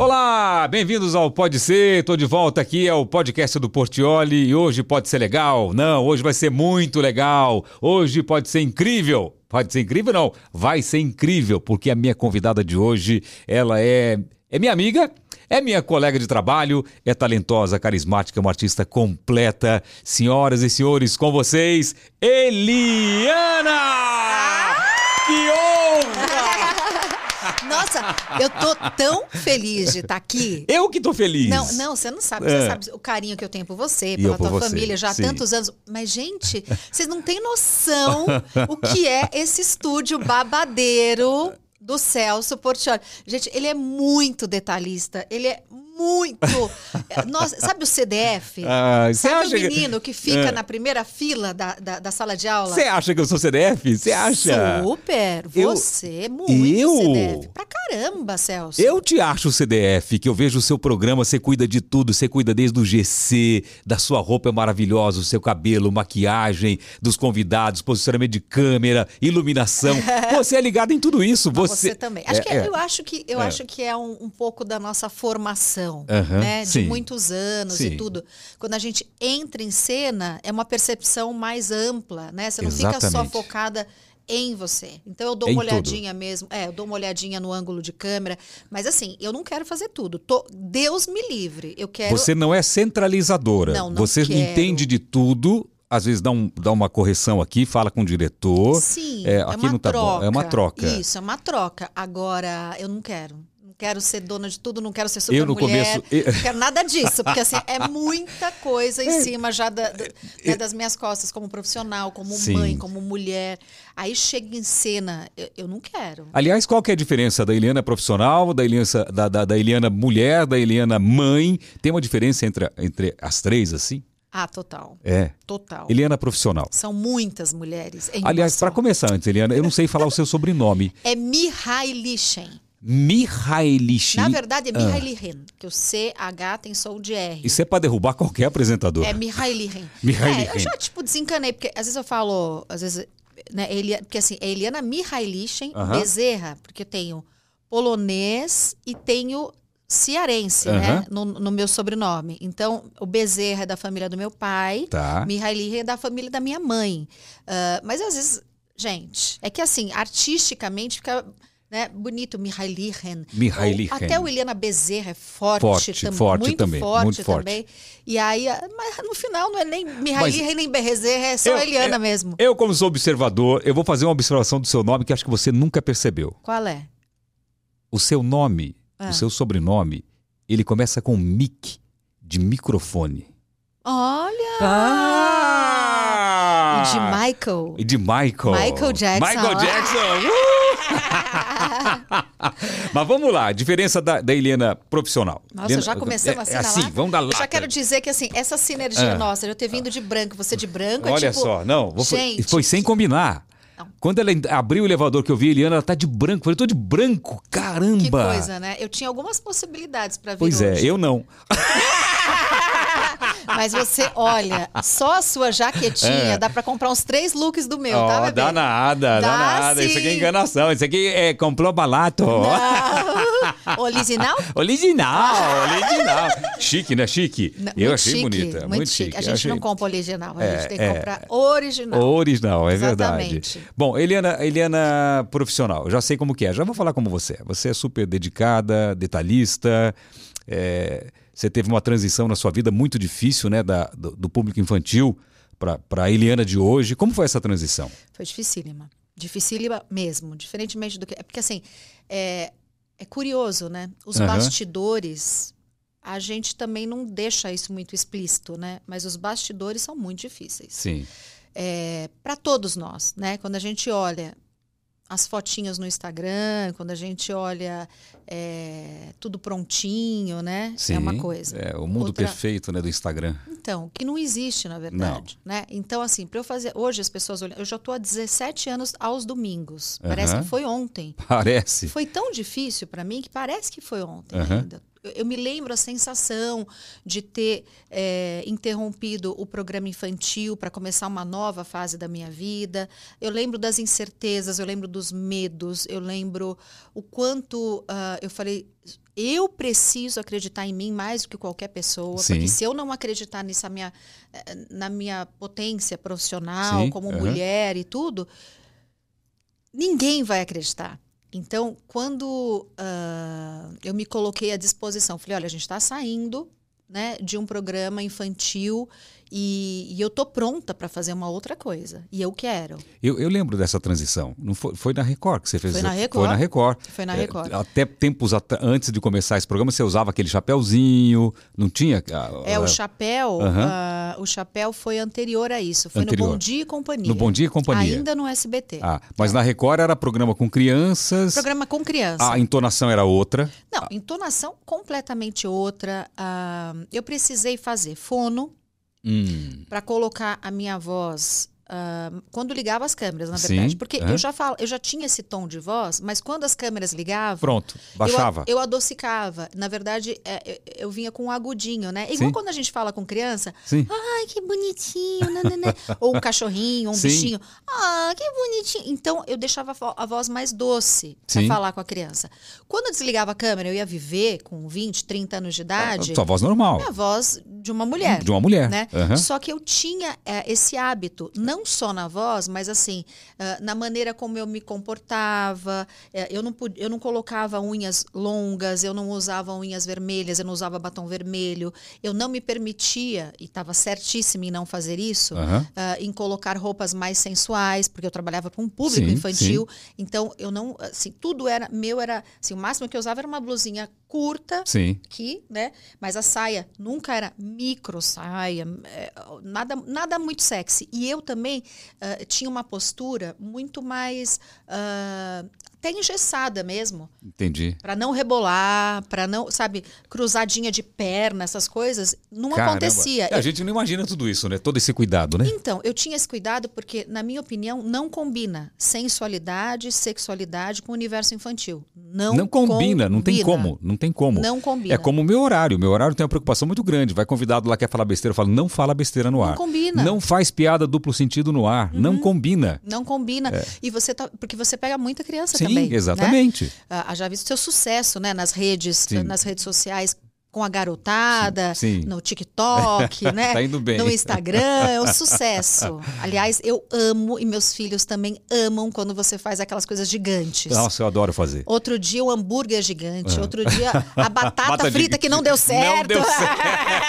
Olá, bem-vindos ao Pode Ser. Tô de volta aqui ao podcast do Portioli e hoje pode ser legal. Não, hoje vai ser muito legal. Hoje pode ser incrível. Pode ser incrível não, vai ser incrível, porque a minha convidada de hoje, ela é é minha amiga, é minha colega de trabalho, é talentosa, carismática, uma artista completa. Senhoras e senhores, com vocês, Eliana! Que honra! Nossa, eu tô tão feliz de estar aqui. Eu que tô feliz. Não, não, você não sabe. É. Você sabe o carinho que eu tenho por você, pela tua você, família, já há sim. tantos anos. Mas, gente, vocês não têm noção o que é esse estúdio babadeiro do Celso Portioli. Gente, ele é muito detalhista. Ele é muito. Nossa, sabe o CDF? Ah, sabe o que- menino que, fica É. na primeira fila da, da, da sala de aula? Você acha que eu sou CDF? Você acha? Super! Eu- Você é muito Eu? CDF. Pra caramba, Celso. Eu te acho CDF, que eu vejo o seu programa, você cuida de tudo, você cuida desde o GC, da sua roupa é maravilhosa, o seu cabelo, maquiagem, dos convidados, posicionamento de câmera, iluminação. Você é ligado em tudo isso. Mas Você, Você também. Acho É, que é. eu acho que eu É. acho que é um, um pouco da nossa formação, Aham, né? De sim. muitos anos Sim. e tudo. Quando a gente entra em cena, é uma percepção mais ampla, né? Você não fica só Exatamente. focada em você. Então eu dou Em uma tudo. olhadinha mesmo, é, eu dou uma olhadinha no ângulo de câmera, mas assim, eu não quero fazer tudo. Tô- Deus me livre. Eu quero Você não é centralizadora. Não, não você quero. entende de tudo. Às vezes dá, um- dá uma correção aqui, fala com o diretor. Sim, É, é, aqui uma não tá troca. bom. É uma troca. Isso, é uma troca. Agora, eu não quero. Quero ser dona de tudo, não quero ser super Eu, no mulher. começo, eu- Não quero nada disso, porque assim, é muita coisa É. em cima já da- da- né, das minhas costas, como profissional, como Sim. mãe, como mulher. Aí chega em cena, eu, eu não quero. Aliás, qual que é a diferença da Eliana profissional, da Eliana, da, da, da Eliana mulher, da Eliana mãe? Tem uma diferença entre, entre as três, assim? Ah, total. É. Total. Eliana profissional. São muitas mulheres. Aliás, para começar antes, Eliana, eu não sei falar o seu sobrenome. É Mihailishen. Mihailishi. Na verdade, é Mihailichen, que o CH tem som de R. Isso é para derrubar qualquer apresentador. É Mihailichen. Mihailichen. É, eu já, tipo, desencanei, porque às vezes eu falo, às vezes, né, Elia, porque assim, é Eliana Mihailichen Aham. Bezerra, porque eu tenho polonês e tenho cearense, Aham. né, no, no meu sobrenome. Então, o Bezerra é da família do meu pai, Tá. Mihailichen é da família da minha mãe. Ah, mas às vezes, gente, é que assim, artisticamente fica... Né, bonito, Mihailichen. Mihailichen. Até o Eliana Bezerra é forte, Forte, tam- forte muito também, forte muito forte. também. E aí, ah, mas no final não é nem Mihaili nem Bezerra, é só Eu- Eliana eu- mesmo. Eu, como sou observador, eu vou fazer uma observação do seu nome que acho que você nunca percebeu. Qual é? O seu nome, Ah. o seu sobrenome, ele começa com mic, de microfone. Olha! Ah! De Michael. E de Michael. Michael Jackson. Michael Jackson. Uh! Mas vamos lá, diferença da, da Eliana profissional. Nossa, Eliana- já começamos é, assim, é assim, vamos dar Eu lata. já quero dizer que assim, essa sinergia Ah. nossa, de eu ter vindo de branco, você de branco, é Olha tipo... só, não, vou- Gente, foi sem combinar. Quando ela abriu o elevador que eu vi a Eliana, ela tá de branco. Eu tô de branco, caramba. Que coisa, né? Eu tinha algumas possibilidades pra vir Pois é, hoje. eu não. Mas você, olha, só a sua jaquetinha É. dá pra comprar uns três looks do meu, Ó, tá, bebê? dá nada, dá, Dá nada. Isso aqui é sim. enganação. Isso aqui é comprou barato. Não. Original? Original, original. Chique, né? Chique. Não, eu muito achei chique, bonita. Muito, chique. A gente achei- não compra original, a É, gente tem que é. comprar original. Original, é verdade. Exatamente. Bom, Eliana, Eliana profissional, já sei como que é, já vou falar como você é. Você é super dedicada, detalhista, é, você teve uma transição na sua vida muito difícil, né, da, do, do público infantil para a Eliana de hoje. Como foi essa transição? Foi dificílima. Dificílima mesmo. Diferentemente do que. É porque assim, é, é curioso, né? Os Aham. bastidores. A gente também não deixa isso muito explícito, né? Mas os bastidores são muito difíceis. Sim. para todos nós, né? Quando a gente olha as fotinhas no Instagram, quando a gente olha é, tudo prontinho, né? Sim. É uma coisa. É, o mundo Outra- perfeito né, do Instagram. Então, que não existe, na verdade, né? Então, assim, para eu fazer hoje as pessoas olham, eu já estou há 17 anos aos domingos. Parece Aham. que foi ontem. Parece. Foi tão difícil para mim que parece que foi ontem Aham. ainda. Eu, me lembro a sensação de ter é, interrompido o programa infantil para começar uma nova fase da minha vida. Eu lembro das incertezas, eu lembro dos medos, eu lembro o quanto ah, eu falei. eu preciso acreditar em mim mais do que qualquer pessoa, Sim. porque se eu não acreditar nessa minha, eh, na minha potência profissional, Sim, como mulher e tudo, ninguém vai acreditar. Então, quando ah, eu me coloquei à disposição, falei, olha, a gente está saindo né, de um programa infantil e, e eu tô pronta para fazer uma outra coisa. E eu quero. Eu, eu lembro dessa transição. Não foi, foi na Record que você fez Foi na Record. Foi na Record. Foi na É, Record. até tempos at- antes de começar esse programa, você usava aquele chapéuzinho, não tinha? ah, É, o ah, chapéu, Aham. ah, o chapéu foi anterior a isso. Foi Anterior. no Bom Dia e Companhia. No Bom Dia e Companhia. Ainda no SBT. Ah, mas na Record era programa com crianças, Programa com criança. a entonação era outra. Não, entonação completamente outra. Ah, eu precisei fazer fono Hum, para colocar a minha voz ah, quando ligava as câmeras, na Sim, verdade. Porque aham. eu já falo, eu já tinha esse tom de voz, mas quando as câmeras ligavam, pronto, eu, baixava. eu adocicava. Na verdade, é, eu, eu vinha com um agudinho, né? Igual Sim. quando a gente fala com criança, Sim. Ai, que bonitinho, nananã. ou um cachorrinho, um Sim. bichinho. Ah, que bonitinho. Então, eu deixava a vo- a voz mais doce para Sim. falar com a criança. Quando eu desligava a câmera, eu ia viver com 20, 30 anos de idade, Sua voz normal. é a voz de uma mulher. De uma mulher. Né? Aham. Só que eu tinha é, esse hábito, não só na voz, mas assim, ah, na maneira como eu me comportava. É, eu, não pude, eu não colocava unhas longas, eu não usava unhas vermelhas, eu não usava batom vermelho. Eu não me permitia, e estava certíssima em não fazer isso, ah, em colocar roupas mais sensuais, porque eu trabalhava para um público Sim, infantil. Então, eu não, assim, tudo era meu, era, assim, o máximo que eu usava era uma blusinha curta, Sim. aqui, né? Mas a saia nunca era micro saia, é, nada, nada muito sexy. E eu também ah, tinha uma postura muito mais ah, até engessada mesmo, Entendi. Pra não rebolar, pra não, sabe, cruzadinha de perna, essas coisas, não Caramba. acontecia. É, a gente não imagina tudo isso, né? Todo esse cuidado, né? Então, eu tinha esse cuidado porque, na minha opinião, não combina sensualidade, sexualidade com o universo infantil. Não, Não combina, não tem combina. como, não tem como. Não combina. É como o meu horário. O meu horário tem uma preocupação muito grande. Vai convidado lá, quer falar besteira, eu falo, não fala besteira no ar. combina. Uhum. Não faz piada duplo sentido no ar. Não combina. Não combina. E você tá. Porque você pega muita criança É. Sim, também. né? exatamente. Ah, já visto seu sucesso, né? Nas redes, Sim. nas redes sociais. Com a garotada, Sim, sim. no TikTok, né? Tá indo bem. No Instagram, é um sucesso. Aliás, eu amo e meus filhos também amam quando você faz aquelas coisas gigantes. Nossa, eu adoro fazer. Outro dia o hambúrguer gigante, outro dia a batata Bata de- frita que não deu certo. Não deu certo.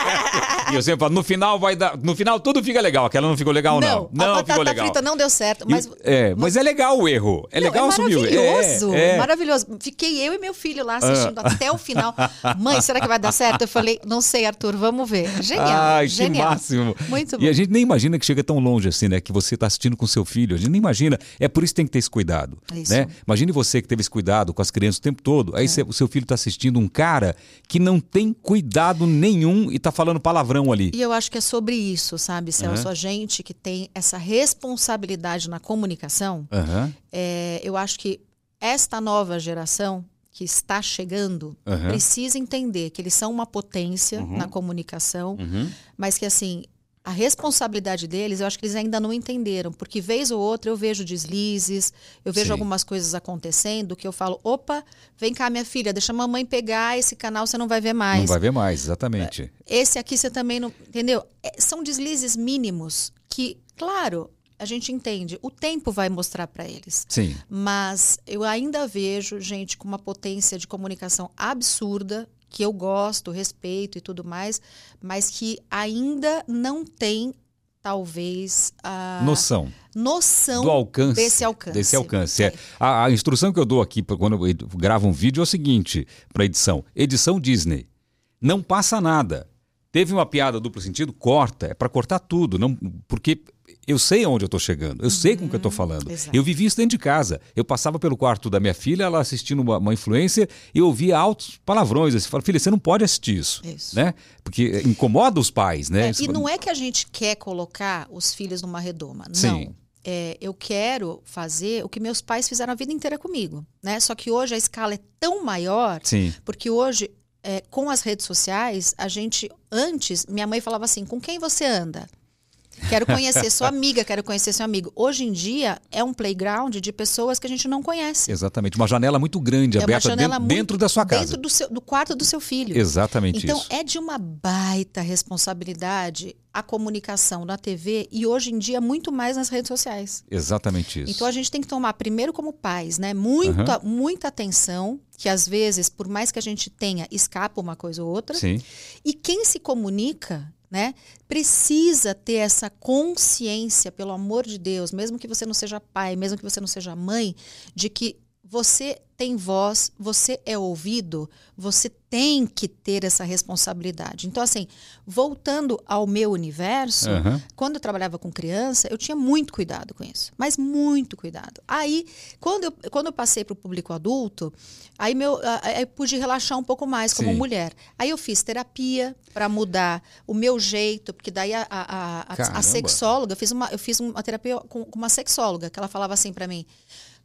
e eu sempre falo, no final vai dar. No final tudo fica legal. Aquela não ficou legal, não. Não, a Não, batata ficou legal. frita não deu certo, mas E- é, mas é legal o erro. É Não, legal assumir o erro. maravilhoso, É, é. maravilhoso. Fiquei eu e meu filho lá assistindo até o final. Mãe, será que vai dar certo? Eu falei, não sei, Arthur, vamos ver. Genial, Ai, que genial. máximo. Muito bom. E a gente nem imagina que chega tão longe assim, né? Que você está assistindo com seu filho. A gente nem imagina. É por isso que tem que ter esse cuidado. Isso. Né? Imagine você que teve esse cuidado com as crianças o tempo todo. É. Aí você- o seu filho está assistindo um cara que não tem cuidado nenhum e tá falando palavrão ali. E eu acho que é sobre isso, sabe, Celso? A gente que tem essa responsabilidade na comunicação, Aham. é, eu acho que esta nova geração que está chegando Aham. precisa entender que eles são uma potência na comunicação, Uhum. mas que assim a responsabilidade deles, eu acho que eles ainda não entenderam, porque vez ou outra eu vejo deslizes, eu vejo Sim. algumas coisas acontecendo que eu falo, opa, vem cá minha filha, deixa a mamãe pegar esse canal, você não vai ver mais. Não vai ver mais, exatamente. Esse aqui você também não. Entendeu? É, são deslizes mínimos que, claro, a gente entende. O tempo vai mostrar para eles. Sim. Mas eu ainda vejo gente com uma potência de comunicação absurda, que eu gosto, respeito e tudo mais, mas que ainda não tem, talvez, a Noção. noção do alcance. desse alcance. Desse alcance. É. A, a instrução que eu dou aqui quando eu gravo um vídeo é o seguinte para edição: edição Disney. Não passa nada. Teve uma piada duplo sentido, corta. É para cortar tudo, não porque eu sei aonde eu tô chegando. Eu sei com o que eu falando. Uhum. exato. Eu vivi isso dentro de casa. Eu passava pelo quarto da minha filha, ela assistindo uma, uma influência e eu ouvia altos palavrões. Eu falo, filha, você não pode assistir isso, Isso. né? Porque incomoda os pais, né? É, e não é que a gente quer colocar os filhos numa redoma. Sim. Não. É, eu quero fazer o que meus pais fizeram a vida inteira comigo. Né? Só que hoje a escala é tão maior, Sim. porque hoje, é, com as redes sociais, a gente. Antes, minha mãe falava assim: com quem você anda? Quero conhecer sua amiga, quero conhecer seu amigo. Hoje em dia é um playground de pessoas que a gente não conhece. Exatamente. Uma janela muito grande, É aberta dentro, muito- dentro da sua casa. Dentro do, seu- do quarto do seu filho. Exatamente Então, isso. é de uma baita responsabilidade a comunicação na TV e hoje em dia muito mais nas redes sociais. Exatamente isso. Então a gente tem que tomar primeiro como pais, né? Muita, muita atenção, que às vezes, por mais que a gente tenha, escapa uma coisa ou outra. Sim. E quem se comunica, né, precisa ter essa consciência, pelo amor de Deus, mesmo que você não seja pai, mesmo que você não seja mãe, de que você tem voz, você é ouvido, você tem que ter essa responsabilidade. Então, assim, voltando ao meu universo, Aham. quando eu trabalhava com criança, eu tinha muito cuidado com isso, mas muito cuidado. Aí, quando eu, quando eu passei para o público adulto, aí, meu, aí eu pude relaxar um pouco mais como Sim. mulher. Aí eu fiz terapia para mudar o meu jeito, porque daí a, a, a- a- sexóloga, eu fiz, uma, eu fiz uma terapia com, com uma sexóloga, que ela falava assim para mim.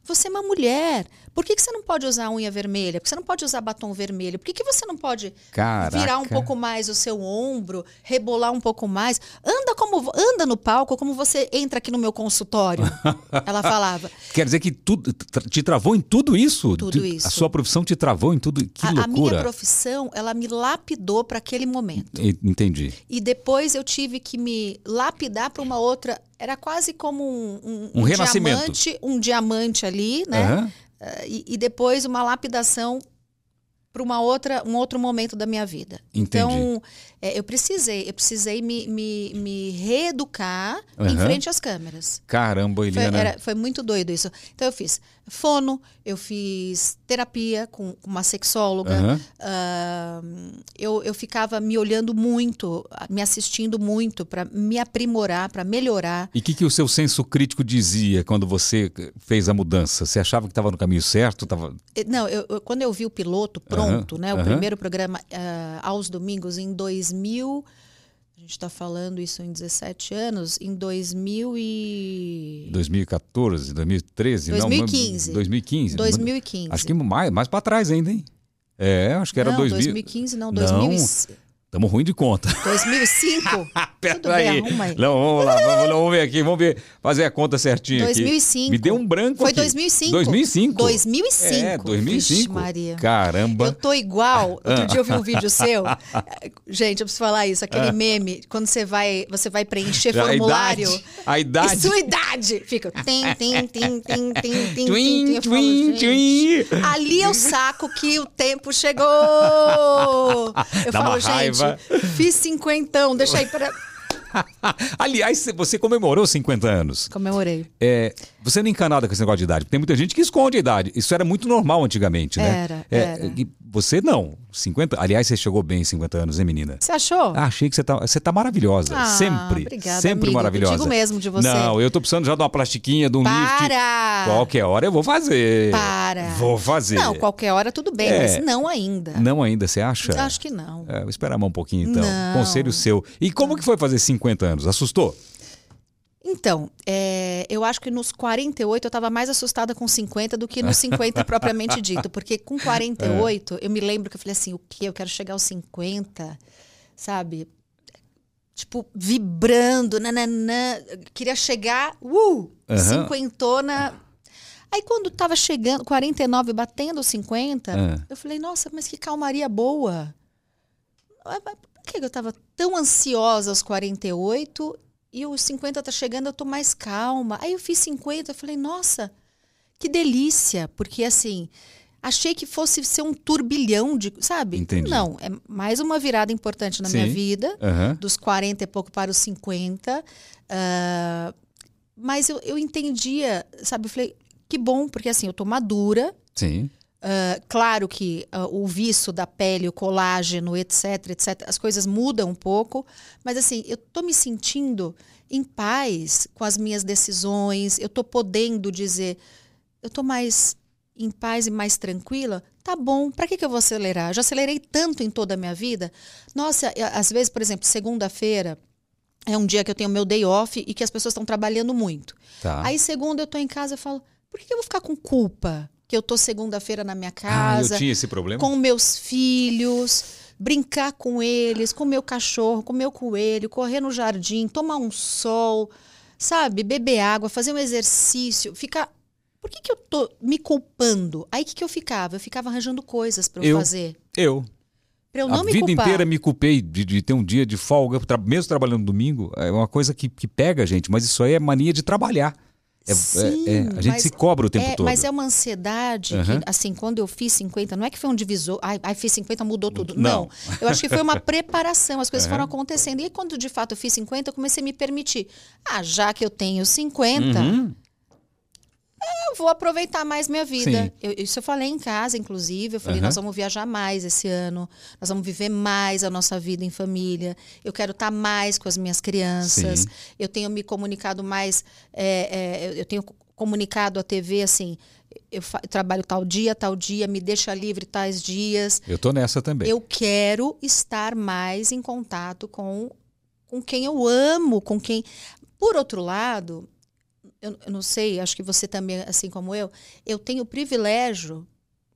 Você é uma mulher. Por que, que você não pode usar unha vermelha? Por que você não pode usar batom vermelho? Por que, que você não pode Caraca. virar um pouco mais o seu ombro, rebolar um pouco mais. Anda como anda no palco como você entra aqui no meu consultório. Ela falava. Quer dizer que tudo, te travou em tudo isso? Tudo Tu- isso. A sua profissão te travou em tudo? Que A, a minha loucura. profissão, ela me lapidou para aquele momento. Entendi. E depois eu tive que me lapidar para uma outra. Era quase como um, um, Um renascimento. diamante, um diamante ali, né? Aham. Ah, e, e depois uma lapidação para uma outra, um outro momento da minha vida. Entendi. Então, é, eu precisei, eu precisei me, me, me reeducar em Aham. frente às câmeras. Caramba, Foi, Eliana. era- foi muito doido isso. Então, eu fiz fono, eu fiz terapia com, uma sexóloga. Aham. ah, eu, eu ficava me olhando muito, me assistindo muito para me aprimorar, para melhorar. E o que, que o seu senso crítico dizia quando você fez a mudança? Você achava que estava no caminho certo? Tava... Não, eu- eu- quando eu vi o piloto pronto, Aham, né? O aham. primeiro programa ah, aos domingos em 2000. A gente está falando isso em 17 anos, em 2000 e... 2014, 2013? Não, 2015. 2015. 2015. Acho que mais, mais para trás ainda, hein? É, acho que era não, 2000. 2015 não, Não. 2000 e- Estamos ruim de conta. 2005. Pera Tudo bem, arruma aí. Não, vamos lá, vamos, vamos ver aqui, vamos ver, fazer a conta certinho 2005. aqui. Me deu um branco Foi aqui. 2005. 2005? 2005. É, 2005. Vixe, Maria. Caramba. Eu tô igual. Ah. Outro dia eu vi um vídeo seu. Gente, eu preciso falar isso. Aquele meme, quando você vai, você vai preencher a formulário. idade, a idade. E sua idade. Fica. Tim, tim, tim, tim, tim, tim, Twin. Eu twin, twin. Ali é o saco que o tempo chegou. Eu Dá uma falo, gente, raiva. fiz cinquentão, deixa aí para. Aliás, você comemorou 50 anos. Comemorei. É, você não é encanada com esse negócio de idade, tem muita gente que esconde a idade. Isso era muito normal antigamente, né? Era, É, era. Você não. 50, aliás, você chegou bem em 50 anos, hein, menina? Você achou? Ah, achei que você tá, você tá maravilhosa. Ah, sempre. obrigada, sempre amigo. maravilhosa. Digo mesmo de você. Não, eu tô precisando já de uma plastiquinha, de um lift. Para! Qualquer hora eu vou fazer. Para. Vou fazer. Não, qualquer hora tudo bem, É. mas não ainda. Não ainda, você acha? Acho que não. É, vou esperar mais um pouquinho então. Não. Conselho seu. E como que foi fazer 50 anos? Assustou? Então, é, eu acho que nos 48 eu estava mais assustada com 50 do que nos 50 propriamente dito. Porque com 48, É. eu me lembro que eu falei assim: o quê? Eu quero chegar aos 50, sabe? Tipo, vibrando, nananã. Queria chegar, uh, Aham. cinquentona. Aí quando tava chegando, 49, batendo os 50, Ah. eu falei, nossa, mas que calmaria boa. Por que eu tava tão ansiosa aos 48 e os 50 tá chegando, eu tô mais calma. Aí eu fiz 50, eu falei, nossa, que delícia, porque assim, achei que fosse ser um turbilhão de, sabe? Entendi. Não, é mais uma virada importante na Sim. minha vida, Aham. dos 40 e pouco para os 50. ah, mas eu, eu entendia, sabe? Eu falei, que bom, porque assim, eu tô madura, Sim. Uh, claro que uh, o viço da pele, o colágeno, etc, etc, as coisas mudam um pouco, mas assim, eu tô me sentindo em paz com as minhas decisões, eu tô podendo dizer, eu tô mais em paz e mais tranquila, tá bom, para que, que eu vou acelerar? Eu já acelerei tanto em toda a minha vida. Nossa, às vezes, por exemplo, segunda-feira é um dia que eu tenho meu day off e que as pessoas estão trabalhando muito. Tá. Aí, segunda, eu tô em casa e falo, por que eu vou ficar com culpa? Que eu tô segunda-feira na minha ah, eu casa, tinha esse problema? com meus filhos, brincar com eles, com o meu cachorro, com o meu coelho, correr no jardim, tomar um sol, sabe? Beber água, fazer um exercício, ficar. Por que, que eu tô me culpando? Aí que, que eu ficava? Eu ficava arranjando coisas para eu, Eu. fazer. Eu. Pra eu não a me vida culpar. inteira me culpei de, de ter um dia de folga, mesmo trabalhando domingo. É uma coisa que, que pega a gente, mas isso aí é mania de trabalhar. É- é- Sim, é, a gente se cobra o tempo é, todo. Mas é uma ansiedade Aham. que, assim, quando eu fiz 50, não é que foi um divisor, ai, ai fiz 50, mudou tudo. Não. Não. Eu acho que foi uma preparação, as coisas Aham. foram acontecendo. E aí, quando de fato eu fiz 50, eu comecei a me permitir. Ah, já que eu tenho 50, Uhum. Eu vou aproveitar mais minha vida. Eu- isso eu falei em casa, inclusive. Eu falei, Aham. nós vamos viajar mais esse ano. Nós vamos viver mais a nossa vida em família. Eu quero estar mais com as minhas crianças. Sim. Eu tenho me comunicado mais. é, é, eu- tenho comunicado à TV assim. Eu eu trabalho tal dia, tal dia, me deixa livre tais dias. Eu tô nessa também. Eu quero estar mais em contato com, com quem eu amo, com quem. Por outro lado, eu, eu não sei, acho que você também, assim como eu, eu tenho o privilégio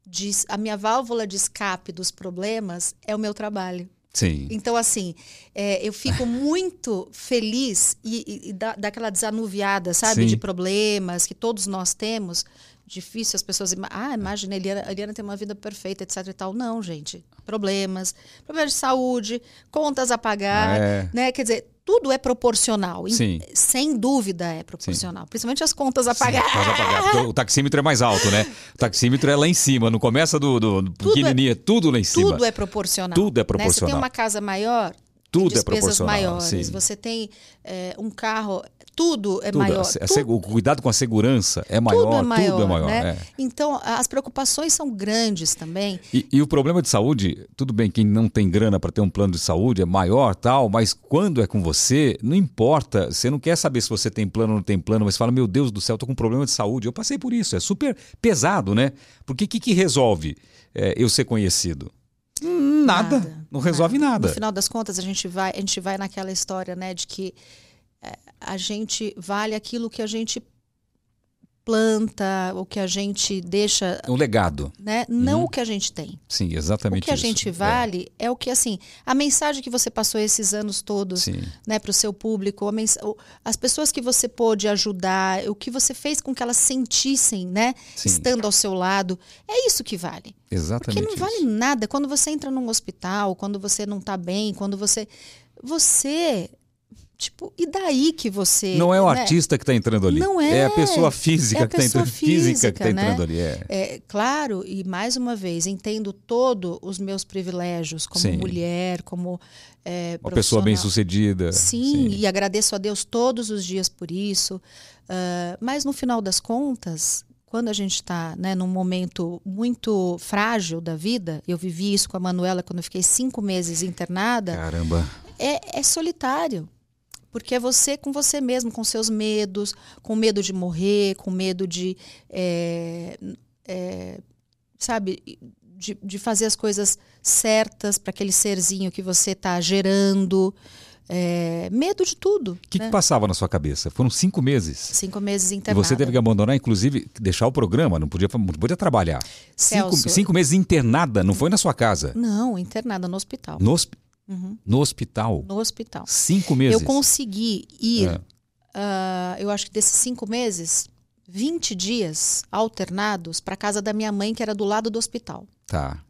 de. A minha válvula de escape dos problemas é o meu trabalho. Sim. Então, assim, é, eu fico muito feliz e, e, e dá, dá aquela desanuviada, sabe, Sim. de problemas que todos nós temos. Difícil as pessoas. Ah, imagina, a Eliana, a Eliana tem uma vida perfeita, etc e tal. Não, gente. Problemas, problemas de saúde, contas a pagar, É. né? Quer dizer, tudo é proporcional. Sim. Sem dúvida é proporcional. Principalmente as contas a pagar. Sim, apagar, porque o taxímetro é mais alto, né? O taxímetro é lá em cima, não começa do, do, do Tudo é- pequenininho, é tudo lá em cima. Tudo é proporcional. Tudo é Né? Você tem proporcional. uma casa maior, Tudo é despesas proporcional, maiores. sim. Você tem é, um carro, tudo é Tudo, maior. a Tudo- o cuidado com a segurança é maior, tudo é maior, tudo é maior. né? é. Então, as preocupações são grandes também. E, e o problema de saúde, tudo bem, quem não tem grana para ter um plano de saúde é maior, tal, mas quando é com você, não importa. Você não quer saber se você tem plano ou não tem plano, mas fala, meu Deus do céu, tô com um problema de saúde. Eu passei por isso, é super pesado, né? Porque o que, que resolve é, eu ser conhecido? Hum, Nada. Não resolve nada. No final das contas, a gente vai, a gente vai naquela história, né, de que a gente vale aquilo que a gente planta, o que a gente deixa, Um legado. né? Não o que a gente tem. Sim, O exatamente que a isso. gente É, vale é. o que assim, a mensagem que você passou esses anos todos, Sim. né, para o seu público, a mens- o- as pessoas que você pôde ajudar, o que você fez com que elas sentissem, né, Sim. estando ao seu lado, é isso que vale. Porque Exatamente não vale isso. nada quando você entra num hospital, quando você não tá bem, quando você você tipo, e daí que você Não é o né? artista que está entrando ali. Não é. a pessoa física É a que está entrando. pessoa Física que está né? entrando ali. É. É, claro, e mais uma vez, entendo todos os meus privilégios como Sim. mulher, como é, Uma pessoa bem sucedida. Sim, e agradeço a Deus todos os dias por isso. Ah, mas no final das contas, quando a gente está né, num momento muito frágil da vida, eu vivi isso com a Manuela quando eu fiquei cinco meses internada, Caramba. é, é solitário. Porque é você com você mesmo, com seus medos, com medo de morrer, com medo de. é, é, sabe? De, de fazer as coisas certas para aquele serzinho que você está gerando. é, medo de tudo. O que, né? que passava na sua cabeça? Foram cinco meses. Cinco meses E internada. você teve que abandonar, inclusive, deixar o programa, não podia, não podia trabalhar. Cinco, Celso. cinco meses internada, não foi na sua casa. Não, internada no hospital. No, hosp- Uhum, no hospital. no hospital. Cinco meses. Eu consegui ir, É. ah, eu acho que desses cinco meses, 20 dias alternados para casa da minha mãe, que era do lado do hospital, Tá.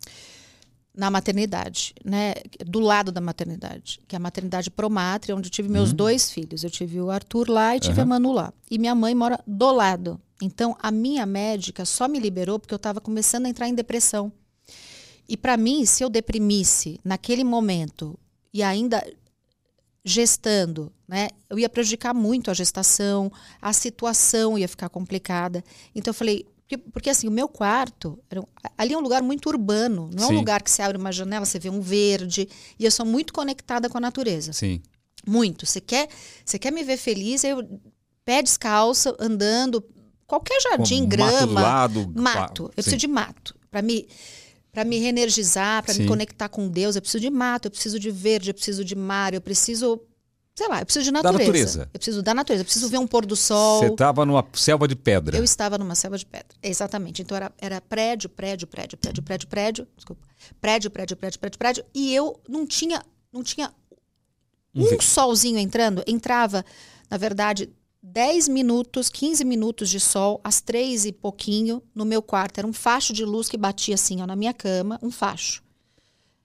na maternidade, né? Do lado da maternidade, que é a maternidade Promatre, onde eu tive meus dois filhos. Eu tive o Arthur lá e tive a Manu lá. E minha mãe mora do lado. Então, a minha médica só me liberou porque eu estava começando a entrar em depressão. E para mim, se eu deprimisse naquele momento e ainda gestando, né, eu ia prejudicar muito a gestação, a situação ia ficar complicada. Então eu falei, porque, porque assim, o meu quarto, ali é um lugar muito urbano, não é Sim. um lugar que você abre uma janela, você vê um verde, e eu sou muito conectada com a natureza. Sim. Muito. Você quer, você quer me ver feliz, eu pé descalça, andando, qualquer jardim, Com grama, Mato do lado. mato. Eu Sim. preciso de mato. Para me para me reenergizar, para me conectar com Deus, eu preciso de mato, eu preciso de verde, eu preciso de mar, eu preciso sei lá, eu preciso de Da natureza. natureza. Eu preciso da natureza, eu preciso ver um pôr do sol. Você estava numa selva de pedra. Eu estava numa selva de pedra. Exatamente. Então era, era prédio, prédio, prédio, prédio, prédio, prédio. Desculpa. Prédio, prédio, prédio, prédio, prédio. E eu não tinha, não tinha Um solzinho entrando. Entrava, na verdade, 10 minutos, 15 minutos de sol, às três e pouquinho, no meu quarto. Era um facho de luz que batia assim, ó, na minha cama, um facho.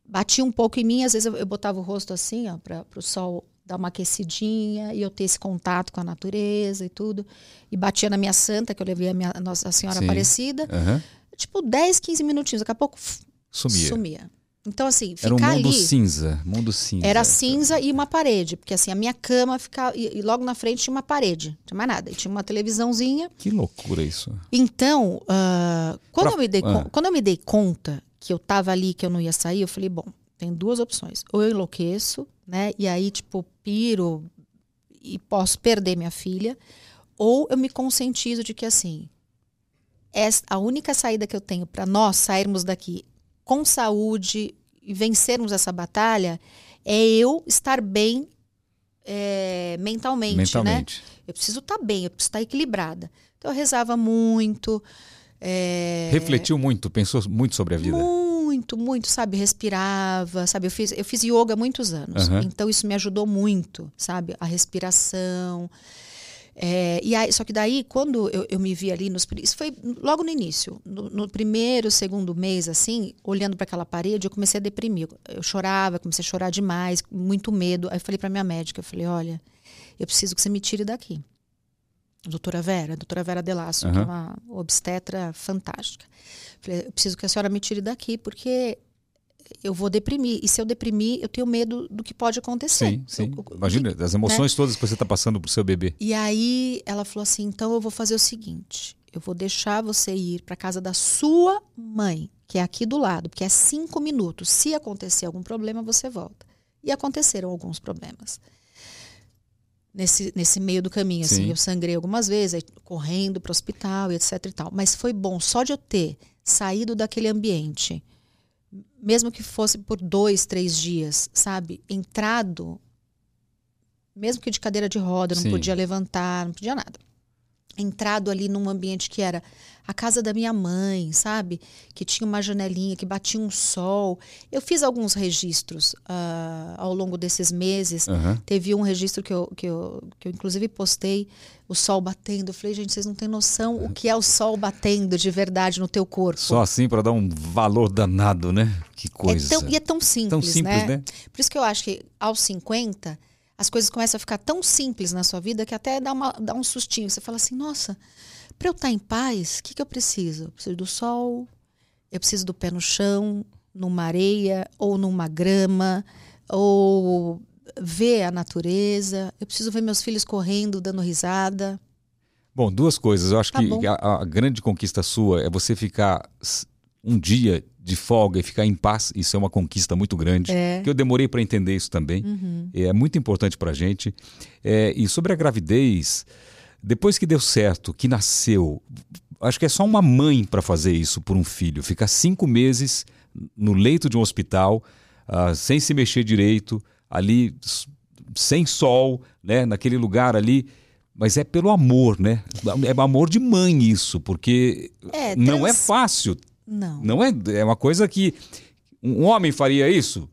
Batia um pouco em mim, às vezes eu, eu botava o rosto assim, ó, para o sol dar uma aquecidinha e eu ter esse contato com a natureza e tudo. E batia na minha santa, que eu levei a minha a Nossa Senhora Sim. Aparecida. Aham. Tipo, 10, 15 minutinhos. Daqui a pouco Sumia. sumia. Então, assim, Era um ficar mundo ali. cinza. Mundo cinza. Era cinza e uma parede, porque assim, a minha cama ficava. E, e logo na frente tinha uma parede, não tinha mais nada. E tinha uma televisãozinha. Que loucura isso. Então, ah, quando, Pra- eu me dei, ah. quando eu me dei conta que eu tava ali, que eu não ia sair, eu falei, bom, tem duas opções. Ou eu enlouqueço, né? E aí, tipo, piro e posso perder minha filha. Ou eu me conscientizo de que, assim, a única saída que eu tenho para nós sairmos daqui com saúde e vencermos essa batalha é eu estar bem é, mentalmente, né? Mentalmente. Eu preciso estar bem, eu preciso estar equilibrada. Então eu rezava muito. é, Refletiu muito, pensou muito sobre a vida. Muito, muito, sabe? Respirava, sabe? Eu fiz, eu fiz yoga há muitos anos. Aham. Então isso me ajudou muito, sabe? A respiração. É, e aí, só que daí, quando eu, eu me vi ali nos. Isso foi logo no início. No, no primeiro, segundo mês, assim, olhando para aquela parede, eu comecei a deprimir. Eu chorava, comecei a chorar demais, muito medo. Aí eu falei para minha médica, eu falei, olha, eu preciso que você me tire daqui. Doutora Vera, doutora Vera Delasso, que é uma obstetra fantástica. Falei, eu preciso que a senhora me tire daqui, porque eu vou deprimir. E se eu deprimir, eu tenho medo do que pode acontecer. Sim, sim. Eu- eu- Imagina, das emoções todas que você está passando pro seu bebê. e aí ela falou assim: então eu vou fazer o seguinte: eu vou deixar você ir para casa da sua mãe, que é aqui do lado, porque é cinco minutos. Se acontecer algum problema, você volta. E aconteceram alguns problemas. Nesse, nesse meio do caminho, assim, Sim. eu sangrei algumas vezes, aí correndo para o hospital e etc e tal. Mas foi bom só de eu ter saído daquele ambiente, mesmo que fosse por dois, três dias, sabe? Entrado, mesmo que de cadeira de roda, não Sim. podia levantar, não podia nada. Entrado ali num ambiente que era a casa da minha mãe, sabe? Que tinha uma janelinha, que batia um sol. Eu fiz alguns registros ah, ao longo desses meses. Aham. Teve um registro que eu, que, eu, que eu, inclusive, postei, o sol batendo. Eu falei, gente, vocês não têm noção o que é o sol batendo de verdade no teu corpo. Só assim para dar um valor danado, né? Que é coisa. tão, e é tão simples, Tão simples, né? Por isso que eu acho que aos 50, as coisas começam a ficar tão simples na sua vida que até dá, uma, dá um sustinho. Você fala assim, nossa, para eu estar em paz, o que, que eu preciso? Eu preciso do sol, eu preciso do pé no chão, numa areia ou numa grama, ou ver a natureza. Eu preciso ver meus filhos correndo, dando risada. Bom, duas coisas. Eu acho Tá que a, a grande conquista sua é você ficar um dia de folga e ficar em paz. Isso é uma conquista muito grande. É. Que eu demorei para entender isso também. Uhum. É muito importante para a gente. É, e sobre a gravidez, depois que deu certo, que nasceu, acho que é só uma mãe para fazer isso por um filho. Ficar cinco meses no leito de um hospital, ah, sem se mexer direito, ali sem sol, né, naquele lugar ali. Mas é pelo amor, né? É amor de mãe isso, porque É, não é trans- fácil. Não. Não é, é uma coisa que um homem faria isso?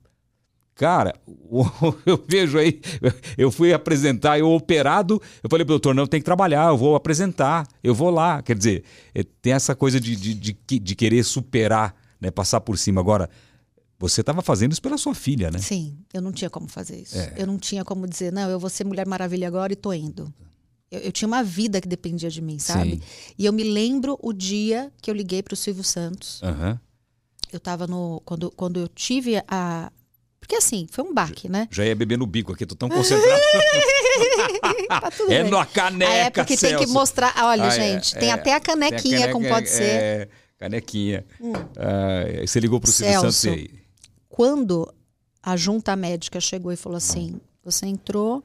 Cara, eu vejo aí, eu fui apresentar, eu operado, eu falei pro doutor, não, tem que trabalhar, eu vou apresentar, eu vou lá. Quer dizer, é, tem essa coisa de, de, de, de querer superar, né, passar por cima. Agora, você estava fazendo isso pela sua filha, né? Sim, eu não tinha como fazer isso. É. Eu não tinha como dizer, não, eu vou ser Mulher Maravilha agora e tô indo. Eu, eu tinha uma vida que dependia de mim, sabe? Sim. E eu me lembro o dia que eu liguei pro Silvio Santos. Aham. Eu tava no. Quando, quando eu tive a. Porque assim, foi um baque, né? Já ia beber no bico aqui, tô tão concentrado. Tá é bem. na caneca, A época que tem que Celso. mostrar. Olha, Ah, é, gente, tem é. até a canequinha, a como caneca, pode ser. É, canequinha. Ah, você ligou pro Silvio Celso. Santos e aí? Quando a junta médica chegou e falou assim: você entrou,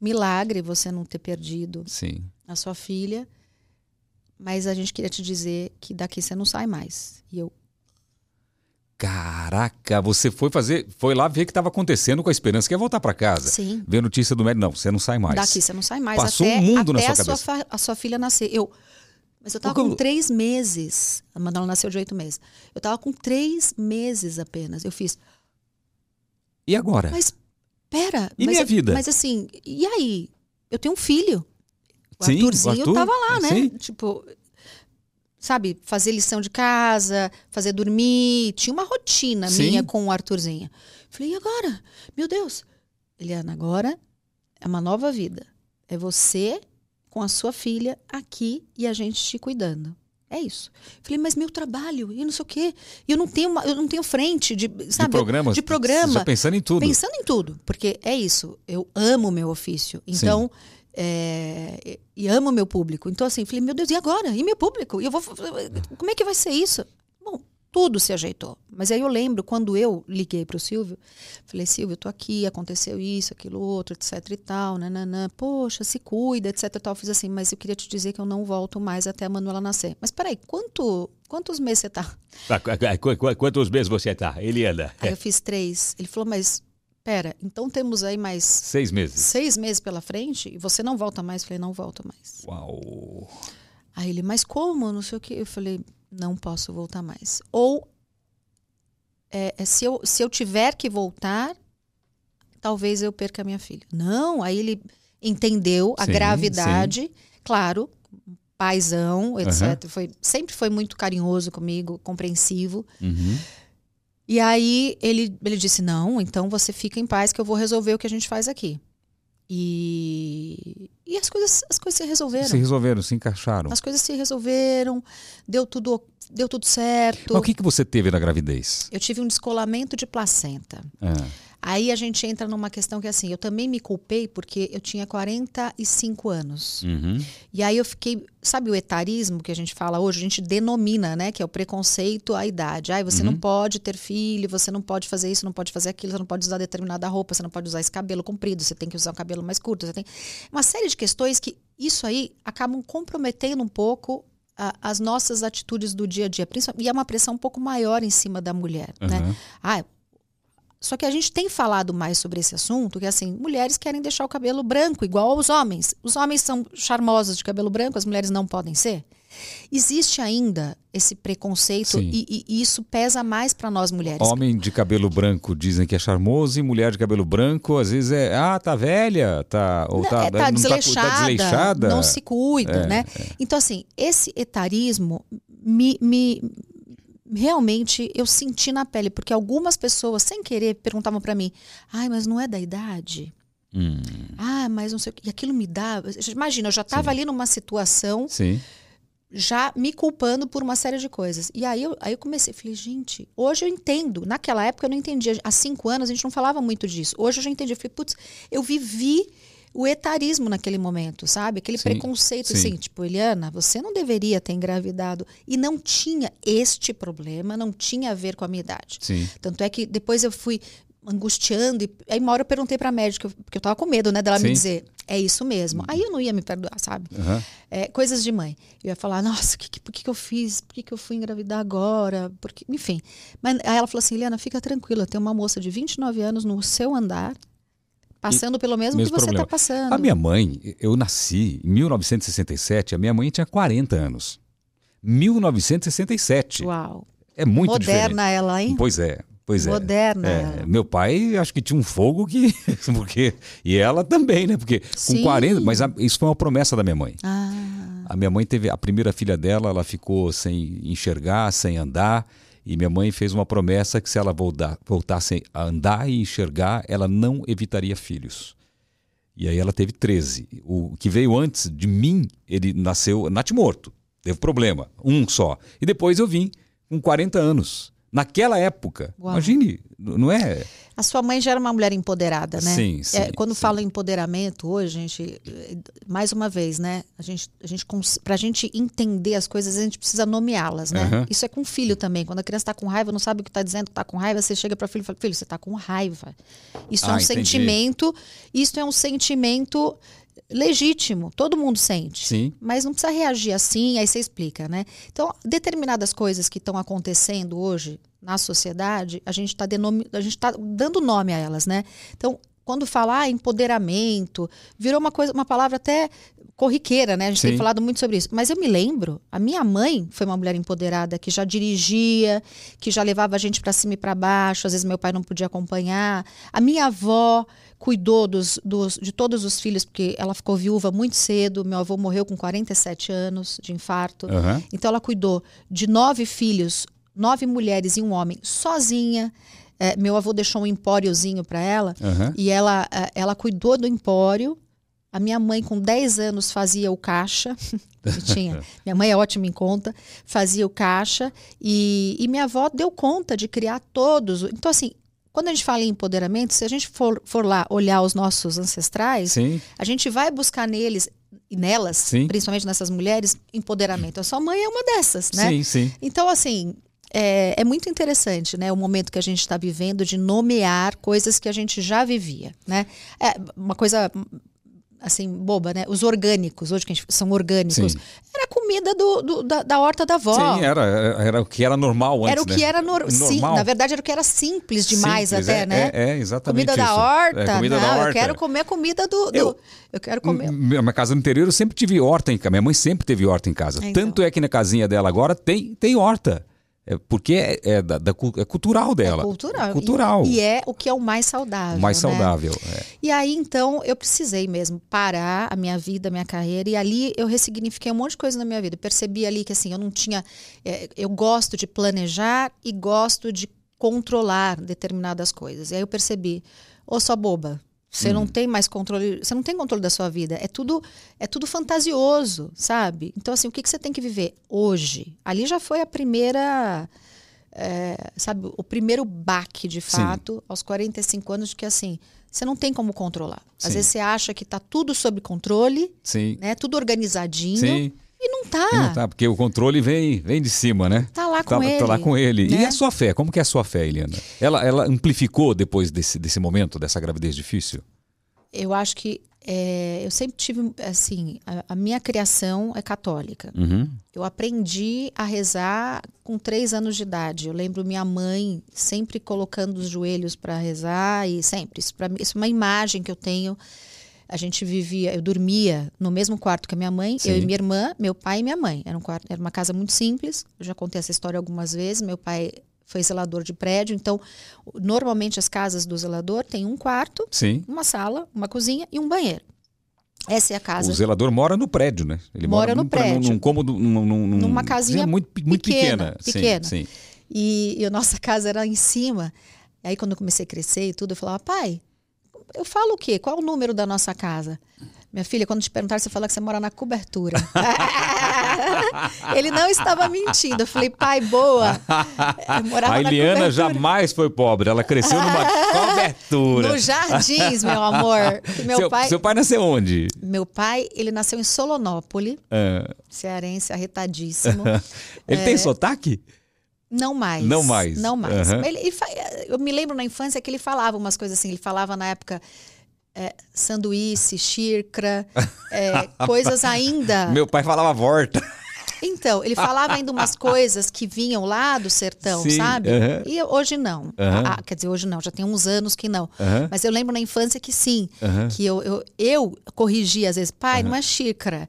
milagre você não ter perdido Sim. a sua filha, mas a gente queria te dizer que daqui você não sai mais. E eu, Caraca, você foi fazer, foi lá ver o que estava acontecendo com a esperança que ia voltar para casa. Sim. Ver notícia do médico, não, você não sai mais. Daqui você não sai mais. Passou até, um mundo na até sua a, sua cabeça. fa- a sua filha nascer. Eu, mas eu tava Porque com eu- três meses. A Manuela nasceu de oito meses. Eu tava com três meses apenas. Eu fiz, E agora? mas pera. E mas, minha vida? Mas assim, e aí? Eu tenho um filho. O Sim, o Arthurzinho Arthur, tava lá, né? sim. Tipo, sabe, fazer lição de casa, fazer dormir. Tinha uma rotina Sim. minha com o Arthurzinho. Falei, e agora? Meu Deus. Eliana, agora é uma nova vida. É você com a sua filha aqui e a gente te cuidando. É isso. Falei, mas meu trabalho e não sei o quê. E eu não tenho, uma- eu não tenho frente de, sabe? de programa? De programa. Já pensando em tudo. Pensando em tudo, porque é isso. Eu amo o meu ofício. Então, é, e amo meu público. Então, assim, falei, meu Deus, e agora? E meu público? E eu vou. Como é que vai ser isso? Bom, tudo se ajeitou. Mas aí eu lembro quando eu liguei para o Silvio, falei, Silvio, eu tô aqui, aconteceu isso, aquilo outro, etc e tal, nananã. Poxa, se cuida, etc e tal. Eu fiz assim, mas eu queria te dizer que eu não volto mais até a Manuela nascer. Mas peraí, quanto, quantos meses você tá? Ah, qu- Quantos meses você tá, Eliana? Aí eu fiz três. Ele falou, mas pera, então temos aí mais Seis meses. seis meses pela frente e você não volta mais? Eu falei, não volto mais. Uau. Aí ele, mas como? Não sei o que. Eu falei, não posso voltar mais. Ou é, é, se, eu, se eu tiver que voltar, talvez eu perca a minha filha. Não, aí ele entendeu a Sim, gravidade, claro, paizão, etc. Foi, sempre foi muito carinhoso comigo, compreensivo. Uhum. E aí ele, ele disse: Não, então você fica em paz que eu vou resolver o que a gente faz aqui. E, e as, coisas, as coisas se resolveram. Se resolveram, se encaixaram. As coisas se resolveram, deu tudo, deu tudo certo. Mas o que, que você teve na gravidez? Eu tive um descolamento de placenta. Ah, Aí a gente entra numa questão que assim, eu também me culpei porque eu tinha 45 anos. uhum. E aí eu fiquei, sabe o etarismo que a gente fala hoje, a gente denomina, né, que é o preconceito à idade. Ai, você não pode ter filho, você não pode fazer isso, não pode fazer aquilo, você não pode usar determinada roupa, você não pode usar esse cabelo comprido, você tem que usar o cabelo mais curto, você tem uma série de questões que isso aí acabam comprometendo um pouco as nossas atitudes do dia a dia, e é uma pressão um pouco maior em cima da mulher, né? Aham. Ah, só que a gente tem falado mais sobre esse assunto, que assim, mulheres querem deixar o cabelo branco, igual aos homens. Os homens são charmosos de cabelo branco, as mulheres não podem ser. Existe ainda esse preconceito e, e isso pesa mais para nós mulheres. Homem de cabelo branco dizem que é charmoso e mulher de cabelo branco às vezes é, ah, tá velha, tá ou Não, tá, é, tá não desleixada, tá desleixada. não se cuida, É, né? Então, assim, esse etarismo me, me- realmente eu senti na pele, porque algumas pessoas, sem querer, perguntavam para mim: ai, mas não é da idade? Hum, Ah, mas não sei o que. E aquilo me dá. Imagina, eu já estava ali numa situação, sim. já me culpando por uma série de coisas. E aí eu, aí eu comecei, falei, gente, hoje eu entendo. Naquela época eu não entendia. Há cinco anos a gente não falava muito disso. Hoje eu já entendi. Eu falei, putz, eu vivi o etarismo naquele momento, sabe? Aquele Sim, preconceito, sim. assim, tipo, Eliana, você não deveria ter engravidado. E não tinha este problema, não tinha a ver com a minha idade. Sim. Tanto é que depois eu fui angustiando e aí uma hora eu perguntei pra médica, porque eu tava com medo, né, dela Sim. me dizer, é isso mesmo. Aí eu não ia me perdoar, sabe? Aham. É, coisas de mãe. Eu ia falar, nossa, que, que, por que, que eu fiz? Por que, que eu fui engravidar agora? Porque, enfim. Mas aí ela falou assim, Eliana, fica tranquila, tem uma moça de 29 anos no seu andar, passando pelo mesmo, mesmo que você está passando. A minha mãe, eu nasci em 1967, a minha mãe tinha 40 anos. 1967. Uau. É muito Moderna ela, diferente. hein? Pois é. Pois é. Moderna É, ela. meu pai acho que tinha um fogo que porque e ela também, né? Porque com Sim. 40, mas a- isso foi uma promessa da minha mãe. Ah, A minha mãe teve a primeira filha dela, ela ficou sem enxergar, sem andar, e minha mãe fez uma promessa que se ela voltasse a andar e enxergar, ela não evitaria filhos. E aí ela teve 13. O que veio antes de mim, ele nasceu natimorto, teve problema, um só. E depois eu vim com 40 anos. Naquela época, Uau. imagine, não é? A sua mãe já era uma mulher empoderada, né? Sim, sim, É, quando sim. fala em empoderamento hoje, gente, eh, mais uma vez, né? A gente, a gente, pra gente entender as coisas, a gente precisa nomeá-las, né? Aham. Isso é com filho também. Quando a criança está com raiva, não sabe o que está dizendo que está com raiva, você chega para o filho e fala: Filho, você está com raiva. Isso é Ah, um entendi. sentimento. Isso é um sentimento legítimo, todo mundo sente. Sim. Mas não precisa reagir assim, aí você explica, né? Então, determinadas coisas que estão acontecendo hoje na sociedade, a gente está a gente tá dando nome a elas, né? Então, quando falar ah, empoderamento, virou uma coisa, uma palavra até corriqueira, né? A gente Sim. tem falado muito sobre isso. Mas eu me lembro, a minha mãe foi uma mulher empoderada que já dirigia, que já levava a gente para cima e para baixo, às vezes meu pai não podia acompanhar. A minha avó cuidou dos, dos, de todos os filhos, porque ela ficou viúva muito cedo. Meu avô morreu com 47 anos de infarto. Aham. Então ela cuidou de nove filhos, nove mulheres e um homem, sozinha. É, meu avô deixou um empóriozinho para ela Aham. e ela, é, ela cuidou do empório. A minha mãe, com 10 anos, fazia o caixa. Tinha. Minha mãe é ótima em conta. Fazia o caixa. E, e minha avó deu conta de criar todos. Então, assim, quando a gente fala em empoderamento, se a gente for, for lá olhar os nossos ancestrais, Sim. a gente vai buscar neles e nelas, Sim. principalmente nessas mulheres, empoderamento. A sua mãe é uma dessas, né? Sim, sim. Então, assim, é, é muito interessante, né? O momento que a gente está vivendo de nomear coisas que a gente já vivia, né? É uma coisa assim boba, né? Os orgânicos, hoje que a gente, são orgânicos, Sim. era comida do, do- da, da horta da avó. Sim, era, era o que era normal antes, Era o que né? era nor sim, normal. na verdade era o que era simples demais Simples, até, é, né? É, é, exatamente comida da isso. horta, É, comida não, da horta. eu quero comer comida do, do- Eu- eu, quero comer. Na minha casa no interior eu sempre tive horta em casa. Minha mãe sempre teve horta em casa. É, então. Tanto é que na casinha dela agora tem, tem horta. É porque é, é da, da é cultural dela. É cultural. Cultural. E, e é o que é o mais saudável. O mais né? saudável. é. E aí, então, eu precisei mesmo parar a minha vida, a minha carreira, e ali eu ressignifiquei um monte de coisa na minha vida. Eu percebi ali que, assim, eu não tinha. é, eu gosto de planejar e gosto de controlar determinadas coisas. E aí eu percebi, ô sua boba, você Hum. não tem mais controle, você não tem controle da sua vida. É tudo, é tudo fantasioso, sabe? Então, assim, o que, que você tem que viver hoje? Ali já foi a primeira. é, sabe, o primeiro baque de Sim. fato, aos 45 anos, de que assim, você não tem como controlar. Às Sim. vezes você acha que tá tudo sob controle, Sim. né? Tudo organizadinho. Sim. E não tá. E não tá, porque o controle vem, vem de cima, né? Tá lá Tá, com ele. tá lá com ele. E né? a sua fé? Como que é a sua fé, Eliana? Ela, ela amplificou depois desse, desse momento, dessa gravidez difícil? Eu acho que é, eu sempre tive, assim, a, a minha criação é católica. Uhum. Eu aprendi a rezar com três anos de idade. Eu lembro minha mãe sempre colocando os joelhos para rezar e sempre. Isso, pra mim, isso é uma imagem que eu tenho. A gente vivia, eu dormia no mesmo quarto que a minha mãe, Sim. eu e minha irmã, meu pai e minha mãe. Era, um quarto, era uma casa muito simples. Eu já contei essa história algumas vezes. Meu pai foi zelador de prédio, então normalmente as casas do zelador têm um quarto, Sim. uma sala, uma cozinha e um banheiro. Essa é a casa. O zelador mora no prédio, né? Ele Mora no num, pra- prédio. Num, cômodo, num, num, num- Numa casinha muito, muito pequena, pequena. Sim, pequena. Sim, E, e a nossa casa era em cima. Aí, quando eu comecei a crescer e tudo, eu falava, pai, eu falo o quê? Qual é o número da nossa casa? Minha filha, quando te perguntaram, você fala que você mora na cobertura. Ele não estava mentindo. Eu falei, pai, boa. A na Eliana jamais foi pobre, ela cresceu numa cobertura. No Jardins, meu amor. Meu seu, pai, seu pai nasceu onde? meu pai, ele nasceu em Solonópole, Ah, cearense, arretadíssimo. ele É. tem sotaque? Não mais. Não mais. Não mais. Aham. Ele- ele eu me lembro na infância que ele falava umas coisas assim. Ele falava na época é, sanduíche, xícara, é, coisas ainda. Meu pai falava vorta. Então, ele falava ainda umas coisas que vinham lá do sertão, Sim, sabe? E hoje não. Ah, quer dizer, hoje não, já tem uns anos que não. Mas eu lembro na infância que sim. Que eu, eu, eu corrigia às vezes, pai, não é xícara,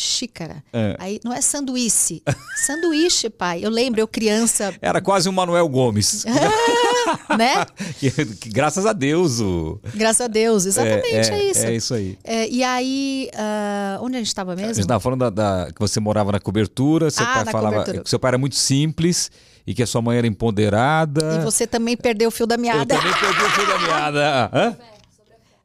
xícara. É. Aí não é sanduíche. sanduíche, pai. Eu lembro, eu criança, Era quase um Manuel Gomes. né? que, que graças a Deus o. Graças a Deus, exatamente, é, isso. É isso aí. É, e aí, ah, onde a gente estava A mesmo? gente estava falando da, da- que você morava na cobertura, seu Ah, pai falava cobertura. que seu pai era muito simples e que a sua mãe era empoderada. E você também perdeu o fio da Eu meada. também perdi o fio da meada. Hã?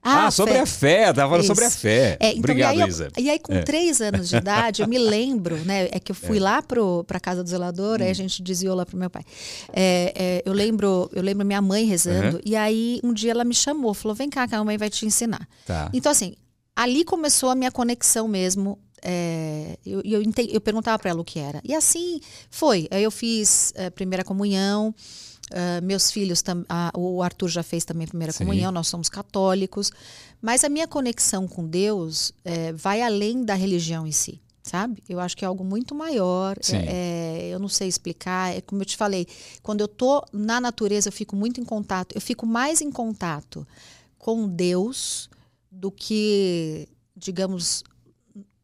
Ah, sobre fé. a fé, tava falando sobre a fé. É, então, Obrigado, e aí, eu- Isa. E aí, com É. três anos de idade, eu me lembro, né? É que eu fui lá pro, pra casa do zelador, Hum. aí a gente desviou lá pro meu pai. É, é, eu lembro, eu lembro minha mãe rezando, Uhum. e aí um dia ela me chamou, falou: vem cá, que a mãe vai te ensinar. Tá. Então, assim, ali começou a minha conexão mesmo. é, eu, eu, eu perguntava para ela o que era. E assim foi. Aí eu fiz eh, primeira comunhão. Ah, meus filhos, tam- ah, o Arthur já fez também primeira Sim. comunhão, nós somos católicos. Mas a minha conexão com Deus eh, vai além da religião em si, sabe? Eu acho que é algo muito maior. Sim. É, eu não sei explicar. É como eu te falei, quando eu tô na natureza, eu fico muito em contato. Eu fico mais em contato com Deus do que, digamos,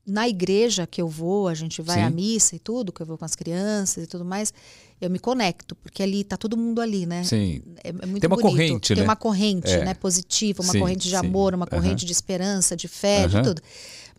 na igreja que eu vou, a gente vai Sim. à missa e tudo, que eu vou com as crianças e tudo mais, eu me conecto, porque ali tá todo mundo ali, né? Sim. É, é muito Tem uma bonito. corrente, Tem né? uma corrente, É. né, positiva, uma Sim, corrente de sim. amor, uma corrente de esperança, de fé, Aham. de tudo.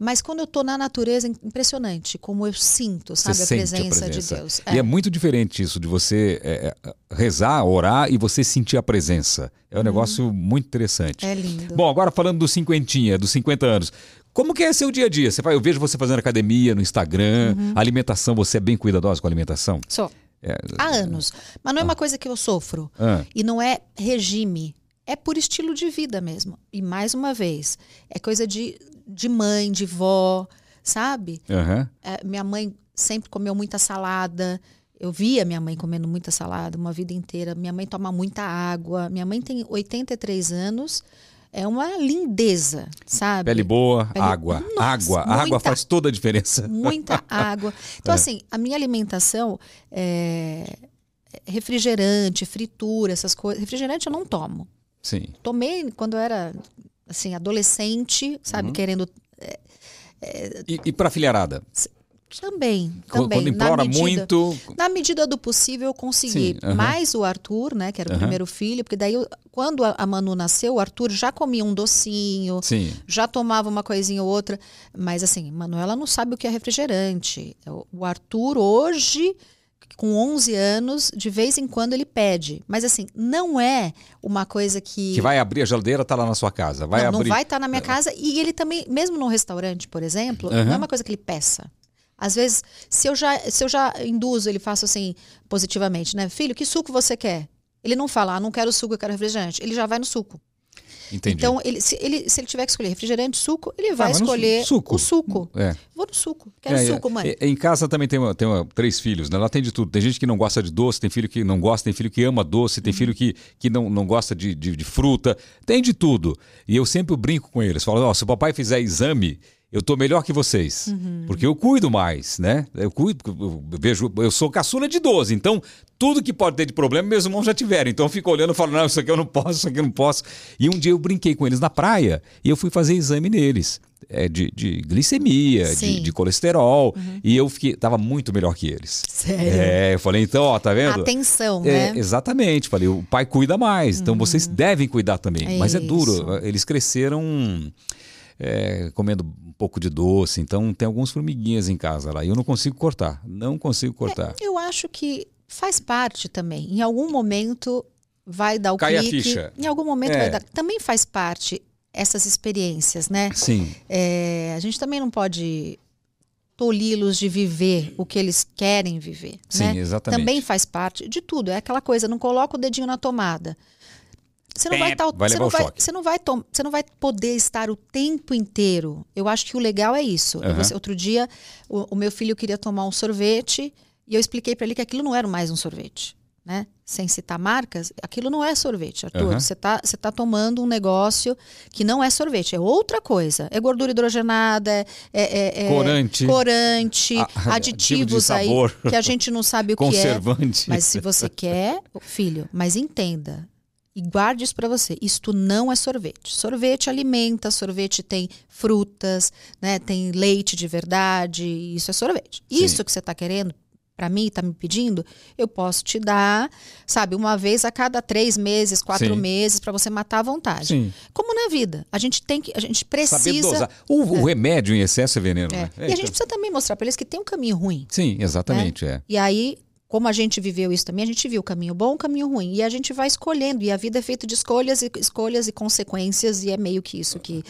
Mas quando eu tô na natureza, é impressionante como eu sinto, sabe, a presença, a presença. de Deus. E é muito diferente isso de você é, é, rezar, orar e você sentir a presença. É um negócio muito interessante. Uhum. É lindo. Bom, agora falando do cinquentinha, dos 50 anos. Como que é seu dia a dia? Você vai, eu vejo você fazendo academia no Instagram, Uhum. alimentação, você é bem cuidadosa com a alimentação? Sou. É, Há anos. Mas não é uma coisa que eu sofro. Ah. E não é regime. É por estilo de vida mesmo. E mais uma vez, é coisa de, de mãe, de vó, sabe? aham. É, minha mãe sempre comeu muita salada. Eu via minha mãe comendo muita salada uma vida inteira. Minha mãe toma muita água. Minha mãe tem 83 anos. É uma lindeza, sabe? Pele boa, Pele- água. Nossa, água. A água muita- faz toda a diferença. muita água. Então, assim, a minha alimentação é refrigerante, fritura, essas coisas. Refrigerante eu não tomo. Sim. Tomei quando eu era, assim, adolescente, sabe, Uhum. querendo E, e para filharada? Também, Quando, também. quando implora na medida, muito. Na medida do possível, eu consegui. Sim, aham. Mais o Arthur, né, que era o Aham. primeiro filho, porque daí, quando a Manu nasceu, o Arthur já comia um docinho, Sim. já tomava uma coisinha ou outra. Mas assim, Manuela não sabe o que é refrigerante. O- Arthur hoje, com 11 anos, de vez em quando ele pede. Mas assim, não é uma coisa que. Que vai abrir a geladeira, tá lá na sua casa. Vai não, não abrir. vai estar na minha casa. E ele também, mesmo num restaurante, por exemplo, Aham. não é uma coisa que ele peça. Às vezes, se eu já, se eu já induzo, ele faço assim, positivamente, né? Filho, que suco você quer? Ele não fala, ah, não quero suco, eu quero refrigerante. Ele já vai no suco. Entendi. Então, ele, se, ele, se ele tiver que escolher refrigerante, suco, ele vai Ah, vai no escolher suco. o suco. É. Vou no suco. Quero É, suco, é. mãe. Em casa também tem, uma- tem uma- três filhos, né? Ela tem de tudo. Tem gente que não gosta de doce, tem filho que não gosta, tem filho que ama doce, Uhum. tem filho que, que não, não gosta de, de, de fruta. Tem de tudo. E eu sempre brinco com eles. Falo, ó, se o papai fizer exame, eu tô melhor que vocês. Uhum. Porque eu cuido mais, né? Eu cuido, eu vejo, eu sou caçula de 12, então tudo que pode ter de problema, meus irmãos já tiveram. Então eu fico olhando e falo, não, isso aqui eu não posso, isso aqui eu não posso. E um dia eu brinquei com eles na praia e eu fui fazer exame neles. É, de, de glicemia, de, de colesterol. E eu fiquei, tava muito melhor que eles. Sério? É, eu falei, então, ó, tá vendo? Atenção, É, né? exatamente, falei, o pai cuida mais, então vocês devem cuidar também. É Mas é isso. duro, eles cresceram é, comendo pouco de doce, então tem alguns formiguinhas em casa lá. E eu não consigo cortar, não consigo cortar. Eu acho que faz parte também. Em algum momento vai dar o Cai a clique. ficha. Em algum momento É. vai dar. Também faz parte essas experiências, né? Sim, É, a gente também não pode tolhi-los de viver o que eles querem viver. sim, né? exatamente. Também faz parte de tudo. É aquela coisa, não coloca o dedinho na tomada. Você não vai, tal- vai você não vai, você não vai você não vai poder estar o tempo inteiro. Eu acho que o legal é isso. Você- outro dia, o, o meu filho queria tomar um sorvete e eu expliquei para ele que aquilo não era mais um sorvete, né? Sem citar marcas, aquilo não é sorvete, Arthur. Aham. Você tá, você tá tomando um negócio que não é sorvete, é outra coisa. É gordura hidrogenada, é, é- é- Corante. corante, A- aditivo aditivos de aí que a gente não sabe o que é. Conservante. Mas se você quer, filho, mas entenda e guarde isso para você. Isto não é sorvete. Sorvete alimenta, sorvete tem frutas, né? Tem leite de verdade, isso é sorvete. Sim. Isso que você está querendo para mim, está me pedindo, eu posso te dar, sabe, uma vez a cada três meses, quatro Sim. meses para você matar à vontade. Sim. Como na vida, a gente tem que, a gente Saber precisa dosar. O, o remédio em excesso é veneno, é. né? E a gente precisa também mostrar para eles que tem um caminho ruim. Sim, exatamente, é. E aí, como a gente viveu isso também, a gente viu o caminho bom, o caminho ruim. E a gente vai escolhendo. E a vida é feita de escolhas e escolhas e consequências. E é meio que isso que,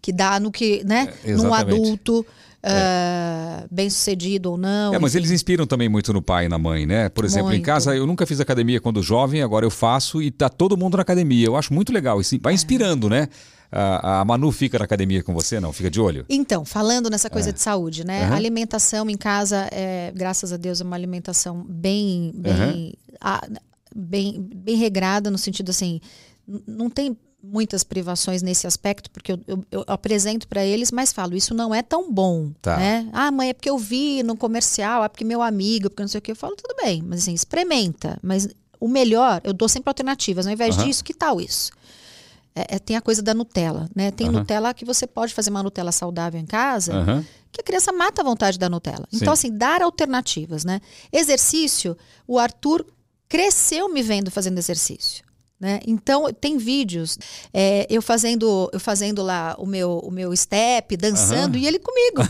que dá no que, né? É, Num exatamente. adulto. uh, bem sucedido ou não. É, mas eles inspiram também muito no pai e na mãe, né? Por exemplo, Muito. em casa eu nunca fiz academia quando jovem, agora eu faço e tá todo mundo na academia. Eu acho muito legal. Isso É. vai inspirando, né? A, a Manu fica na academia com você, não? Fica de olho? Então, falando nessa coisa de saúde, né? Aham. A alimentação em casa, é, graças a Deus, é uma alimentação bem, bem, a- bem, bem regrada, no sentido assim, não tem muitas privações nesse aspecto, porque eu, eu- eu apresento para eles, mas falo, isso não é tão bom, Tá. né? Ah, mãe, é porque eu vi no comercial, é porque meu amigo, porque não sei o que. Eu falo, tudo bem, mas assim, experimenta. Mas o melhor, eu dou sempre alternativas. Ao invés Aham. disso, que tal isso? É, é, tem a coisa da Nutella, né? Tem Aham. Nutella que você pode fazer uma Nutella saudável em casa, Aham. que a criança mata a vontade da Nutella. Sim. Então, assim, dar alternativas, né? Exercício, o Arthur cresceu me vendo fazendo exercício. Né? Então, tem vídeos, é, eu fazendo eu fazendo lá o meu, o meu step, dançando, e ele comigo.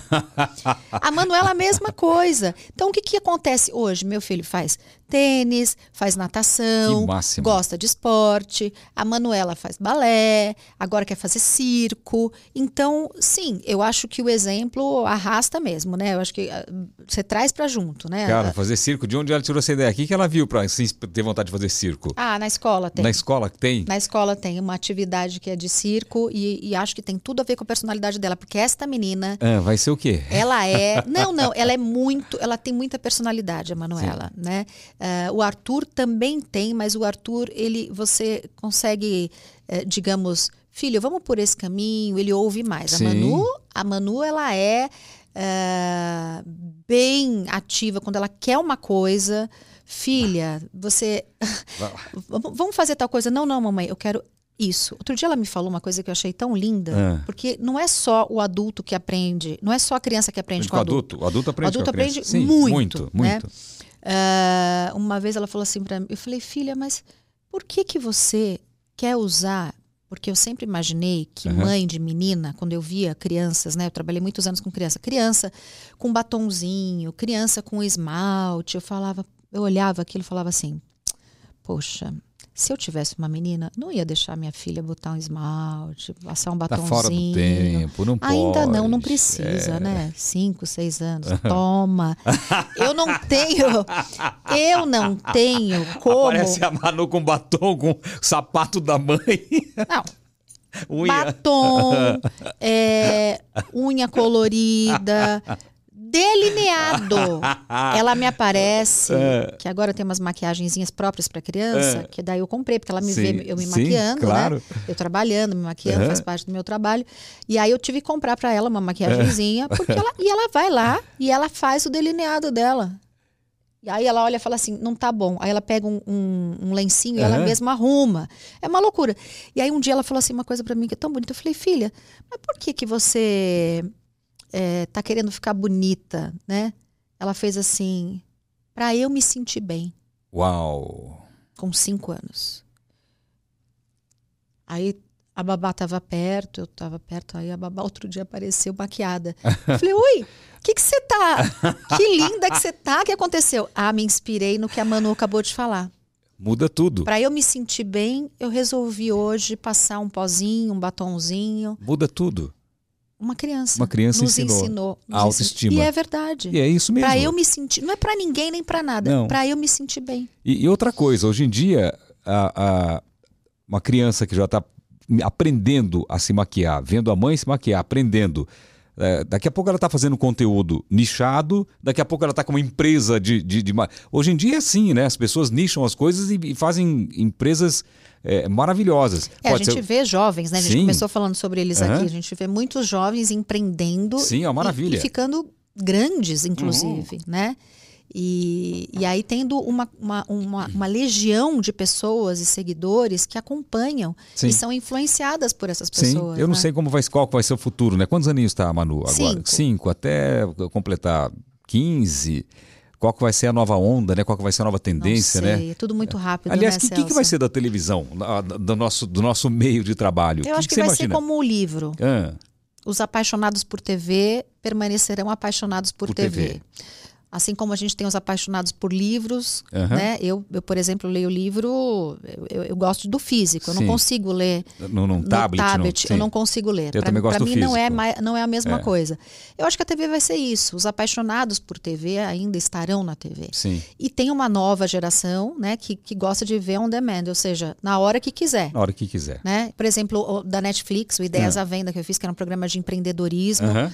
a Manuela, a mesma coisa. Então, o que, que acontece hoje? Meu filho faz tênis, faz natação, gosta de esporte. A Manuela faz balé, agora quer fazer circo. Então, sim, eu acho que o exemplo arrasta mesmo, né? Eu acho que ah, você traz pra junto, né? Cara, fazer circo, de onde ela tirou essa ideia? O que que ela viu pra assim, ter vontade de fazer circo? Ah, na escola tem. Na escola tem? Na escola tem uma atividade que é de circo e, e acho que tem tudo a ver com a personalidade dela, porque esta menina, Ah, vai ser o quê? ela é. Não, não, ela é muito. Ela tem muita personalidade, a Manuela, né? Ah, o Arthur também tem, mas o Arthur, ele, você consegue, eh, digamos, filho, vamos por esse caminho, ele ouve mais. A Sim. Manu, a Manu, ela é ah, bem ativa quando ela quer uma coisa. Filha, você. Vamos fazer tal coisa. Não, não, mamãe, eu quero isso. Outro dia ela me falou uma coisa que eu achei tão linda, Ah. porque não é só o adulto que aprende, não é só a criança que aprende com o adulto. O adulto aprende O adulto com a criança. aprende muito, muito, né? muito. Ah, uma vez ela falou assim pra mim, eu falei, filha, mas por que que você quer usar? Porque eu sempre imaginei que Aham. mãe de menina, quando eu via crianças, né? Eu trabalhei muitos anos com criança, criança com batonzinho, criança com esmalte, eu falava, eu olhava aquilo e falava assim, poxa, se eu tivesse uma menina, não ia deixar minha filha botar um esmalte, passar um Tá batonzinho. fora do tempo, não pode. Ainda não, não precisa, É. né? Cinco, seis anos. Toma. Eu não tenho. Eu não tenho como. Parece a Manu com batom, com sapato da mãe. Não, Unha. batom, é, unha colorida, delineado. Ela me aparece, É. que agora tem umas maquiagenzinhas próprias para criança, É. que daí eu comprei, porque ela me Sim, vê eu me sim, maquiando, claro. né? Eu trabalhando, me maquiando, faz parte do meu trabalho. E aí eu tive que comprar para ela uma maquiagenzinha, porque ela, e ela vai lá e ela faz o delineado dela. E aí ela olha e fala assim, não tá bom. Aí ela pega um, um- um lencinho e ela mesma arruma. É uma loucura. E aí um dia ela falou assim uma coisa pra mim que é tão bonita. Eu falei, filha, mas por que que você é, tá querendo ficar bonita, né? Ela fez assim, pra eu me sentir bem, Uau. com cinco anos. Aí a babá tava perto, eu tava perto, aí a babá outro dia apareceu maquiada. Eu falei, ui, o que que você tá? Que linda que você tá, o que aconteceu? Ah, me inspirei no que a Manu acabou de falar. Muda tudo. Pra eu me sentir bem, eu resolvi hoje passar um pozinho, um batonzinho. Muda tudo. Uma criança. Uma criança nos ensinou. ensinou. nos A autoestima. ensinou. E é verdade. E é isso mesmo. Pra eu me sentir. Não é pra ninguém nem pra nada. Pra eu me sentir bem. E, e outra coisa, hoje em dia, a- a- uma criança que já está aprendendo a se maquiar, vendo a mãe se maquiar, aprendendo. é, daqui a pouco ela está fazendo conteúdo nichado, daqui a pouco ela está com uma empresa de, de, de Hoje em dia é assim, né? As pessoas nicham as coisas e, e fazem empresas é, maravilhosas. É, Pode a gente ser- vê jovens, né? A gente Sim. começou falando sobre eles Aham. aqui. A gente vê muitos jovens empreendendo. Sim, é uma e- maravilha. E, ficando grandes, inclusive, né? E, e aí tendo uma, uma, uma, uma legião de pessoas e seguidores que acompanham Sim. e são influenciadas por essas Sim, pessoas. eu não né? sei como vai, qual vai ser o futuro, né? Quantos aninhos está Manu agora? Cinco. Cinco, até completar 15. Qual que vai ser a nova onda, né? Qual que vai ser a nova tendência, não sei, né? É tudo muito rápido, Aliás, o né, que, que, que vai ser da televisão, do nosso, do nosso meio de trabalho? Eu que acho que, você vai imagina? ser como o livro. Ah, Os apaixonados por TV permanecerão apaixonados por, Por TV. TV. Assim como a gente tem os apaixonados por livros, Aham. né? Eu, eu, por exemplo, leio livro, eu, eu- gosto do físico, eu Sim. não consigo ler No, num no tablet, tablet, eu não consigo ler. Eu Pra- também gosto pra do mim não é, não é a mesma É. coisa. Eu acho que a TV vai ser isso. Os apaixonados por TV ainda estarão na TV. Sim. E tem uma nova geração, né, que, que gosta de ver on demand, ou seja, na hora que quiser. Na hora que quiser. Né? Por exemplo, o da Netflix, o Ideias Ah. à Venda, que eu fiz, que era um programa de empreendedorismo. Aham.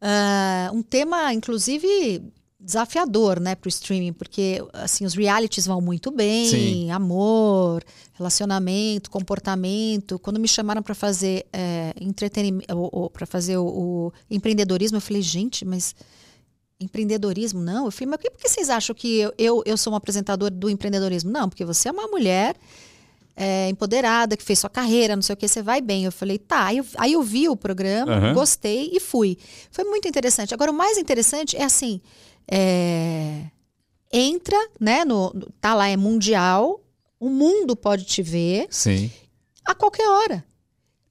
Ah, um tema, inclusive, desafiador, né, para o streaming, porque assim os realities vão muito bem, Sim. amor, relacionamento, comportamento. Quando me chamaram para fazer é, entretenimento, para fazer o, o empreendedorismo, eu falei, gente, mas empreendedorismo não? Eu falei, mas por que vocês acham que eu, eu, eu sou um apresentador do empreendedorismo? Não, porque você é uma mulher é, empoderada, que fez sua carreira, não sei o que, você vai bem. Eu falei, tá. Aí eu, aí eu vi o programa, Aham. gostei e fui. Foi muito interessante. Agora, o mais interessante é assim: é, entra, né? No, tá lá, é mundial, o mundo pode te ver Sim. a qualquer hora.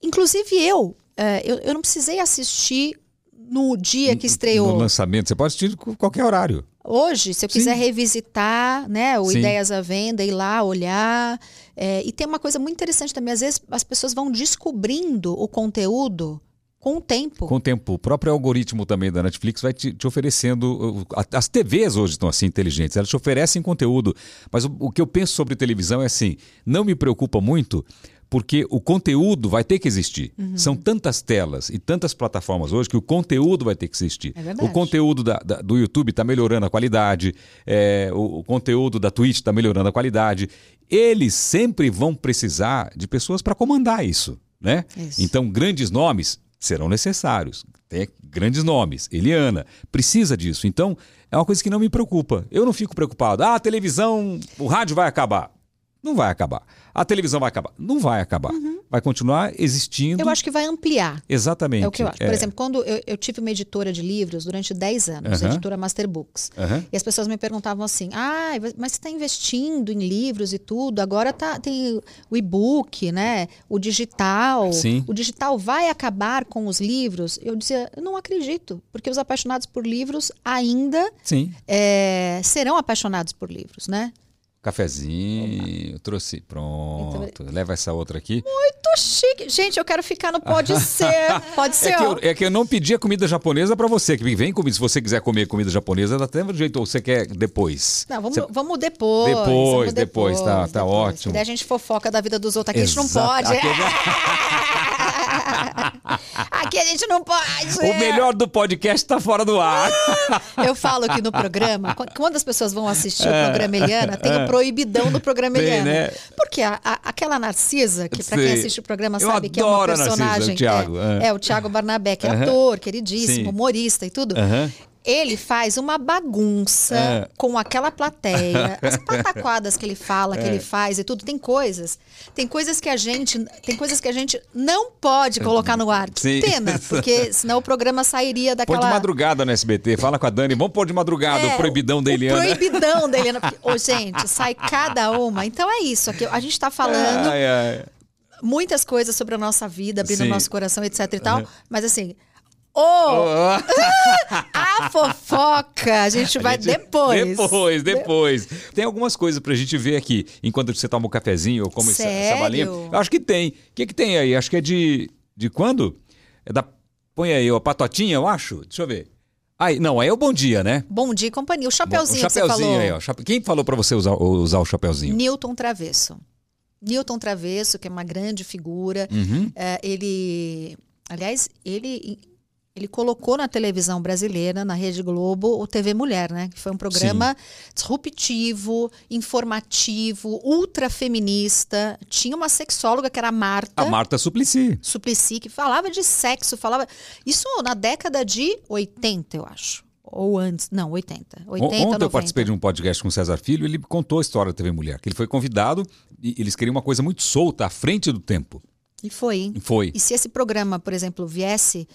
Inclusive eu, é, eu, eu não precisei assistir no dia que estreou. No lançamento. Você pode assistir com qualquer horário. Hoje, se eu quiser Sim. revisitar, né, o Sim. Ideias à Venda, ir lá, olhar. é, e tem uma coisa muito interessante também, às vezes as pessoas vão descobrindo o conteúdo com o tempo. Com o tempo, o próprio algoritmo também da Netflix vai te, te oferecendo. As TVs hoje estão assim inteligentes, elas te oferecem conteúdo. Mas o, o que eu penso sobre televisão é assim: não me preocupa muito, porque o conteúdo vai ter que existir. Uhum. São tantas telas e tantas plataformas hoje que o conteúdo vai ter que existir. É o conteúdo da- da- do YouTube está melhorando a qualidade, é, o, o conteúdo da Twitch está melhorando a qualidade. Eles sempre vão precisar de pessoas para comandar isso. Né? Isso. Então, grandes nomes serão necessários. Tem grandes nomes. Eliana precisa disso. Então, é uma coisa que não me preocupa. Eu não fico preocupado. Ah, a televisão, o rádio vai acabar. Não vai acabar. A televisão vai acabar. Não vai acabar. Vai continuar existindo. Eu acho que vai ampliar. Exatamente. É o que eu acho. Por exemplo, quando eu, eu tive uma editora de livros durante 10 anos, a Aham. editora Master Books. Aham. E as pessoas me perguntavam assim: ah, mas você está investindo em livros e tudo, agora tá, tem o e-book, né? O digital. Sim. O digital vai acabar com os livros? Eu dizia, eu não acredito, porque os apaixonados por livros ainda Sim. é, serão apaixonados por livros, né? Cafezinho, trouxe. Pronto. Leva essa outra aqui. Muito chique. Gente, eu quero ficar no Pode Ser. Pode ser. É que, eu, é que eu não pedi a comida japonesa pra você. Que vem comida. Se você quiser comer comida japonesa, dá até um jeito. Ou você quer depois? Não, vamos, Você- vamos depois. Depois, vamos depois, tá- tá ótimo. Que daí a gente fofoca da vida dos outros. Aqui a gente não Exato. pode. Aqui Aqui a gente não pode. O melhor do podcast tá fora do ar. Eu falo que no programa, qu- quando as pessoas vão assistir o programa Eliana, tem o proibidão do programa. Tem, Eliana. né? Porque a- a- aquela Narcisa, que pra quem assiste o programa Eu sabe que é uma a Narcisa, personagem. o Thiago, é, é. é, o Thiago Barnabé, que é Aham. ator, queridíssimo, Sim. humorista e tudo. Aham. Ele faz uma bagunça É. com aquela plateia, as pataquadas que ele fala, É. que ele faz e tudo. Tem coisas, tem coisas que a gente, tem coisas que a gente não pode colocar no ar. Que Sim. pena, porque senão o programa sairia Põe daquela de madrugada no SBT. Fala com a Dani. Vamos pôr de madrugada É, o proibidão da o Eliana. proibidão da Eliana. Ô, gente, sai cada uma. Então é isso. Aqui, a gente está falando Ai, ai. muitas coisas sobre a nossa vida, abrindo o Sim. nosso coração, etc e tal. Mas assim, Oh, a fofoca, a gente vai gente- depois. Depois, depois. Tem algumas coisas pra gente ver aqui, enquanto você toma um cafezinho ou come essa, essa Sério? balinha. Eu acho que tem. O que, que tem aí? Acho que é de. De quando? É da. Põe aí, ó, patotinha, eu acho. Deixa eu ver. Aí, não, aí é o bom dia, né? Bom dia, companhia. O o chapeuzinho, que você chapeuzinho falou. aí, ó. Chape- Quem falou pra você usar, usar o chapeuzinho? Newton Travesso. Newton Travesso, que é uma grande figura. Uhum. É, ele, aliás, ele, ele colocou na televisão brasileira, na Rede Globo, o TV Mulher, né? Que foi um programa disruptivo, informativo, ultra feminista. Tinha uma sexóloga que era a Marta. A Marta Suplicy. Suplicy, que falava de sexo, falava. Isso na década de 80, eu acho. Ou antes. Não, 80. 80, Ontem 90. eu participei de um podcast com o César Filho ele contou a história da TV Mulher. Que ele foi convidado e eles queriam uma coisa muito solta, à frente do tempo. E foi, hein? E foi. E se esse programa, por exemplo, viesse,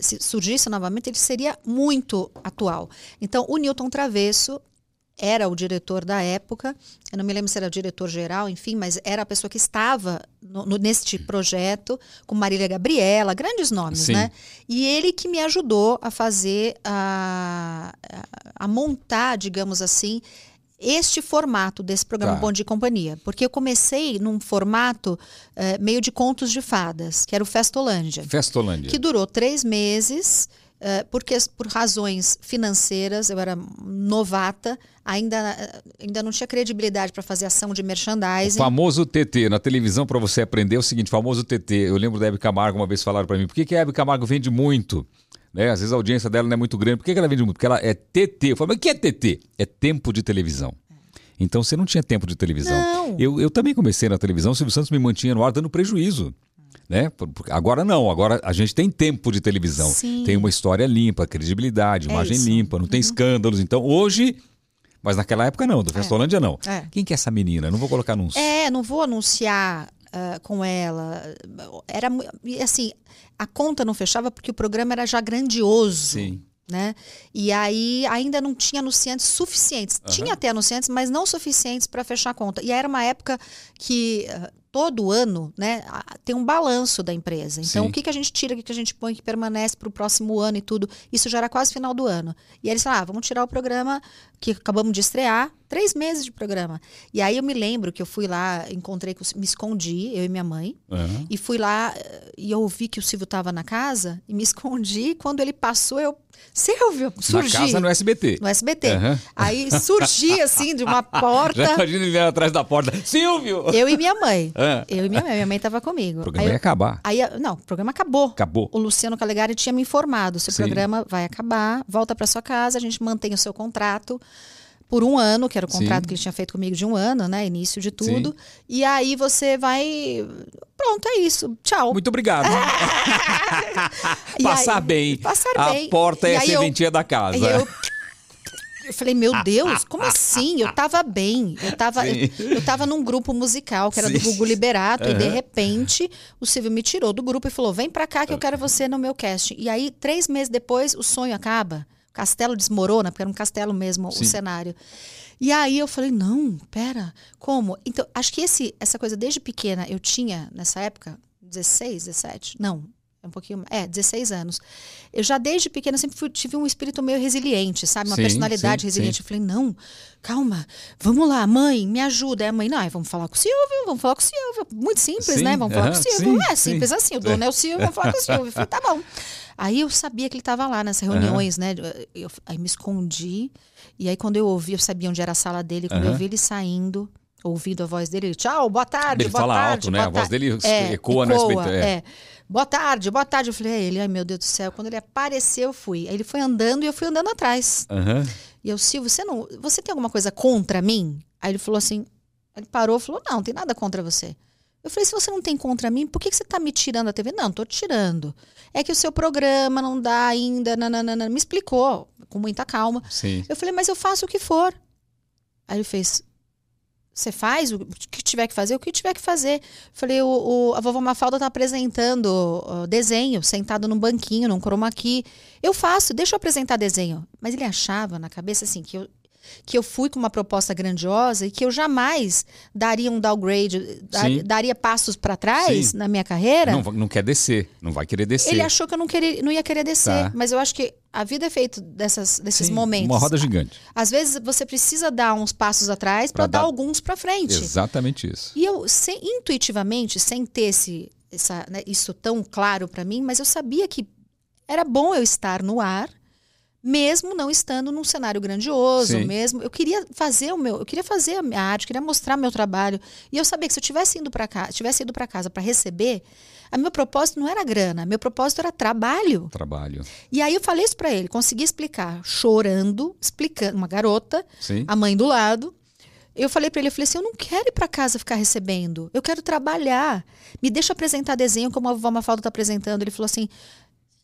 se surgisse novamente, ele seria muito atual. Então, o Newton Travesso era o diretor da época, eu não me lembro se era diretor geral, enfim, mas era a pessoa que estava no, no- neste projeto, com Marília Gabriela, grandes nomes, Sim. né? E ele que me ajudou a fazer a a montar, digamos assim, este formato desse programa Tá. Bom Dia e Companhia. Porque eu comecei num formato eh, meio de contos de fadas, que era o Festolândia Festolândia. que durou três meses, eh, porque por razões financeiras, eu era novata, ainda, ainda não tinha credibilidade para fazer ação de O merchandising. famoso TT, na televisão, para você aprender, é o seguinte: famoso TT. Eu lembro da Hebe Camargo uma vez falaram para mim: por que, que a Hebe Camargo vende muito? Né? Às vezes a audiência dela não é muito grande. Por que, que ela vende muito? Porque ela é TT. Eu falei, mas o que é TT? É tempo de televisão. Então você não tinha tempo de televisão. Não. Eu, eu também comecei na televisão, o Silvio Santos me mantinha no ar dando prejuízo. Né? Agora não, agora a gente tem tempo de televisão. Sim. Tem uma história limpa, credibilidade, É imagem isso. limpa, não tem escândalos. Então hoje. Mas naquela época não, do Festolândia não. É. Quem que é essa menina? Não vou colocar anúncio. É, não vou anunciar ah, com ela. Era assim, a conta não fechava porque o programa era já grandioso. Sim. Né? E aí ainda não tinha anunciantes suficientes. Tinha até anunciantes, mas não suficientes para fechar a conta. E era uma época que ah, todo ano né, tem um balanço da empresa. Então, Sim. o que, que a gente tira, o que, que a gente põe que permanece para o próximo ano e tudo. Isso já era quase final do ano. E eles falaram: ah, vamos tirar o programa que acabamos de estrear, três meses de programa. E aí eu me lembro que eu fui lá, encontrei, me escondi, eu e minha mãe. Aham. E fui lá eh, e eu ouvi que o Silvio estava na casa e me escondi. Quando ele passou, eu. Silvio, surgi. Na casa no SBT. No SBT. Aham. Aí surgi assim de uma porta. Já imagina ele atrás da porta. Silvio! Eu e minha mãe. Ah. Eu e minha mãe. Minha mãe estava comigo. O programa aí, ia acabar. aí, não, o programa acabou. Acabou. O Luciano Calegari tinha me informado. Seu Sim. programa vai acabar, volta para sua casa, a gente mantém o seu contrato por um ano, que era o contrato Sim. que ele tinha feito comigo de um ano, né? Início de tudo. E aí você vai. Pronto, é isso. Tchau. Muito obrigado. Passar aí- bem. Passar a bem. porta é E a aí eu- serventia da casa. Eu, eu falei, meu Deus, como assim? Eu tava bem. Eu tava, eu, Sim. eu tava num grupo musical que era do Sim. Gugu Liberato, e de repente o Silvio me tirou do grupo e falou: vem pra cá que eu quero você no meu casting. E aí, três meses depois, o sonho acaba. Castelo desmorona, porque era um castelo mesmo Sim. o cenário. E aí eu falei, não, pera, como? Então, acho que esse, essa coisa desde pequena eu tinha, nessa época, 16, 17, não, um pouquinho, é, 16 anos. Eu já desde pequena sempre fui- tive um espírito meio resiliente, sabe? Uma Sim, personalidade sim, resiliente. sim. Eu falei, não, calma, vamos lá, mãe, me ajuda. Aí a mãe, não, aí vamos falar com o Silvio, vamos falar com o Silvio. Muito simples, Sim, né? Vamos falar com o Silvio. é sim. simples assim, o dono é o Silvio, vamos falar com o Silvio. Eu falei, tá bom. Aí eu sabia que ele estava lá nessas reuniões, né? Eu, aí me escondi. E aí, quando eu ouvi, eu sabia onde era a sala dele. Quando eu Aham. vi ele saindo, ouvindo a voz dele, ele, tchau, boa tarde, Ele boa fala tarde. alto, né? A voz tarde." dele ecoa no SBT, é. É. Boa tarde, boa tarde. Eu falei, é ele, ai meu Deus do céu. Quando ele apareceu, eu fui. Aí ele foi andando e eu fui andando atrás. Aham. E eu, Silvio, você não. Você tem alguma coisa contra mim? Aí ele falou assim. Ele parou e falou: Não, não tem nada contra você. Eu falei, se você não tem contra mim, por que, que você tá me tirando da TV? Não, tô tirando. É que o seu programa não dá ainda. Nananana. Me explicou com muita calma. Sim. Eu falei, mas eu faço o que for. Aí ele fez. Você faz o que tiver que fazer, o que tiver que fazer. Falei, o, o- a vovó Mafalda tá apresentando ó, desenho, sentado num banquinho, num chroma key. Eu faço, deixa eu apresentar desenho. Mas ele achava na cabeça assim que eu, que eu fui com uma proposta grandiosa e que eu jamais daria um downgrade, dar- daria passos para trás Sim. na minha carreira. Não, não quer descer. Não vai querer descer. Ele achou que eu não, queria, não ia querer descer. Tá. Mas eu acho que a vida é feita dessas, desses Sim, momentos. Uma roda gigante. Às vezes você precisa dar uns passos atrás para dar dar- alguns para frente. Exatamente isso. E eu, sem, intuitivamente, sem ter esse, essa, né, isso tão claro para mim, mas eu sabia que era bom eu estar no ar, mesmo não estando num cenário grandioso, Sim. mesmo. Eu queria fazer o meu, eu queria fazer a minha arte, queria mostrar meu trabalho. E eu sabia que se eu tivesse indo para casa, tivesse ido para casa para receber, a meu propósito não era grana, meu propósito era trabalho. Trabalho. E aí eu falei isso para ele, consegui explicar, chorando, explicando, uma garota, Sim. a mãe do lado. Eu falei para ele, eu falei assim, eu não quero ir para casa ficar recebendo, eu quero trabalhar. Me deixa apresentar desenho como a vovó Mafalda está apresentando. Ele falou assim,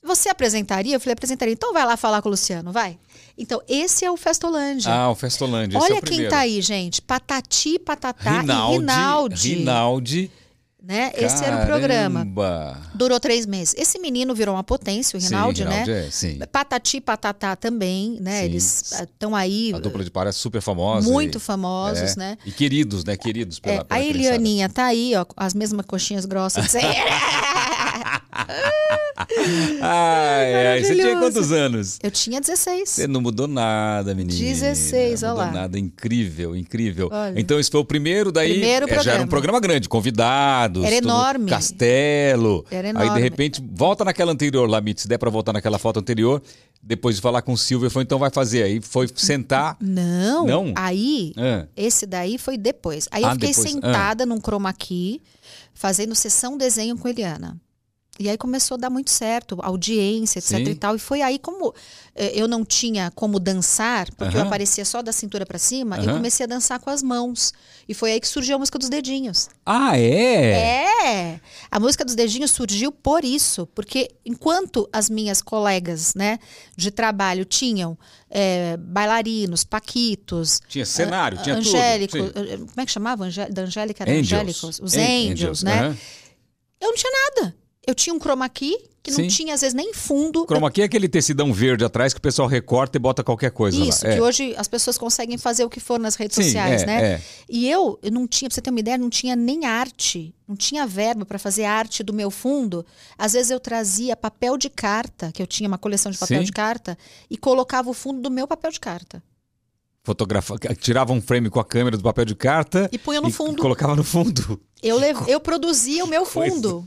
você apresentaria? Eu falei, apresentaria. Então vai lá falar com o Luciano, vai. Então esse é o Festolândia. Ah, o Festolândia. esse é Olha o quem tá aí, gente. Patati, Patatá Rinaldi. e Rinaldi. Rinaldi. Né? Esse era o programa. Durou três meses. Esse menino virou uma potência, o Rinaldi, sim, né? Rinaldi é, sim. Patati Patatá também, né? Sim. Eles estão aí A dupla de par é super famosa. muito e- famosos, é. né? E queridos, né? Queridos pela, É, pela a criançada. Elianinha tá aí, ó, as mesmas coxinhas grossas. ai, ai, você tinha quantos anos? Eu tinha 16. Você não mudou nada, menina. 16, não olha mudou lá. nada, incrível, incrível. Olha. Então esse foi o primeiro, daí Primeiro é, já era um programa. grande, convidados. Era enorme. Castelo. Era Aí de enorme. repente, volta naquela anterior lá, se der pra voltar naquela foto anterior, depois de falar com o Silvio, foi então vai fazer. Aí foi sentar. Não. Não? Aí, Ah. esse daí foi depois. Aí Ah, eu fiquei depois. Ah. sentada num chroma key, fazendo sessão desenho com Eliana. E aí começou a dar muito certo, audiência, etc Sim. e tal. E foi aí como eh, eu não tinha como dançar, porque eu aparecia só da cintura pra cima, eu Aham. comecei a dançar com as mãos. E foi aí que surgiu a música dos dedinhos. Ah, é? É! A música dos dedinhos surgiu por isso, porque enquanto as minhas colegas, né, de trabalho tinham eh, bailarinos, paquitos, Tinha cenário, tinha angélico, tudo. eh, como é que chamava? Angé- Da Angélica era Angels. angélicos, os An- angels, né? aham. Eu não tinha nada. Eu tinha um chroma key que Sim. não tinha às vezes nem fundo. Chroma key é aquele tecidão verde atrás que o pessoal recorta e bota qualquer coisa Isso, lá. que É. hoje as pessoas conseguem fazer o que for nas redes Sim, sociais, é, né? é. E eu, eu não tinha, pra você ter uma ideia, não tinha nem arte, não tinha verba para fazer arte do meu fundo. Às vezes eu trazia papel de carta, que eu tinha uma coleção de papel Sim. de carta, e colocava o fundo do meu papel de carta. Fotografa... Tirava um frame com a câmera do papel de carta E punha no fundo. colocava no fundo. Eu, lev- eu produzia o meu fundo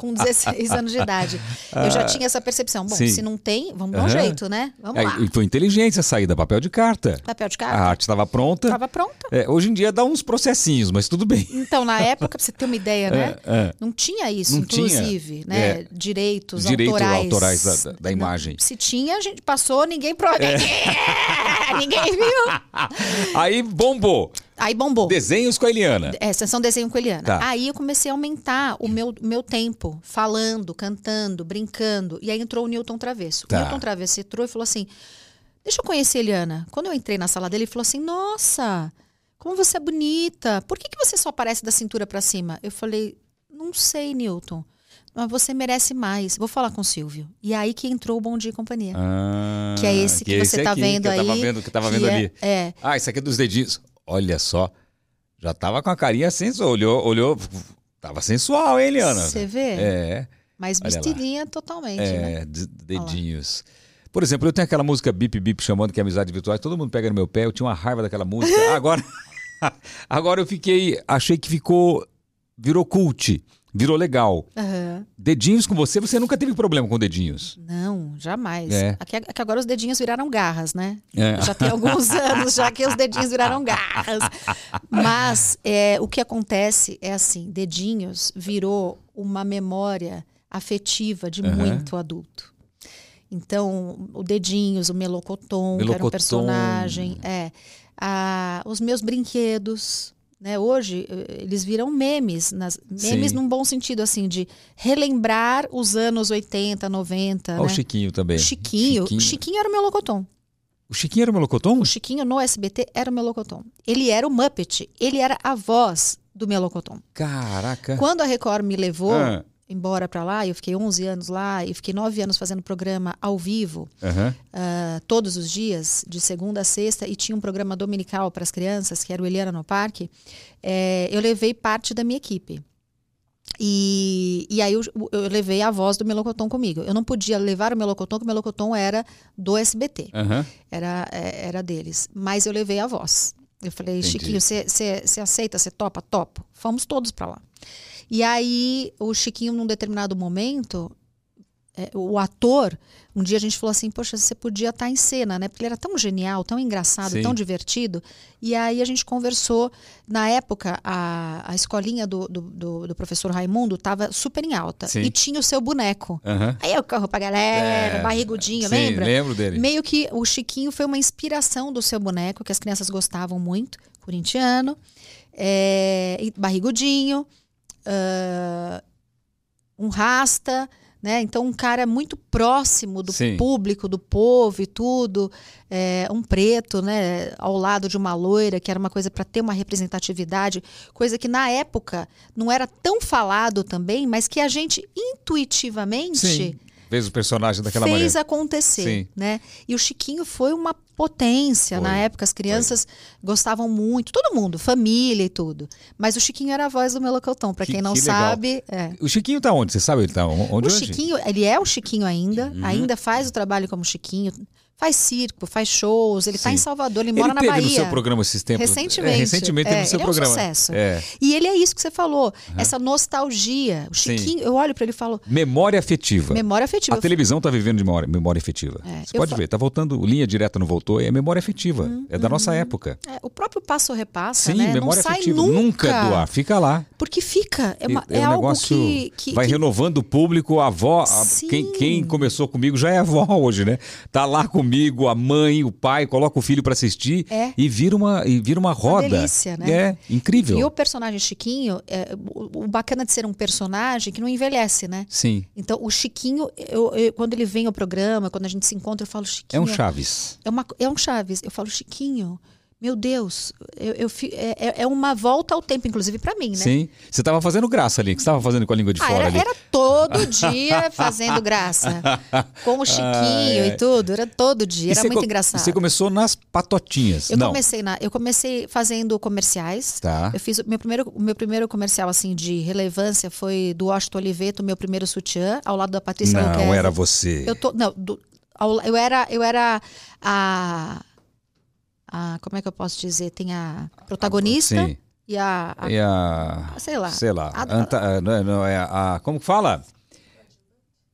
com 16 anos de idade. Eu já tinha essa percepção. Bom, Ah. Sim. se não tem, vamos dar um jeito, né? Vamos É, lá. e foi inteligência a saída, papel de carta. Papel de A carta. arte estava pronta. Estava pronta. É, hoje em dia dá uns processinhos, mas tudo bem. Então, na época, pra você ter uma ideia, né? É, é. Não tinha isso, Não tinha. inclusive, né? É. Direitos Direito autorais. autorais da- da- imagem. Se tinha, a gente passou, ninguém pro... É. ninguém viu. Aí bombou. Aí bombou. Desenhos com a Eliana. É, sessão desenho com a Eliana. Tá. Aí eu comecei a aumentar o meu, meu tempo, falando, cantando, brincando. E aí entrou o Newton Travesso. Tá. O Newton Travesso entrou e falou assim: Deixa eu conhecer a Eliana. Quando eu entrei na sala dele, ele falou assim: Nossa, como você é bonita. Por que, que você só aparece da cintura pra cima? Eu falei: Não sei, Newton. Mas você merece mais. Vou falar com o Silvio. E aí que entrou o Bom Dia e Companhia. Ah, que é esse que, você tá vendo que aí. Eu tava vendo, que eu tava que vendo é- ali. É. Ah, isso aqui é dos dedinhos. Olha só. Já tava com a carinha sensual. Olhou, olhou. Tava sensual, hein, Eliana? Você vê? É. Mas vestidinha totalmente, né? É, de- dedinhos. Por exemplo, eu tenho aquela música Bip Bip chamando que é amizade virtual, todo mundo pega no meu pé, eu tinha uma raiva daquela música. Agora, agora eu fiquei, achei que ficou, virou cult, virou legal. Aham. Dedinhos com você, você nunca teve problema com dedinhos. Não, jamais. É. Aqui, aqui agora os dedinhos viraram garras, né? É. Já tem alguns anos já que os dedinhos viraram garras. Mas é, o que acontece é assim, dedinhos virou uma memória afetiva de Aham. muito adulto. Então, o Dedinhos, o Melocoton, que era um Melocoton. personagem, é, a- os meus brinquedos, né? Hoje eh, eles viram memes, nas, memes Sim. num bom sentido assim de relembrar os anos 80, 90, Olha o né? Chiquinho também. O Chiquinho, Chiquinho. o Chiquinho era o Melocoton. O Chiquinho era o Melocoton? O Chiquinho no SBT era o Melocoton. Ele era o Muppet, ele era a voz do Melocoton. Caraca. Quando a Record me levou Ah. Embora para lá, eu fiquei 11 anos lá e fiquei 9 anos fazendo programa ao vivo, Aham. ah, todos os dias, de segunda a sexta, e tinha um programa dominical para as crianças, que era o Eliana no Parque. eh, eu levei parte da minha equipe. E, e aí eu, eu levei a voz do Melocoton comigo. Eu não podia levar o Melocoton, porque o Melocoton era do SBT Aham. era, é, era deles. Mas eu levei a voz. Eu falei, Entendi. Chiquinho, você aceita, você topa? Topo. Fomos todos para lá. E aí, o Chiquinho, num determinado momento, é, o ator, um dia a gente falou assim, poxa, você podia estar em cena, né? Porque ele era tão genial, tão engraçado, Sim. tão divertido. E aí a gente conversou. Na época, a, a escolinha do, do, do- do professor Raimundo estava super em alta. Sim. E tinha o seu boneco. Aham. Aí eu corro pra galera, É, barrigudinho, Sim, lembra? lembro dele. Meio que o Chiquinho foi uma inspiração do seu boneco, que as crianças gostavam muito, corintiano, é, barrigudinho, ah, um rasta, né? Então um cara muito próximo do Sim. público, do povo e tudo, é, um preto, né? Ao lado de uma loira, que era uma coisa para ter uma representatividade, coisa que na época não era tão falado também, mas que a gente intuitivamente Sim. Fez o personagem daquela fez maneira. acontecer, Sim. né? E o Chiquinho foi uma potência Foi, na época, as crianças gostavam muito, todo mundo, família e tudo. Mas o Chiquinho era a voz do Melocotão, para Que- quem não que sabe, é. O Chiquinho tá onde? Você sabe ele tá onde O hoje? Chiquinho, ele é o Chiquinho ainda, Uhum. ainda faz o trabalho como Chiquinho, faz circo, faz shows, ele tá Sim. em Salvador, ele, Ele mora na teve Bahia. no seu programa esses tempos. Recentemente. É, recentemente teve É, no seu ele é um programa. sucesso. É. E ele é isso que você falou, essa nostalgia. O Sim. Chiquinho, eu olho para ele e falo, Memória afetiva. memória afetiva. A televisão tá vivendo de memória, memória afetiva. É, Você eu pode ver, tá voltando, linha direta não voltou, é memória afetiva. é da nossa época. É, o próprio passo repassa, Sim, né? memória não sai afetiva. nunca. do ar, fica lá. Porque fica. É, uma- é um algo negócio que, que, vai que- renovando o público, a avó, a- Sim. quem, quem começou comigo já é avó hoje, né? Tá lá comigo, a mãe, o pai, coloca o filho para assistir É. e vira uma e vira uma roda. delícia, né? É incrível. E o personagem Chiquinho, é, o, o bacana de ser um personagem que não envelhece, né? Sim, Então, o Chiquinho, eu- eu- quando ele vem ao programa, quando a gente se encontra, eu falo, é Chiquinho. um Chaves. É, uma- é um Chaves. Eu falo, Chiquinho, meu Deus, eu, eu fi- é, é- é uma volta ao tempo, inclusive pra mim, né? Sim. Você tava fazendo graça ali, que você tava fazendo com a língua de Ah, fora era, ali. era todo dia fazendo graça. Com o Chiquinho e tudo, era todo dia, E era muito engraçado. Você começou nas patotinhas. Eu não. comecei na, eu comecei fazendo comerciais. Tá. Eu fiz o meu primeiro, meu primeiro comercial assim de relevância foi do Washington Oliveto, meu primeiro sutiã, ao lado da Patrícia Não, Luquezzi. era você. Eu tô, não, do- ao- eu era, eu era a, a, como é que eu posso dizer? Tem a protagonista Sim. e a, a- E a. sei lá. Sei lá. A- anta- não, não, é a. Como que fala?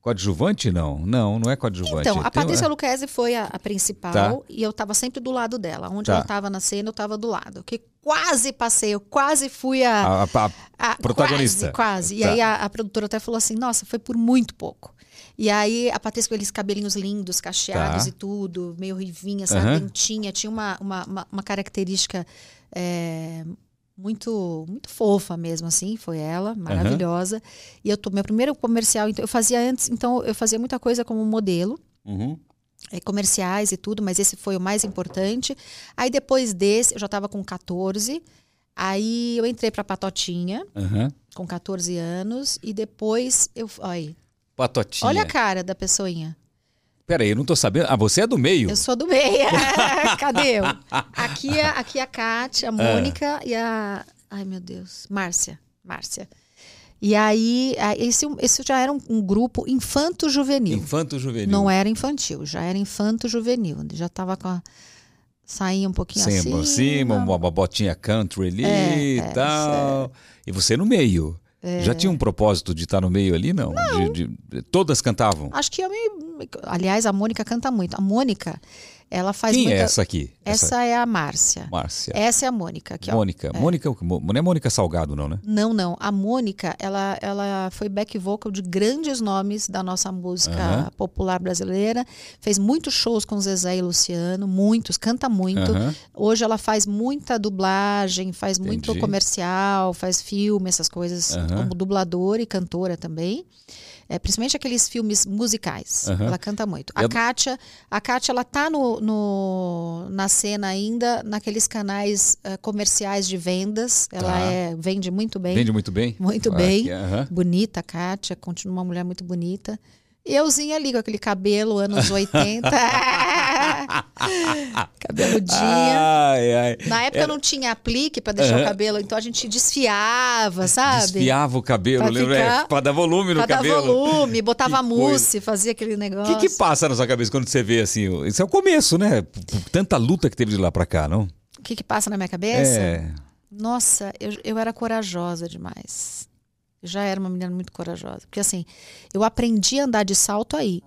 Coadjuvante? Não. Não, não é coadjuvante. Então, a Tem- Patrícia Luquezzi foi a, a principal Tá. e eu tava sempre do lado dela. Onde Tá. ela tava na cena, eu tava do lado. Que quase passei, eu quase fui a, a- a- protagonista. Quase, quase. E Tá. aí a, a produtora até falou assim: nossa, foi por muito pouco. E aí a Patrícia com aqueles cabelinhos lindos, cacheados Tá. e tudo, meio rivinha, sabe? Aham. Dentinha, tinha uma, uma, uma, uma característica é, muito muito fofa mesmo, assim, foi ela, maravilhosa. E eu tô, meu primeiro comercial, então, eu fazia antes, então eu fazia muita coisa como modelo Uhum. é, comerciais e tudo, mas esse foi o mais importante. Aí depois desse, eu já estava com 14. Aí eu entrei para Patotinha, Aham. com 14 anos, e depois eu. Olha, Patotinha. olha a cara da pessoinha. Peraí, eu não tô sabendo. Ah, você é do meio? Eu sou do meio. Cadê eu? Aqui é, aqui é a Kátia, a Mônica e a. Ai, meu Deus. Márcia. Márcia. E aí, esse, esse já era um, um grupo infanto-juvenil. Infanto juvenil. Não era infantil, já era infanto-juvenil. Já estava com a. Saía um pouquinho Sim, assim. por cima, uma, uma botinha country ali É, e é, tal. E você no meio. Já tinha um propósito de estar no meio ali, não? De- de- todas cantavam. Acho que eu me. Aliás, a Mônica canta muito. A Mônica, ela faz Quem muita. é essa aqui? Essa é a Márcia. Márcia. Essa é a Mônica. Aqui, ó. Mônica. Mônica, Mo- não é Mônica Salgado, não, né? Não, não. A Mônica, ela, ela foi back vocal de grandes nomes da nossa música popular brasileira. Fez muitos shows com Zezé e Luciano, muitos, canta muito. Hoje ela faz muita dublagem, faz muito Entendi. comercial, faz filme, essas coisas, como dubladora e cantora também. É, principalmente aqueles filmes musicais. Aham. Ela canta muito. A a- Kátia, a Kátia, ela tá no, no- na cena ainda, naqueles canais eh, comerciais de vendas. Ela Tá. é, vende muito bem. Vende muito bem? Muito Ah, bem. aham. Bonita, a Kátia, continua uma mulher muito bonita. Euzinha ali com aquele cabelo, anos 80. Cabeludinha. Ai, ai. Na época não tinha aplique para deixar Aham. o cabelo, então a gente desfiava, sabe? Desfiava o cabelo, Pra lembra? ficar- É, Pra dar volume no Pra dar cabelo. volume, botava mousse, fazia aquele O negócio. que, que passa na sua cabeça quando você vê assim? o- Isso é o começo, né? Tanta luta que teve de lá pra cá, não? O que que passa na minha cabeça? É. Nossa, eu, eu era corajosa demais. Eu já era uma menina muito corajosa. Porque assim, eu aprendi a andar de salto aí.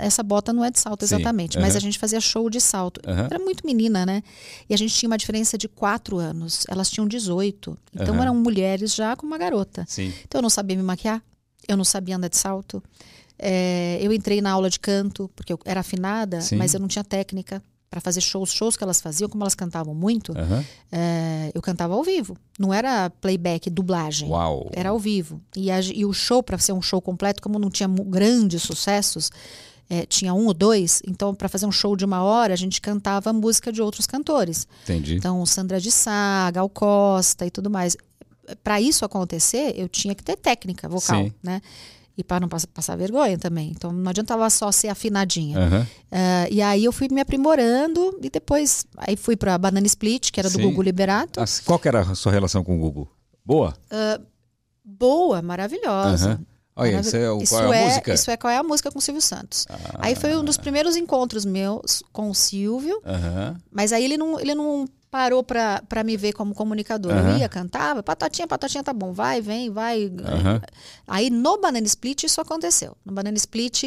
Essa bota não é de salto Sim, exatamente, mas a gente fazia show de salto. Eu era muito menina, né? E a gente tinha uma diferença de quatro anos. Elas tinham 18. Então Aham. eram mulheres já com uma garota. Sim. Então eu não sabia me maquiar, eu não sabia andar de salto. É, eu entrei na aula de canto, porque eu era afinada, Sim. mas eu não tinha técnica para fazer shows. Shows que elas faziam, como elas cantavam muito, Aham. é, eu cantava ao vivo. Não era playback, dublagem. Uau. Era ao vivo. E, a- e o show, para ser um show completo, como não tinha grandes sucessos, é, tinha um ou dois, então para fazer um show de uma hora, a gente cantava música de outros cantores. Entendi. Então, Sandra de Sá, Gal Costa e tudo mais. Para isso acontecer, eu tinha que ter técnica vocal, Sim. né? E para não passar, passar vergonha também. Então não adiantava só ser afinadinha. Aham. Uh, e aí eu fui me aprimorando e depois aí fui para Banana Split, que era do Sim. Gugu Liberato. Ah, Qual que era a sua relação com o Google? Boa? Boa, maravilhosa. Aham. Olha, isso é, o, isso qual é a é, música? Ah. Isso é qual é a música com o Silvio Santos. Aí foi um dos primeiros encontros meus com o Silvio, mas aí ele não, ele não parou pra pra me ver como comunicador. Eu ia, cantava, patatinha, patatinha, tá bom, vai, vem, vai. Aí no Banana Split isso aconteceu. No Banana Split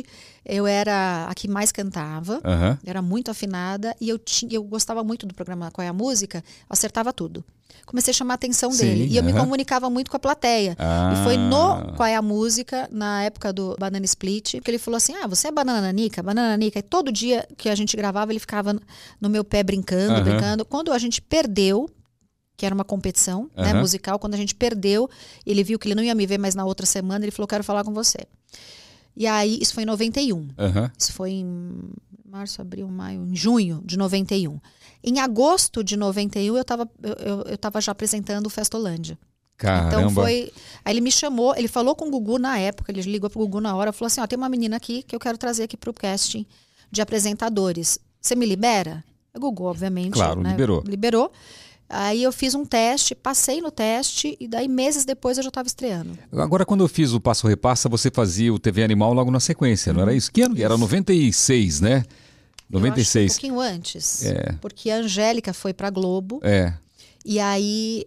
eu era a que mais cantava. Eu era muito afinada e eu, tinha, eu gostava muito do programa Qual é a Música, acertava tudo. Comecei a chamar a atenção Sim, dele. E eu me comunicava muito com a plateia. Ah. E foi no Qual é a Música, na época do Banana Split, que ele falou assim: Ah, você é Banana Nanica? Banana Nanica. E todo dia que a gente gravava, ele ficava no meu pé brincando, Aham. brincando. Quando a gente perdeu, que era uma competição né, Aham. musical, quando a gente perdeu, ele viu que ele não ia me ver mais na outra semana, ele falou: Quero falar com você. E aí, isso foi em 91. Aham. Isso foi em março, abril, maio, em junho de 91. Em agosto de 91, eu estava eu, eu, eu tava já apresentando o Festolândia. Caramba. Então foi. Aí ele me chamou, ele falou com o Gugu na época, ele ligou pro Gugu na hora, falou assim: ó, tem uma menina aqui que eu quero trazer aqui pro casting de apresentadores. Você me libera? O Gugu, obviamente. Claro, né, liberou. Liberou. Aí eu fiz um teste, passei no teste, e daí meses depois eu já estava estreando. Agora, quando eu fiz o Passo Repassa, você fazia o TV Animal logo na sequência, não era isso? Que ano? Era 96, né? Eu acho 96. um pouquinho antes. É. Porque a Angélica foi pra Globo. É. E aí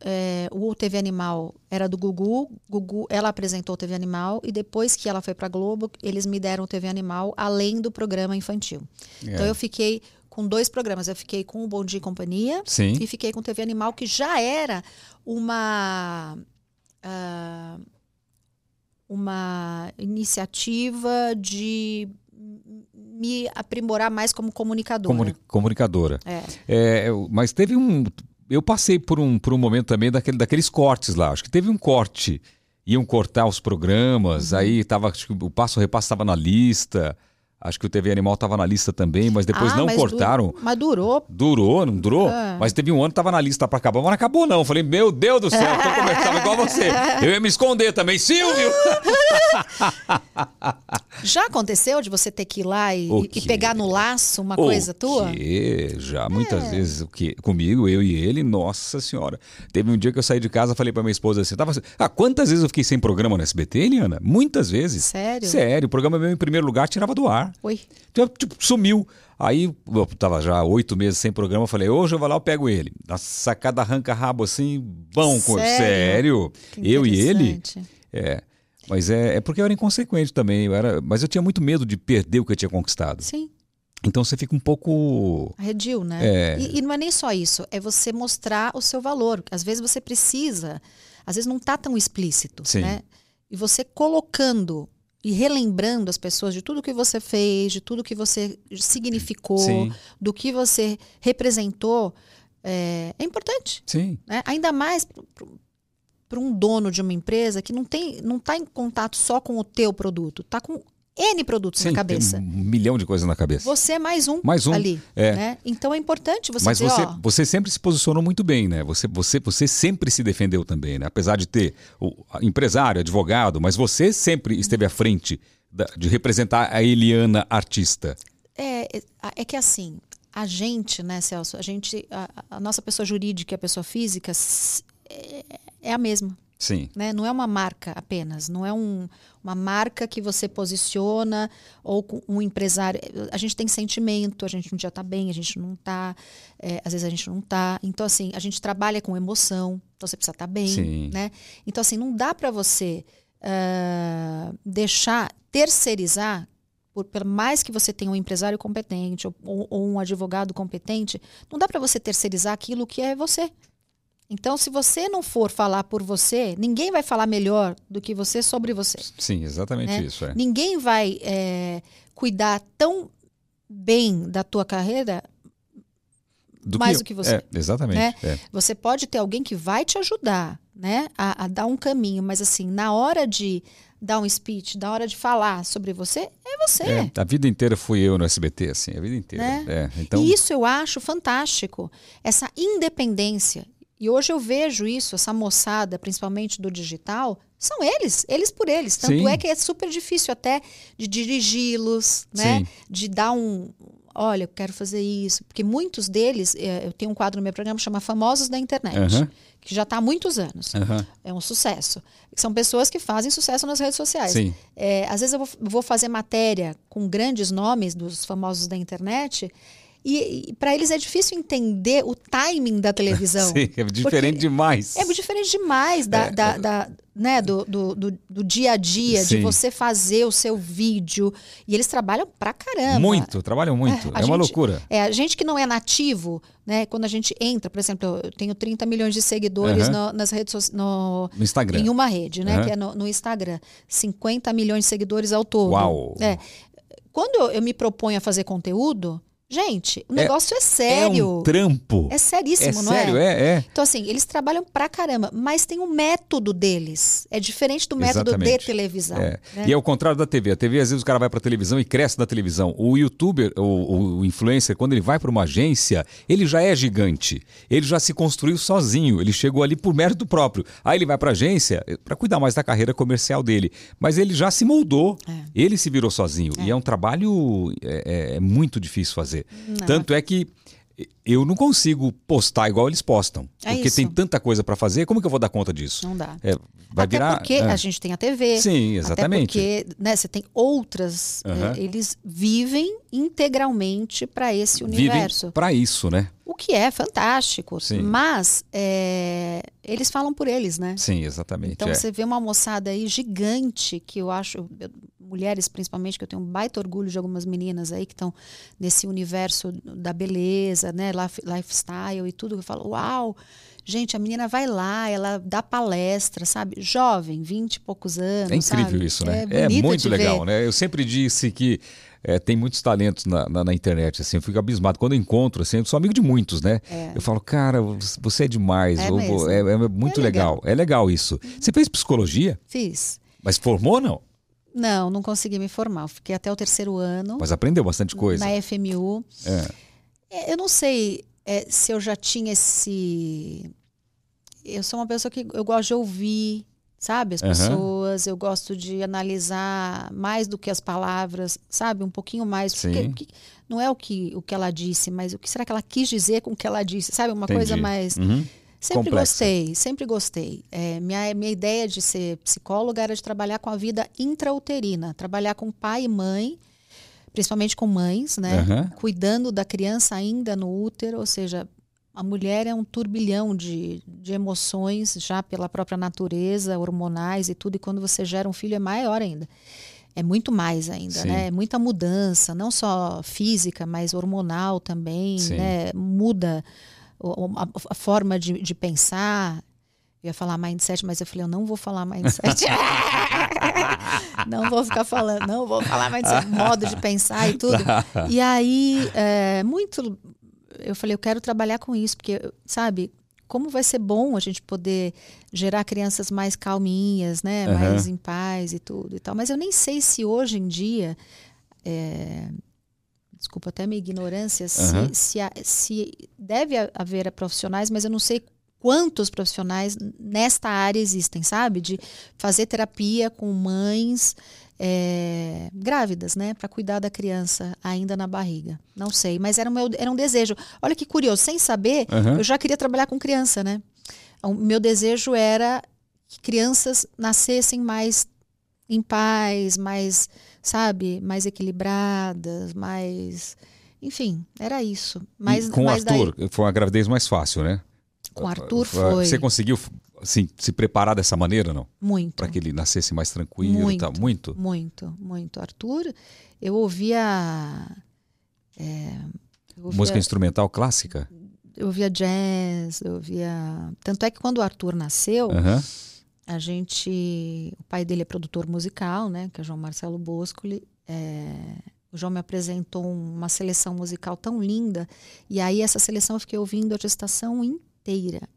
é, o TV Animal era do Gugu, Gugu, ela apresentou o TV Animal e depois que ela foi para Globo, eles me deram o TV Animal além do programa infantil. É. Então eu fiquei com dois programas, eu fiquei com o Bom Dia e Companhia Sim. e fiquei com o TV Animal que já era uma ah, uma iniciativa de me aprimorar mais como comunicadora. Comuni- comunicadora. É. É, mas teve um. Eu passei por um, por um momento também daquele, daqueles cortes lá. Acho que teve um corte. Iam cortar os programas, Uhum. aí tava, acho que o Passo Repasso estava na lista. Acho que o TV Animal estava na lista também, mas depois Ah, não mas cortaram. du- mas durou Durou, não durou? É. Mas teve um ano que tava na lista para acabar, mas não acabou não. Eu Falei, meu Deus do céu, tô começando igual você. Eu ia me esconder também. Silvio! Já aconteceu de você ter que ir lá e, e pegar no laço uma O coisa tua? quê? Já, muitas É. vezes, o quê? comigo, eu e ele, nossa senhora. Teve um dia que eu saí de casa falei pra minha esposa assim, tava, ah, quantas vezes eu fiquei sem programa no SBT, Eliana? Muitas vezes. Sério? Sério, o programa meu em primeiro lugar tirava do ar. Oi. Então, tipo, sumiu. Aí eu tava já oito meses sem programa, eu falei, hoje eu vou lá, eu pego ele. Na sacada arranca rabo assim, bom, Sério? sério. Eu e ele. É. Mas é, é porque eu era inconsequente também. Eu era, mas eu tinha muito medo de perder o que eu tinha conquistado. Sim, Então você fica um pouco. arredio, né? É. E, e não é nem só isso, é você mostrar o seu valor. Às vezes você precisa, às vezes não tá tão explícito, Sim. né? E você colocando e relembrando as pessoas de tudo que você fez, de tudo que você significou, Sim. do que você representou, é, é importante. Sim. né? Ainda mais para um dono de uma empresa que não tem, não está em contato só com o teu produto, está com N produtos Sim, na cabeça. um milhão de coisas na cabeça. Você é mais um, Mais um, ali. é. né? Então é importante você Mas dizer, você, ó, você sempre se posicionou muito bem, né? Você, você, você sempre se defendeu também, né? Apesar de ter o empresário, advogado, mas você sempre esteve à frente da- de representar a Eliana artista. é, é, é que assim, a gente, né, Celso, a gente, a, a nossa pessoa jurídica e a pessoa física é, é a mesma. Sim. né? Não é uma marca apenas, não é um, uma marca que você posiciona ou com um empresário. A gente tem sentimento, a gente um dia está bem, a gente não está, às vezes a gente não está. Então, assim, a gente trabalha com emoção, então você precisa estar bem, Sim. né? Então, assim, não dá para você ah, deixar, terceirizar, por, por mais que você tenha um empresário competente ou, ou- ou um advogado competente, não dá para você terceirizar aquilo que é você. Então, se você não for falar por você, ninguém vai falar melhor do que você sobre você. Sim, exatamente né? isso. É. Ninguém vai é, cuidar tão bem da tua carreira. Do mais eu. do que você. É, exatamente. Né? é. Você pode ter alguém que vai te ajudar, né, a, a dar um caminho, mas assim, na hora de dar um speech, na hora de falar sobre você, é você. É, a vida inteira fui eu no SBT, assim, a vida inteira. Né? É, então, E isso eu acho fantástico. Essa independência. E hoje eu vejo isso, essa moçada, principalmente do digital, são eles, eles por eles. Tanto Sim. é que é super difícil até de dirigi-los, né? Sim. De dar um. Olha, eu quero fazer isso. Porque muitos deles, eh, eu tenho um quadro no meu programa que chama Famosos da Internet, Aham. que já está há muitos anos. Aham. É um sucesso. São pessoas que fazem sucesso nas redes sociais. É, às vezes eu vou fazer matéria com grandes nomes dos famosos da internet e, para eles é difícil entender o timing da televisão. Sim, é diferente demais. É diferente demais da, da- da- né, do, do, do- do dia a dia, de Sim. você fazer o seu vídeo. E eles trabalham pra caramba. Muito, trabalham muito. É, uma gente- loucura. É, a gente que não é nativo, né? Quando a gente entra, por exemplo, eu tenho 30 milhões de seguidores Aham. no- nas redes sociais. No, No Instagram. em uma rede, né? Aham. Que é no, no Instagram. 50 milhões de seguidores ao todo. Uau. É. Quando eu, eu me proponho a fazer conteúdo, gente, o negócio é, É sério. um trampo. É seríssimo, É não sério, é? é, é. Então, assim, eles trabalham pra caramba, mas tem um método deles. É diferente do método Exatamente. de televisão. É. né? E é o contrário da TV. A TV, às vezes, o cara vai pra televisão e cresce na televisão. O youtuber, o, o influencer, quando ele vai para uma agência, ele já é gigante. Ele já se construiu sozinho. Ele chegou ali por mérito próprio. Aí ele vai pra agência para cuidar mais da carreira comercial dele. Mas ele já se moldou. É. Ele se virou sozinho. E é um trabalho é, é- é muito difícil fazer. Não, Tanto é que eu não consigo postar igual eles postam. É porque isso. tem tanta coisa para fazer. Como que eu vou dar conta disso? Não dá. É, vai Até virar. porque é. a gente tem a TV. Sim, exatamente. Até porque né, você tem outras. Eh, eles vivem integralmente para esse universo. para isso, né? O que é fantástico. Sim. Mas eh, eles falam por eles, né? Sim, exatamente. Então é. você vê uma moçada aí gigante, que eu acho, eu- mulheres principalmente, que eu tenho um baita orgulho de algumas meninas aí que estão nesse universo da beleza, né, life- lifestyle e tudo, eu falo, uau, gente, a menina vai lá, ela dá palestra, sabe? Jovem, 20 e poucos anos, É incrível sabe? isso, né? É, É, muito legal, ver. né? Eu sempre disse que é, tem muitos talentos na, na, na internet, assim, eu fico abismado. Quando eu encontro, assim, eu sou amigo de muitos, né? Eu falo, cara, você é demais, É é, é muito É legal. legal. É legal isso. Você fez psicologia, Fiz. mas formou não? Não, não consegui me formar. Fiquei até o terceiro ano Mas aprendeu bastante coisa. na FMU. É. É, Eu não sei é, se eu já tinha esse. Eu sou uma pessoa que eu gosto de ouvir, sabe, as Aham. pessoas. Eu gosto de analisar mais do que as palavras, sabe, um pouquinho mais. Porque Sim. o que- não é o que, o que ela disse, mas o que será que ela quis dizer com o que ela disse, sabe? Uma coisa Entendi. mais. Uhum. Sempre Complexa. gostei, sempre gostei. É, minha, minha ideia de ser psicóloga era de trabalhar com a vida intrauterina, trabalhar com pai e mãe, principalmente com mães, né? Aham. Cuidando da criança ainda no útero, ou seja, a mulher é um turbilhão de, de emoções já pela própria natureza, hormonais e tudo, e quando você gera um filho é maior ainda. É muito mais ainda, Sim. né? É muita mudança, não só física, mas hormonal também, Sim. né? Muda a, a forma de, de pensar. Eu ia falar mindset, mas eu falei, eu não vou falar mindset. não vou ficar falando, não vou falar mindset, modo de pensar e tudo. E aí, é, muito. Eu falei, eu quero trabalhar com isso, porque, sabe, como vai ser bom a gente poder gerar crianças mais calminhas, né? Aham. Mais em paz e tudo e tal. Mas eu nem sei se hoje em dia. é, desculpa até a minha ignorância, se, Aham. se, há- se deve ha- haver profissionais, mas eu não sei quantos profissionais nesta área existem, sabe? De fazer terapia com mães é, grávidas, né? Para cuidar da criança ainda na barriga. Não sei, mas era, meu, era um desejo. Olha que curioso, sem saber, Aham. eu já queria trabalhar com criança, né? O meu desejo era que crianças nascessem mais em paz, mais, sabe, mais equilibradas, mais. Enfim, era isso. Mas, e com o mas daí- Arthur, foi uma gravidez mais fácil, né? Com o Arthur foi Você conseguiu assim, se preparar dessa maneira, não? muito. Para que ele nascesse mais tranquilo Muito. e tal? Muito? Muito, muito. Arthur, eu ouvia. é, eu ouvia, Música instrumental clássica? eu ouvia jazz, eu ouvia. Tanto é que quando o Arthur nasceu, Aham. a gente. O pai dele é produtor musical, né? Que é João Marcelo Boscoli. é, o João me apresentou uma seleção musical tão linda. E aí, essa seleção eu fiquei ouvindo a gestação inteira,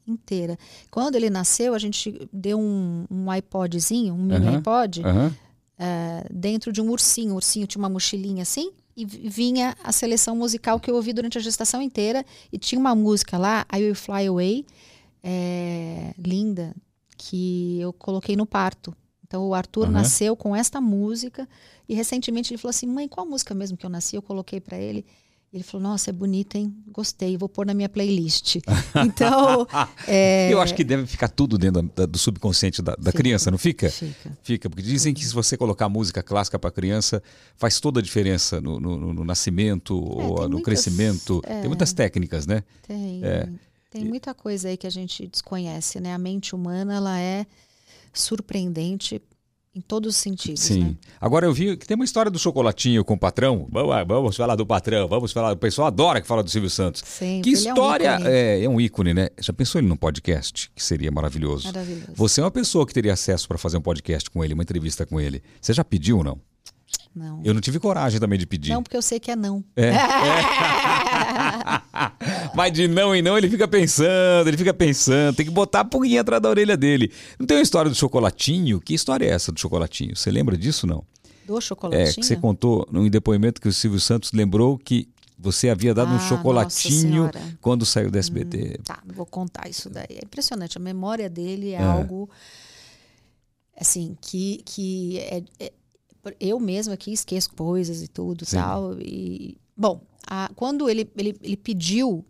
inteira. Quando ele nasceu, a gente deu um, um iPodzinho, um mini iPod, Aham. eh, dentro de um ursinho. O ursinho tinha uma mochilinha assim. E vi- vinha a seleção musical que eu ouvi durante a gestação inteira. E tinha uma música lá, I Will Fly Away, é, linda que eu coloquei no parto. Então o Arthur Aham. nasceu com esta música e recentemente ele falou assim: "Mãe, qual música mesmo que eu nasci?" Eu coloquei para ele. Ele falou: "Nossa, é bonita, hein? Gostei, vou pôr na minha playlist". Então, é, Eu acho que deve ficar tudo dentro da- do subconsciente da, da criança, não fica? fica. Fica, porque dizem que se você colocar música clássica para criança, faz toda a diferença no, no- no- nascimento ou tem no muitas- crescimento. é. Tem muitas técnicas, né? Tem, É. tem muita coisa aí que a gente desconhece, né? A mente humana, ela é surpreendente em todos os sentidos, Sim. né? Agora eu vi que tem uma história do chocolatinho com o patrão. Vamos, lá, vamos falar do patrão, vamos falar. O pessoal adora que fala do Silvio Santos. Sempre. Que Ele é um história. É, é um ícone, né? Já pensou ele num podcast? Que seria maravilhoso. Maravilhoso. Você é uma pessoa que teria acesso para fazer um podcast com ele, uma entrevista com ele. Você já pediu ou não? Não. Eu não tive coragem também de pedir. Não, porque eu sei que é não. É. Mas de não em não ele fica pensando, ele fica pensando, tem que botar a pulguinha atrás da orelha dele. Não tem uma história do chocolatinho? Que história é essa do chocolatinho? Você lembra disso não? Do É, chocolatinho? que você contou num depoimento que o Silvio Santos lembrou que você havia dado um Ah, nossa chocolatinho quando saiu do SBT. Tá, vou contar isso daí. É impressionante. A memória dele é, É. algo assim que que é, é- eu mesma aqui esqueço coisas e tudo Sim. tal. E bom, a- quando ele, ele, ele pediu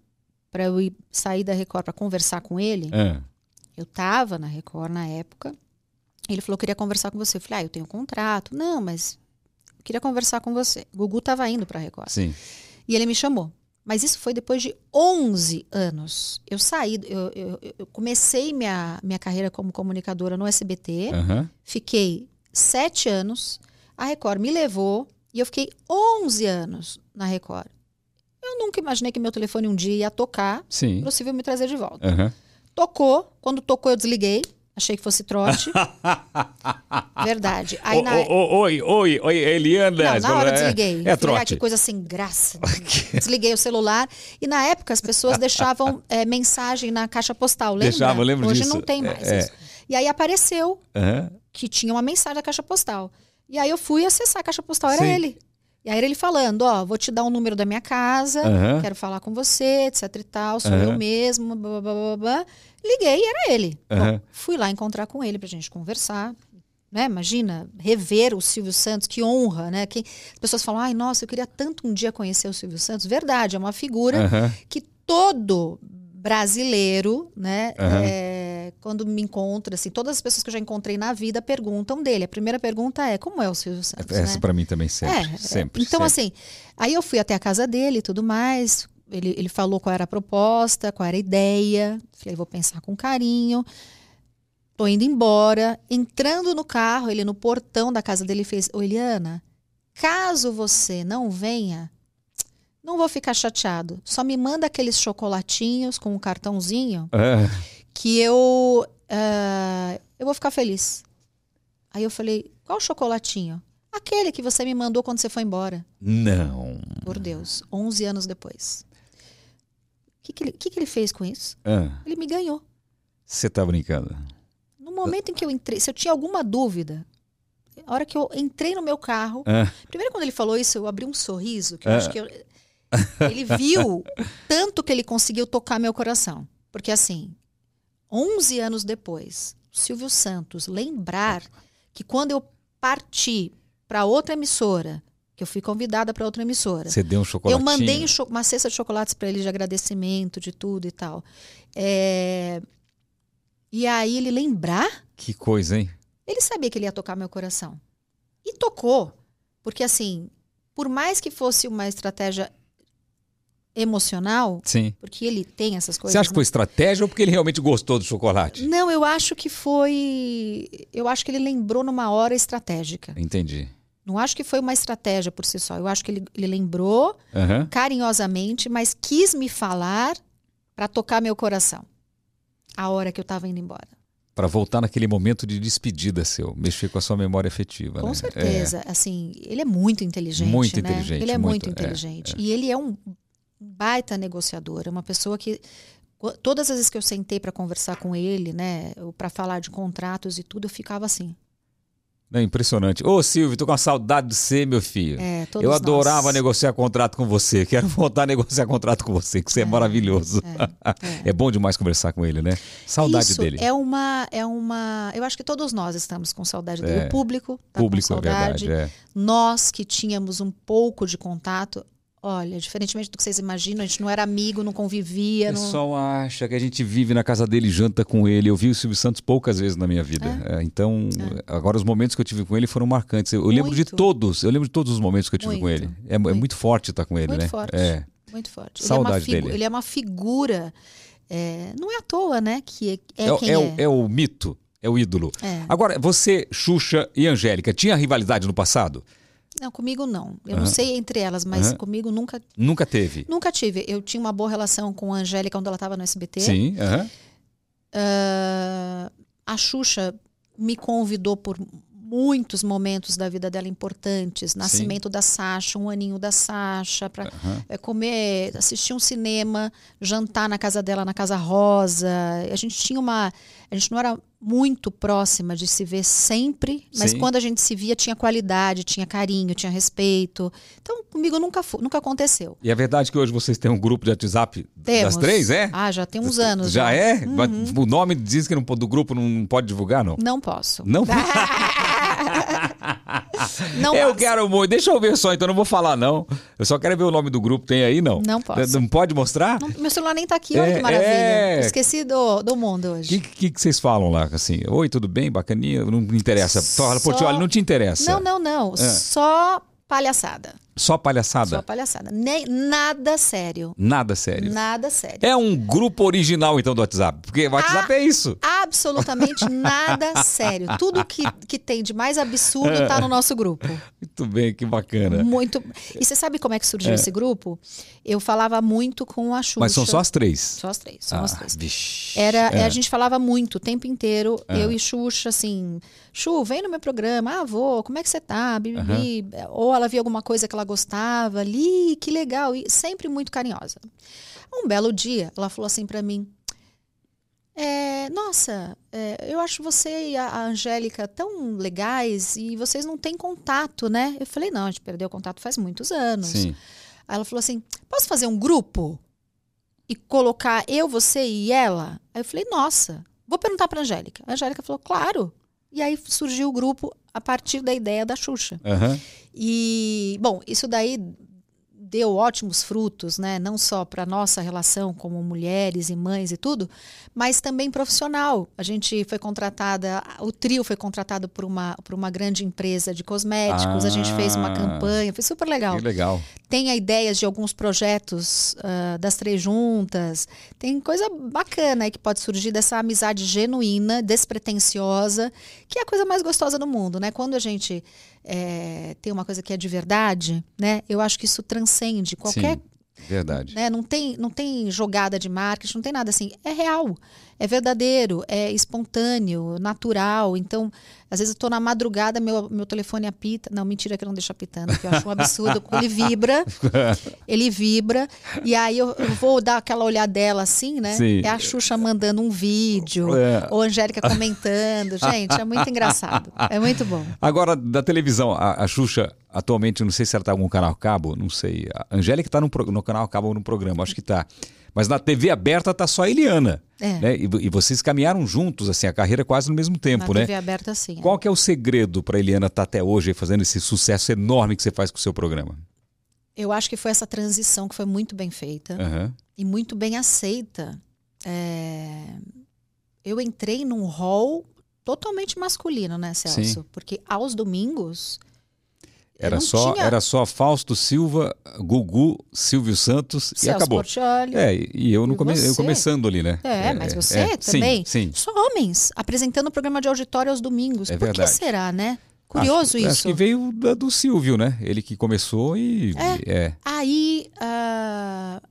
para eu ir sair da Record para conversar com ele, Ah, eu tava na Record na época. Ele falou que queria conversar com você. Eu falei: "Ah, eu tenho um contrato". Não, mas queria conversar com você. O Gugu tava indo para Record. sim. E ele me chamou. Mas isso foi depois de 11 anos. Eu saí, eu, eu- eu comecei minha, minha carreira como comunicadora no SBT, Aham. fiquei sete anos, a Record me levou e eu fiquei 11 anos na Record. Eu nunca imaginei que meu telefone um dia ia tocar, Sim. possível me trazer de volta. Aham. Tocou, quando tocou eu desliguei, achei que fosse trote. Verdade. Aí Ô, na... Oi, oi, oi, Eliana. Não, na hora eu É- desliguei. É Falei, ah, que trote. coisa sem graça. Desliguei o celular. E na época as pessoas deixavam eh, mensagem na caixa postal, lembra? Deixavam, lembro Hoje disso. não tem É, mais é. isso. E aí apareceu Aham. que tinha uma mensagem na caixa postal. E aí eu fui acessar a caixa postal, era Sim. ele. E aí era ele falando, ó, vou te dar um número da minha casa, Aham. quero falar com você, etc e tal, sou Aham. eu mesmo, blá, blá, blá, blá, blá. Liguei e era ele. Aham. Bom, fui lá encontrar com ele pra gente conversar. Né? Imagina, rever o Silvio Santos, que honra, né? Que as pessoas falam, ai, nossa, eu queria tanto um dia conhecer o Silvio Santos. Verdade, é uma figura que todo brasileiro, né, Aham. É, quando me encontra, assim, todas as pessoas que eu já encontrei na vida perguntam dele. A primeira pergunta é, como é o Silvio Santos, Essa né? pra mim também sempre. É, sempre. Então, sempre. assim, aí eu fui até a casa dele e tudo mais. Ele, ele falou qual era a proposta, qual era a ideia. Falei, vou pensar com carinho. Tô indo embora. Entrando no carro, ele no portão da casa dele fez: Ô, Eliana, caso você não venha, não vou ficar chateado. Só me manda aqueles chocolatinhos com um cartãozinho Ah, que eu, ah, eu vou ficar feliz. Aí eu falei: qual chocolatinho? Aquele que você me mandou quando você foi embora. não. Por Deus, 11 anos depois. O que, que, ele, que, que ele fez com isso? Ah, Ele me ganhou. Você tá brincando. No momento em que eu entrei, se eu tinha alguma dúvida, a hora que eu entrei no meu carro, Ah, primeiro quando ele falou isso, eu abri um sorriso, que eu Ah. acho que eu- ele viu tanto que ele conseguiu tocar meu coração. Porque assim, 11 anos depois, Silvio Santos lembrar que quando eu parti para outra emissora, que eu fui convidada para outra emissora, você deu um Eu chocolatinho. mandei um uma cesta de chocolates para ele de agradecimento, de tudo e tal. É, E aí ele lembrar, Que coisa, hein? ele sabia que ele ia tocar meu coração. E tocou. Porque assim, por mais que fosse uma estratégia emocional, Sim. porque ele tem essas coisas. Você acha que né? foi estratégia ou porque ele realmente gostou do chocolate? Não, eu acho que foi. Eu acho que ele lembrou numa hora estratégica. Entendi. Não acho que foi uma estratégia por si só. Eu acho que ele, ele lembrou Aham. carinhosamente, mas quis me falar para tocar meu coração. A hora que eu estava indo embora. Para voltar naquele momento de despedida seu, mexer com a sua memória afetiva. Com né? certeza. Assim, ele é muito inteligente. Muito né? inteligente, Ele é muito, muito, é, inteligente. E ele é um baita negociador. É uma pessoa que. Todas as vezes que eu sentei para conversar com ele, né, para falar de contratos e tudo, eu ficava assim. É impressionante. Ô, Silvio, tô com uma saudade de você, meu filho. É, todos Eu adorava nós. negociar contrato com você. Quero voltar a negociar contrato com você, que você é, maravilhoso. É, bom demais conversar com ele, né? Saudade Isso dele. é uma, é uma. Eu acho que todos nós estamos com saudade dele. É. O público tá Público, com é saudade. verdade. É. Nós que tínhamos um pouco de contato, olha, diferentemente do que vocês imaginam, a gente não era amigo, não convivia. O Não... pessoal acha que a gente vive na casa dele e janta com ele. Eu vi o Silvio Santos poucas vezes na minha vida. É, então, agora os momentos que eu tive com ele foram marcantes. Eu, eu lembro de Muito. todos. Eu lembro de todos os momentos que eu tive com Muito, ele. É, é muito forte estar com ele, Muito né? forte. É. Muito forte. Saudade ele, é uma figu- dele. ele é uma figura. é, não é à toa, né? Que é, É, é é. o- é mito, é o ídolo. É. Agora, você, Xuxa e Angélica, tinha rivalidade no passado? Não, comigo não. Eu não sei entre elas, mas Aham. comigo nunca, Nunca teve. nunca tive. Eu tinha uma boa relação com a Angélica quando ela estava no SBT. Sim, aham. Ah, a Xuxa me convidou por muitos momentos da vida dela importantes. Nascimento da Sasha, um aninho da Sasha, para comer, assistir um cinema, jantar na casa dela, na Casa Rosa. A gente tinha uma. A gente não era muito próxima de se ver sempre, mas Sim. quando a gente se via tinha qualidade, tinha carinho, tinha respeito. Então, comigo nunca, nunca aconteceu. E é verdade que hoje vocês têm um grupo de WhatsApp Temos. das três, é? Ah, já tem uns anos. Já é? Uhum. Mas O nome diz que não, do grupo não pode divulgar, não? Não posso. Não? Não eu posso. quero muito. Deixa eu ver só, então não vou falar, não. Eu só quero ver o nome do grupo. Tem aí, não? Não posso. Não pode mostrar? Não- meu celular nem tá aqui, olha É, que maravilha. é. Esqueci do, do mundo O hoje. que, que, que vocês falam lá? Assim, oi, tudo bem? Bacaninha? Não me interessa. Fala, Só- Portioli, não te interessa. Não, não, não. Só palhaçada. Só palhaçada? Só palhaçada. Nem, nada sério. Nada sério. Nada sério. É um grupo original, então, do WhatsApp. Porque o WhatsApp Ah. é isso. Absolutamente nada sério. Tudo que, que tem de mais absurdo tá no nosso grupo. Muito bem, que bacana. Muito. E você sabe como é que surgiu esse grupo? Eu falava muito com a Xuxa. Mas são só as três. Só as três. São as Ah, três. vixe. Era, É. A gente falava muito o tempo inteiro, eu e Xuxa, assim, Xu, vem no meu programa, ah, vou, como é que você tá? Bibi. Ou ela via alguma coisa que ela gostava ali, que legal, e sempre muito carinhosa. Um belo dia, ela falou assim pra mim, é, nossa, é, eu acho você e a, a Angélica tão legais e vocês não têm contato, né? Eu falei, não, a gente perdeu contato faz muitos anos. Sim. Aí ela falou assim: posso fazer um grupo? E colocar eu, você e ela? Aí eu falei, nossa, vou perguntar pra Angélica. A Angélica falou, claro. E aí surgiu o grupo a partir da ideia da Xuxa. Aham. E, bom, isso daí deu ótimos frutos, né? Não só para nossa relação como mulheres e mães e tudo, mas também profissional. A gente foi contratada, o trio foi contratado por uma, por uma grande empresa de cosméticos, a gente fez uma Ah. campanha, foi super legal Que legal. tem ideias de alguns projetos ah, das três juntas. Tem coisa bacana aí que pode surgir dessa amizade genuína, despretensiosa, que é a coisa mais gostosa do mundo, né? Quando a gente eh, tem uma coisa que é de verdade, né? Eu acho que isso transcende qualquer Sim, verdade. né? Não tem, não tem jogada de marketing, não tem nada assim. É real, é verdadeiro, é espontâneo, natural. Então, às vezes eu tô na madrugada, meu, meu telefone apita. Não, mentira que eu não deixo apitando, porque eu acho um absurdo. ele vibra, ele vibra. E aí eu, eu vou dar aquela olhadela assim, né? Sim. É a Xuxa mandando um vídeo, É. ou a Angélica comentando. Gente, é muito engraçado. É muito bom. Agora, da televisão, a, a Xuxa, atualmente, não sei se ela está em algum canal cabo, não sei. A Angélica está no, no canal cabo ou no programa, acho que está. Mas na TV aberta tá só a Eliana. É. Né? E, e vocês caminharam juntos, assim, a carreira quase no mesmo tempo, Na né? TV aberta, sim. é. Qual que é o segredo para Eliana estar até hoje fazendo esse sucesso enorme que você faz com o seu programa? Eu acho que foi essa transição que foi muito bem feita. Aham. e muito bem aceita. É, Eu entrei num hall totalmente masculino, né, Celso? Sim. Porque aos domingos. Era não só, tinha era só Fausto Silva, Gugu, Silvio Santos e Celso acabou. Portiolli. É, e eu, E come- eu começando ali, né? É, mas você é. também? Sim, sim. Só homens apresentando o programa de auditório aos domingos. É Por verdade. que será, né? Curioso acho, isso. Acho que veio da- do Silvio, né? Ele que começou e. É. Aí ah,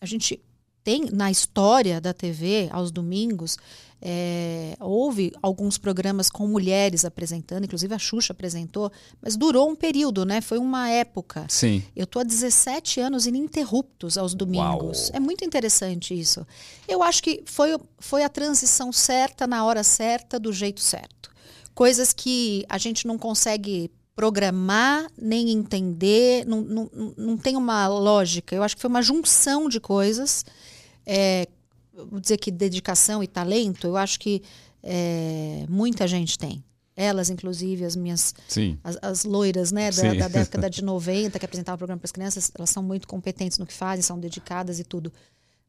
a gente tem na história da TV aos domingos é, houve alguns programas com mulheres apresentando, inclusive a Xuxa apresentou, mas durou um período, né? Foi uma época. Sim. Eu tô há 17 anos ininterruptos aos domingos. Uau. É muito interessante isso. Eu acho que foi, foi a transição certa, na hora certa, do jeito certo. coisas que a gente não consegue programar nem entender, não, não, não tem uma lógica. Eu acho que foi uma junção de coisas. É, vou dizer que dedicação e talento, eu acho que é, muita gente tem. Elas, inclusive, as minhas. As, as, loiras, né, da, da, década de 90, que apresentavam o programa para as crianças, elas são muito competentes no que fazem, são dedicadas e tudo.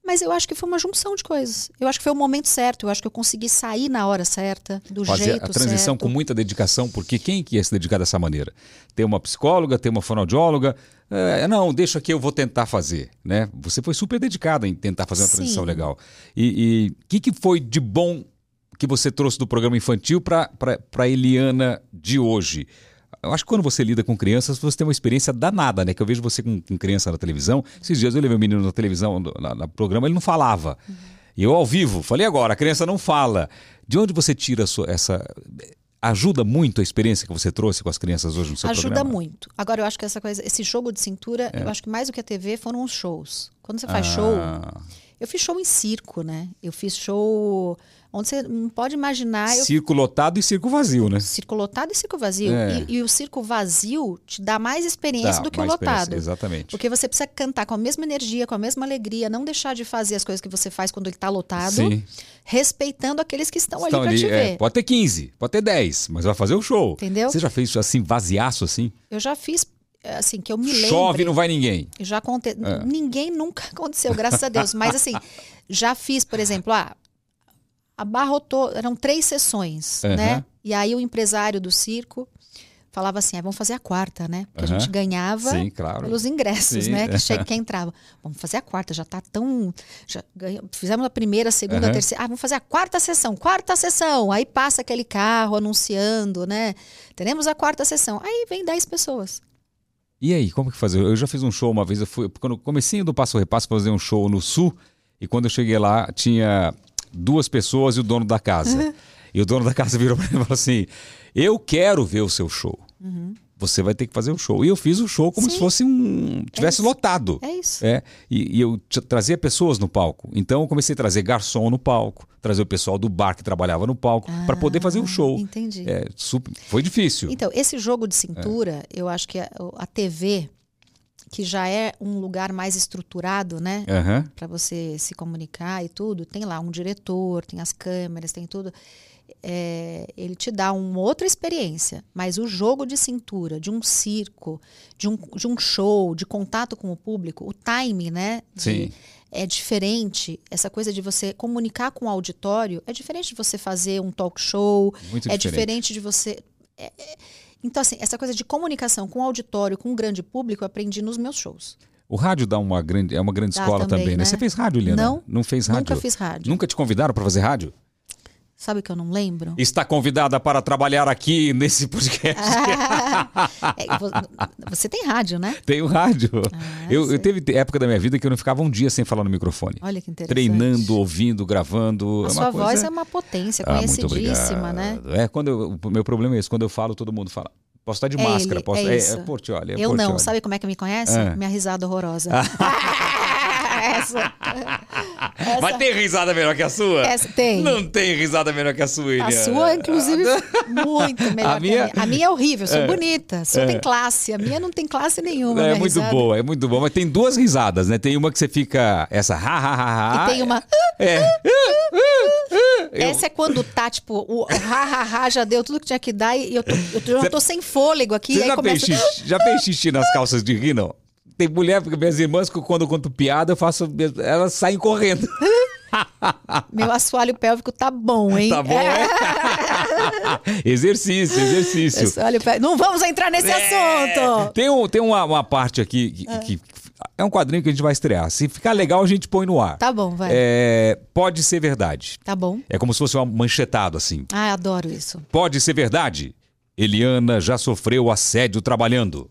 Mas eu acho que foi uma junção de coisas. Eu acho que foi o momento certo. Eu acho que eu consegui sair na hora certa, do Fazer jeito certo. a transição certo. com muita dedicação, porque quem que ia se dedicar dessa maneira? Tem uma psicóloga, tem uma fonoaudióloga. É, não, deixa que eu vou tentar fazer. Né? Você foi super dedicada em tentar fazer uma Sim. transição legal. E o que, que foi de bom que você trouxe do programa infantil para a Eliana de hoje? Eu acho que quando você lida com crianças, você tem uma experiência danada, né? Que eu vejo você com, com criança na televisão. Esses dias eu levei um menino na televisão, no, na, no programa, ele não falava. Uhum. E eu ao vivo, falei agora, a criança não fala. De onde você tira sua, essa. Ajuda muito a experiência que você trouxe com as crianças hoje no seu Ajuda programa? Ajuda muito. Agora, eu acho que essa coisa, esse jogo de cintura, é. eu acho que mais do que a TV foram os shows. Quando você faz ah. show. Eu fiz show em circo, né? Eu fiz show onde você não pode imaginar. Eu... Circo lotado e circo vazio, né? Circo lotado e circo vazio. É. E, e, o circo vazio te dá mais experiência dá, do que o lotado. Exatamente. Porque você precisa cantar com a mesma energia, com a mesma alegria, não deixar de fazer as coisas que você faz quando ele está lotado, Sim. respeitando aqueles que estão, estão ali para te é, ver. Pode ter 15, pode ter 10, mas vai fazer o show. Entendeu? Você já fez isso assim, vaziaço assim? Eu já fiz assim, que eu me lembro. Chove, não vai ninguém. Já aconte... É. Ninguém nunca aconteceu, graças a Deus. Mas assim, já fiz, por exemplo, ah, abarrotou, eram três sessões, uhum. né? E aí o empresário do circo falava assim, ah, vamos fazer a quarta, né? Porque uhum. a gente ganhava Sim, claro. pelos ingressos, Sim. né? Que, chega, que entrava. Vamos fazer a quarta, já tá tão... Já ganha, fizemos a primeira, a segunda, uhum. a terceira. Ah, vamos fazer a quarta sessão, quarta sessão. Aí passa aquele carro anunciando, né? Teremos a quarta sessão. Aí vem dez pessoas. E aí, como que fazer? Eu já fiz um show uma vez, eu fui, quando comecinho do Passo Repasso, fazer um show no Sul, e quando eu cheguei lá, tinha duas pessoas e o dono da casa. Uhum. E o dono da casa virou para mim e falou assim: Eu quero ver o seu show. Uhum. Você vai ter que fazer o show. E eu fiz o show como Sim. se fosse um. tivesse é lotado. É isso. É, e, e eu trazia pessoas no palco. Então eu comecei a trazer garçom no palco, trazer o pessoal do bar que trabalhava no palco, ah, para poder fazer o show. Entendi. É, super, foi difícil. Então, esse jogo de cintura, é. eu acho que a, a TV que já é um lugar mais estruturado, né? Uhum. Para você se comunicar e tudo, tem lá um diretor, tem as câmeras, tem tudo. É, ele te dá uma outra experiência, mas o jogo de cintura, de um circo, de um, de um show, de contato com o público, o timing, né? De, Sim. É diferente. Essa coisa de você comunicar com o auditório é diferente de você fazer um talk show. Muito é diferente. diferente de você. É, é, então, assim, essa coisa de comunicação com o auditório, com o grande público, eu aprendi nos meus shows. O rádio dá uma grande, é uma grande dá escola também, também né? né? Você fez rádio, Liana? Não. Não fez rádio? Nunca fiz rádio. Nunca te convidaram para fazer rádio? Sabe que eu não lembro? Está convidada para trabalhar aqui nesse podcast. é, você tem rádio, né? Tenho rádio. Ah, eu, eu, teve época da minha vida que eu não ficava um dia sem falar no microfone. Olha que interessante. Treinando, ouvindo, gravando. A é sua coisa... voz é uma potência, conhecidíssima, ah, né? É, quando eu, o meu problema é esse. Quando eu falo, todo mundo fala. Posso estar de é máscara. Ele, posso, é, é, é Portioli. É eu Portioli. não. Sabe como é que me conhece? É. Minha risada horrorosa. essa. Essa... Mas tem risada melhor que a sua? Essa tem. Não tem risada melhor que a sua, Eliana. A sua, inclusive, muito melhor a minha... a minha. A minha é horrível, sou é. bonita. A sua é. tem classe. A minha não tem classe nenhuma. É muito risada. boa, é muito boa. Mas tem duas risadas, né? Tem uma que você fica. Essa ha ha ha ha. E tem uma. É. Essa é quando tá, tipo, o ha ha ha já deu tudo que tinha que dar e eu, tô, eu já tô sem fôlego aqui. Você já, começa... fez xixi, já fez xixi nas calças de rir, não? Tem mulher, porque minhas irmãs, quando eu conto piada, eu faço. Elas saem correndo. Meu assoalho pélvico tá bom, hein? Tá bom, é? exercício, exercício. Assoalho pélvico. Não vamos entrar nesse é... assunto. Tem, um, tem uma, uma parte aqui que, é. que, é um quadrinho que a gente vai estrear. Se ficar legal, a gente põe no ar. Tá bom, vai. É, pode ser verdade. Tá bom. É como se fosse um manchetado, assim. Ah, adoro isso. Pode ser verdade. Eliana já sofreu assédio trabalhando.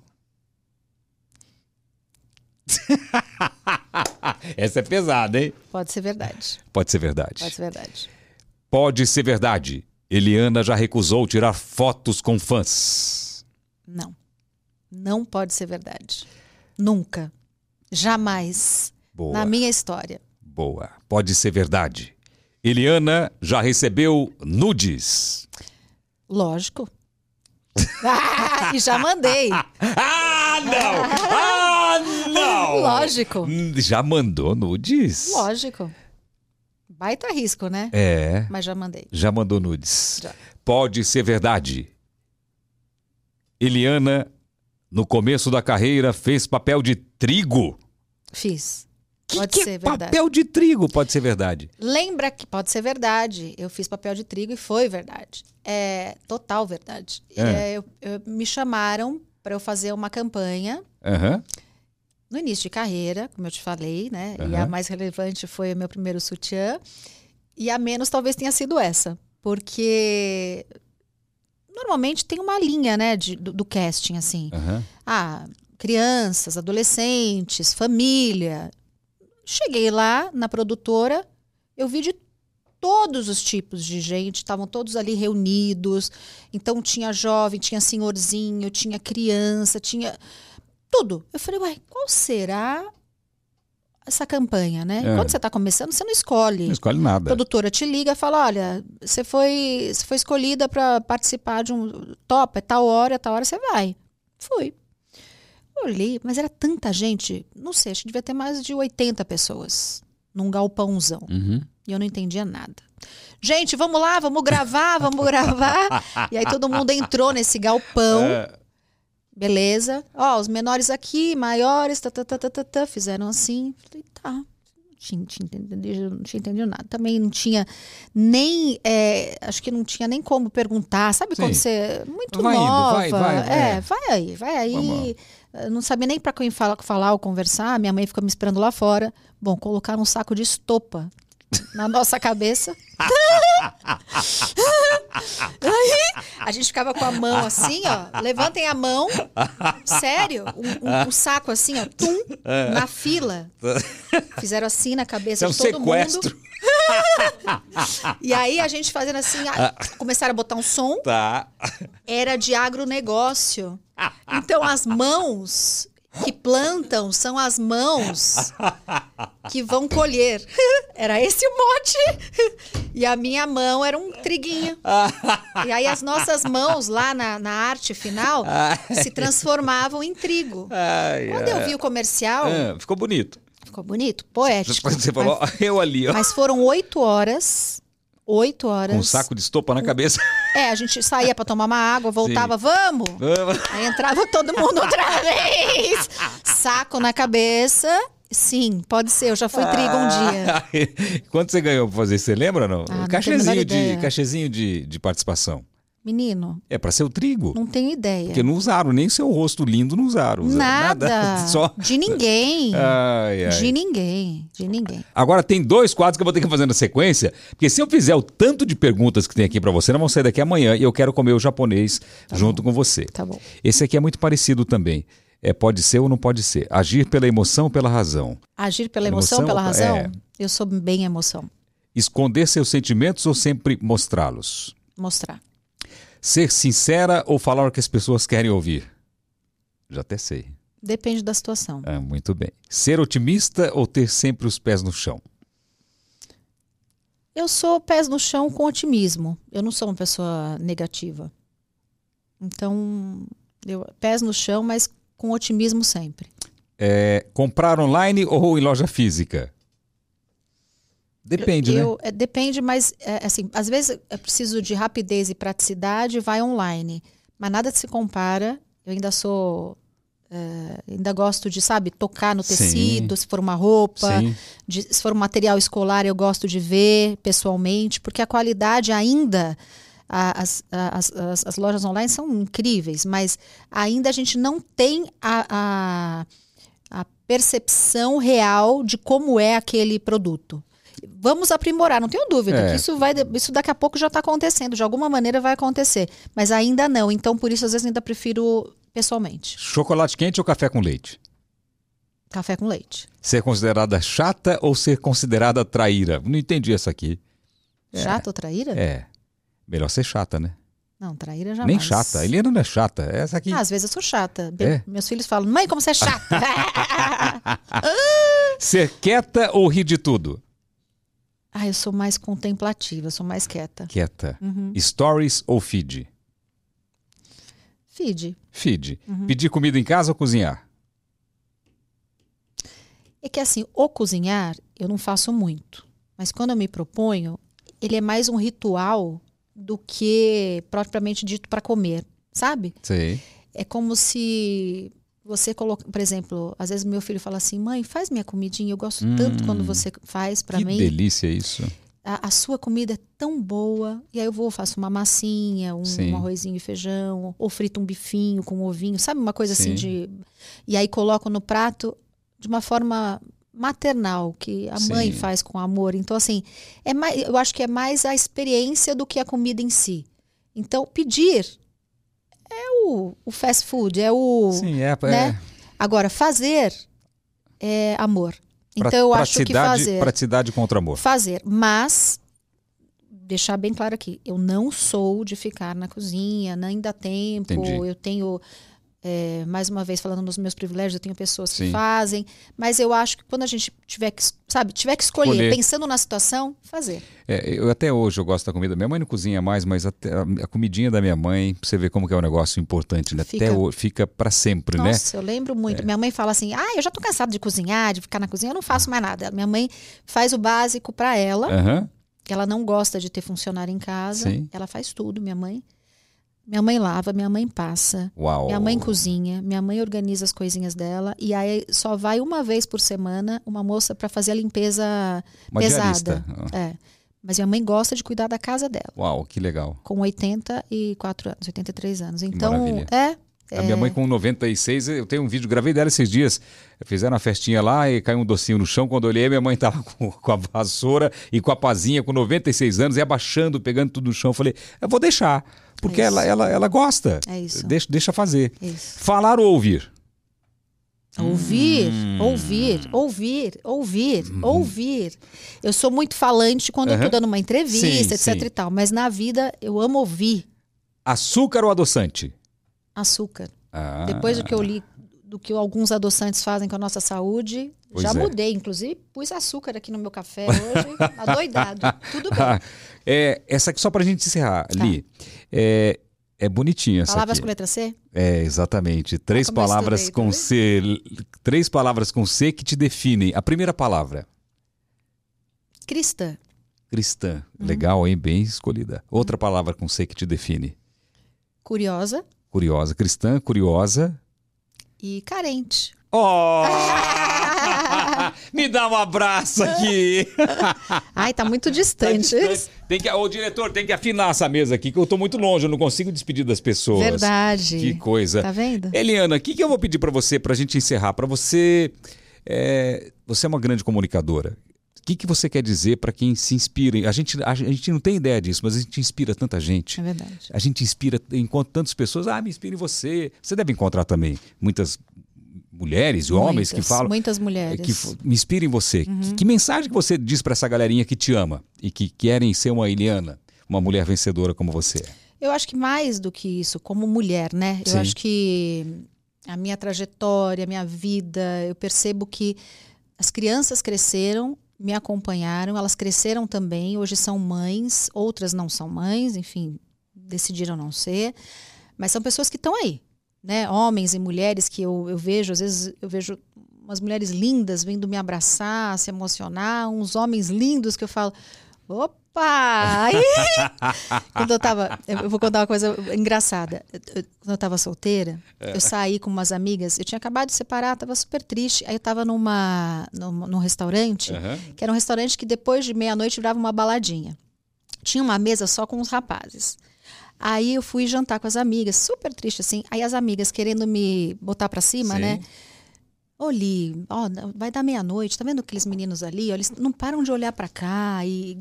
Essa é pesada, hein? Pode ser verdade. Pode ser verdade. Pode ser verdade. Pode ser verdade. Eliana já recusou tirar fotos com fãs. Não. Não pode ser verdade. Nunca. Jamais. Boa. Na minha história. Boa. Pode ser verdade. Eliana já recebeu nudes. Lógico. Ah, e já mandei. Ah, não! Ah, não! Lógico. Hum, Já mandou nudes? Lógico. Baita risco, né? É, Mas já mandei. já mandou nudes. Já. Pode ser verdade. Eliana, no começo da carreira, fez papel de trigo. Fiz. Que Pode que ser é verdade. papel de trigo? Pode ser verdade. Lembra que pode ser verdade. Eu fiz papel de trigo e foi verdade. É total verdade. É. É, eu- eu- me chamaram para eu fazer uma campanha Aham. No início de carreira, como eu te falei, né? E Aham. a mais relevante foi o meu primeiro sutiã. E a menos talvez tenha sido essa. Porque normalmente tem uma linha, né, de- do, do casting, assim. Aham. Ah, crianças, adolescentes, família. Cheguei lá na produtora, eu vi de todos os tipos de gente, estavam todos ali reunidos. Então tinha jovem, tinha senhorzinho, tinha criança, tinha tudo. Eu falei, uai, qual será essa campanha, né? É. Quando você está começando, você não escolhe. Não escolhe A nada. produtora te liga e fala: olha, você foi, você foi escolhida para participar de um top, é tal hora, é tal hora você vai. Fui. Olhei, mas era tanta gente, não sei, acho que devia ter mais de 80 pessoas num galpãozão. Uhum. E eu não entendia nada. Gente, vamos lá, vamos gravar, vamos gravar. E aí todo mundo entrou nesse galpão. É, Beleza. Ó, os menores aqui, maiores, tá, tá, tá, tá, tá, tá, fizeram assim. Falei, tá. Não tinha, tinha entendido, não tinha entendido nada. Também não tinha nem. é, acho que não tinha nem como perguntar. Sabe quando Sim. você. Muito Vai indo, nova. vai, vai, é, é. vai aí, vai aí. Vamos. Eu não sabia nem para quem falar, falar ou conversar. Minha mãe ficou me esperando lá fora. Bom, colocaram um saco de estopa na nossa cabeça. Aí a gente ficava com a mão assim, ó. Levantem a mão. Sério, um, um- um saco assim, ó. Tum, na fila. Fizeram assim na cabeça é um de todo sequestro. mundo. E aí a gente fazendo assim, ah, começaram a botar um som. Tá. Era de agronegócio. Então as mãos que plantam são as mãos que vão colher. Era esse o mote. E a minha mão era um triguinho. E aí as nossas mãos lá na, na arte final se transformavam em trigo. Quando eu vi o comercial, Ah, ficou bonito. ficou bonito, poético. Você falou, eu ali, ó. Mas foram oito horas. Oito horas. Com um saco de estopa na cabeça. É, a gente saía pra tomar uma água, voltava, vamos! Vamos. Aí entrava todo mundo outra vez. Saco na cabeça. Sim, pode ser. Eu já fui trigo um dia. Quanto você ganhou pra fazer isso? Você lembra ou não? Ah, não cachezinho menor de, cachezinho de, de participação. Menino, É pra ser o trigo. não tenho ideia. Porque não usaram, nem seu rosto lindo não usaram. Usaram Nada. Só. De ninguém. Ai, ai. De ninguém. De ninguém. Agora tem dois quadros que eu vou ter que fazer na sequência, porque se eu fizer o tanto de perguntas que tem aqui pra você, nós vamos sair daqui amanhã e eu quero comer o japonês junto com você. Tá bom. Esse aqui é muito parecido também. É pode ser ou não pode ser. Agir pela emoção ou pela razão. Agir pela Emoção, emoção, pela razão? é. Eu sou bem emoção. Esconder seus sentimentos ou sempre mostrá-los. Mostrar. Ser sincera ou falar o que as pessoas querem ouvir. Já até sei. Depende da situação. Ah, muito bem. Ser otimista ou ter sempre os pés no chão. Eu sou pés no chão com otimismo. Eu não sou uma pessoa negativa. Então, eu, pés no chão, mas com otimismo sempre. É, comprar online ou em loja física? Depende, né? Eu- é, depende, mas é, assim, às vezes é preciso de rapidez e praticidade, vai online. Mas nada se compara. Eu ainda sou. é, ainda gosto de, sabe, tocar no Sim. tecido, se for uma roupa, Sim. de- se for um material escolar, eu gosto de ver pessoalmente, porque a qualidade ainda. As, as, as, as lojas online são incríveis, mas ainda a gente não tem a, a, a percepção real de como é aquele produto. Vamos aprimorar, não tenho dúvida É. que isso vai, isso daqui a pouco já está acontecendo, de alguma maneira vai acontecer, mas ainda não. Então por isso às vezes ainda prefiro pessoalmente, Chocolate quente ou café com leite? café com leite. Ser considerada chata ou ser considerada traíra? Não entendi essa aqui. Chata ou traíra? É. Melhor ser chata, né? Não, traíra jamais. Nem chata. A Eliana não é chata. Essa aqui. Ah, às vezes eu sou chata. É? Meus filhos falam, mãe, como você é chata. Ser quieta ou rir de tudo? Ah, eu sou mais contemplativa, sou mais quieta. Quieta. Uhum. Stories ou feed? Feed. Feed. Uhum. Pedir comida em casa ou cozinhar? É que assim, o cozinhar eu não faço muito. Mas quando eu me proponho, ele é mais um ritual do que propriamente dito para comer, sabe? Sei. É como se você coloca, por exemplo, às vezes meu filho fala assim: "Mãe, faz minha comidinha, eu gosto tanto Hum, quando você faz para Que mim. delícia isso. A, a sua comida é tão boa". E aí eu vou, faço uma massinha, um, um arrozinho e feijão, ou frito um bifinho com um ovinho, sabe uma coisa Sim. assim de e aí coloco no prato de uma forma maternal que a mãe Sim. faz com amor. Então assim, é mais, eu acho que é mais a experiência do que a comida em si. Então pedir é o, o fast food, é o Sim, é. né? Agora, fazer é amor. é pra- Então eu acho que fazer. Praticidade contra amor. Fazer, mas deixar bem claro aqui, eu não sou de ficar na cozinha, nem dá tempo. Entendi. Eu tenho, é, mais uma vez falando nos meus privilégios, eu tenho pessoas que Sim. fazem, mas eu acho que quando a gente tiver que, sabe, tiver que escolher, Escolher. pensando na situação, fazer. É, eu até hoje eu gosto da comida. Minha mãe não cozinha mais, mas a, a comidinha da minha mãe, pra você ver como que é um negócio importante, né? Fica- Até hoje, fica para sempre, né? Nossa, eu lembro muito. Minha mãe fala assim: ah, eu já tô cansada de cozinhar, de ficar na cozinha, eu não faço mais nada. Minha mãe faz o básico para ela. Aham. Ela não gosta de ter funcionário em casa. Sim. Ela faz tudo, minha mãe. Minha mãe lava, minha mãe passa. Uau. Minha mãe cozinha, minha mãe organiza as coisinhas dela e aí só vai uma vez por semana uma moça para fazer a limpeza Uma pesada. diarista. Ah, É. Mas minha mãe gosta de cuidar da casa dela, Uau, que legal. com 84 anos, 83 anos. Então, maravilha. é, A minha mãe com 96, eu tenho um vídeo, gravei dela esses dias. Fizeram uma festinha lá e caiu um docinho no chão. Quando eu olhei, minha mãe tava com, com a vassoura e com a pazinha, com 96 anos, e abaixando, pegando tudo no chão. Eu falei, eu vou deixar, porque É ela, ela, ela gosta. É isso. Deixa, deixa fazer. isso. Falar ou ouvir? Ouvir, Hum. ouvir, ouvir, ouvir, ouvir. Eu sou muito falante quando eu Uhum. tô dando uma entrevista, Sim, etc sim. e tal, mas na vida eu amo ouvir Açúcar ou adoçante? Açúcar. Ah, Depois do que eu li do que alguns adoçantes fazem com a nossa saúde, Pois já é. mudei. Inclusive, pus açúcar aqui no meu café hoje, adoidado. Tudo bem. É, essa aqui só pra gente encerrar, Li. É, é bonitinha essa Palavras aqui. com letra C? É, exatamente. Três como eu palavras estudei, tá com vendo? C. Três palavras com C que te definem. A primeira palavra, Cristã. cristã. Uhum. Legal, hein? Bem escolhida. Outra palavra com C que te define. Curiosa Curiosa. Cristã, curiosa. e carente. Oh! Me dá um abraço aqui. Ai, tá muito Tá distante. distante. Tem que, ô, diretor, tem que afinar essa mesa aqui, que eu tô muito longe, eu não consigo despedir das pessoas. Verdade. Que coisa. Tá vendo? Eliana, o que, que eu vou pedir para você, para a gente encerrar? Para você, é, você é uma grande comunicadora. O que, que você quer dizer para quem se inspira? A gente, a gente não tem ideia disso, mas a gente inspira tanta gente. É verdade. A gente inspira, encontra tantas pessoas. Ah, me inspira em você. Você deve encontrar também muitas mulheres e homens que falam. Muitas mulheres. Que me inspira em você. Uhum. Que, que mensagem que você diz para essa galerinha que te ama e que querem ser uma Eliana, uma mulher vencedora como você? é? Eu acho que mais do que isso, como mulher, né? Eu Sim. acho que a minha trajetória, a minha vida, eu percebo que as crianças cresceram, me acompanharam, elas cresceram também, hoje são mães, outras não são mães, enfim, decidiram não ser, mas são pessoas que estão aí, né? Homens e mulheres que eu, eu vejo, às vezes eu vejo umas mulheres lindas vindo me abraçar, se emocionar, uns homens lindos que eu falo, opa! Aí quando eu tava. Eu vou contar uma coisa engraçada. Eu- Quando eu tava solteira, eu saí com umas amigas. Eu tinha acabado de separar, tava super triste. Aí eu tava numa, num, num restaurante, Aham. que era um restaurante que depois de meia-noite virava uma baladinha. Tinha uma mesa só com os rapazes. Aí eu fui jantar com as amigas, super triste assim. Aí as amigas querendo me botar pra cima, Sim. né? Oli, ó, vai dar meia-noite, tá vendo aqueles meninos ali? Ó, eles não param de olhar pra cá e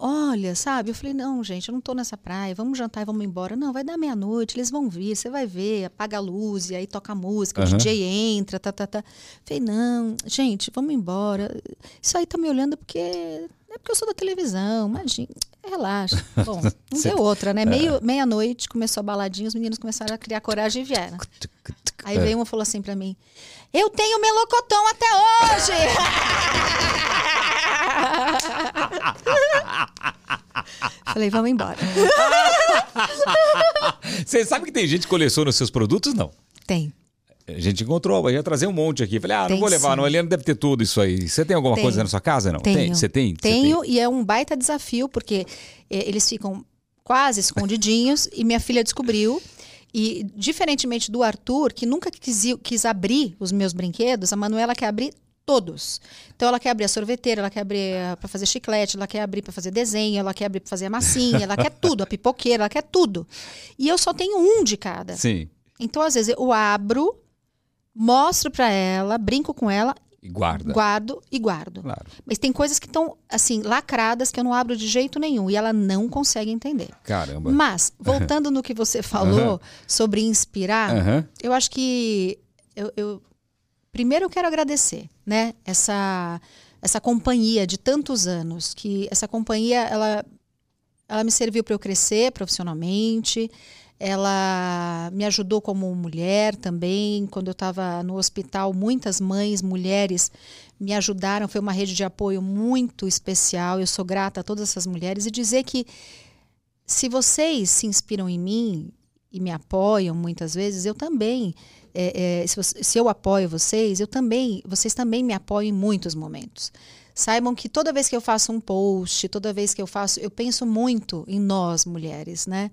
olha, sabe? Eu falei, não, gente, eu não tô nessa praia, vamos jantar e vamos embora. Não, vai dar meia-noite, eles vão vir, você vai ver, apaga a luz e aí toca a música, Aham. o DJ entra, tá, tá, tá. Falei, não, gente, vamos embora. Isso aí tá me olhando porque é porque eu sou da televisão, imagina. Relaxa. Bom, não deu outra, né? Meio, Meia-noite começou a baladinha, os meninos começaram a criar coragem e vieram. Aí É. veio uma e falou assim pra mim: Eu tenho melocotão até hoje! Falei, vamos embora. Você sabe que tem gente que coleciona os seus produtos? Não. Tem. A gente encontrou, eu ia trazer um monte aqui. Falei, ah, não Tem vou levar, sim. não. A Eliana deve ter tudo isso aí. Você tem alguma Tenho. coisa na sua casa? Não? Tenho. Tem? Você tem? Tenho, e é um baita desafio, porque eh, eles ficam quase escondidinhos, e minha filha descobriu. E, diferentemente do Arthur, que nunca quis, quis abrir os meus brinquedos, a Manuela quer abrir todos. Então, ela quer abrir a sorveteira, ela quer abrir para fazer chiclete, ela quer abrir para fazer desenho, ela quer abrir para fazer a massinha, ela quer tudo, a pipoqueira, ela quer tudo. E eu só tenho um de cada. Sim. Então, às vezes, eu abro, mostro para ela, brinco com ela, E guarda. guardo e guardo. Claro. Mas tem coisas que estão, assim, lacradas que eu não abro de jeito nenhum. E ela não consegue entender. Caramba. Mas, voltando no que você falou sobre inspirar, Aham. eu acho que. Eu, eu- primeiro eu quero agradecer, né? Essa, essa companhia de tantos anos. Que essa companhia, ela, ela me serviu para eu crescer profissionalmente. Ela me ajudou como mulher também. Quando eu estava no hospital, muitas mães, mulheres me ajudaram. Foi uma rede de apoio muito especial. Eu sou grata a todas essas mulheres. E dizer que se vocês se inspiram em mim e me apoiam muitas vezes, eu também. é, é, se, se eu apoio vocês, eu também, vocês também me apoiam em muitos momentos. Saibam que toda vez que eu faço um post, toda vez que eu faço, eu penso muito em nós mulheres, né?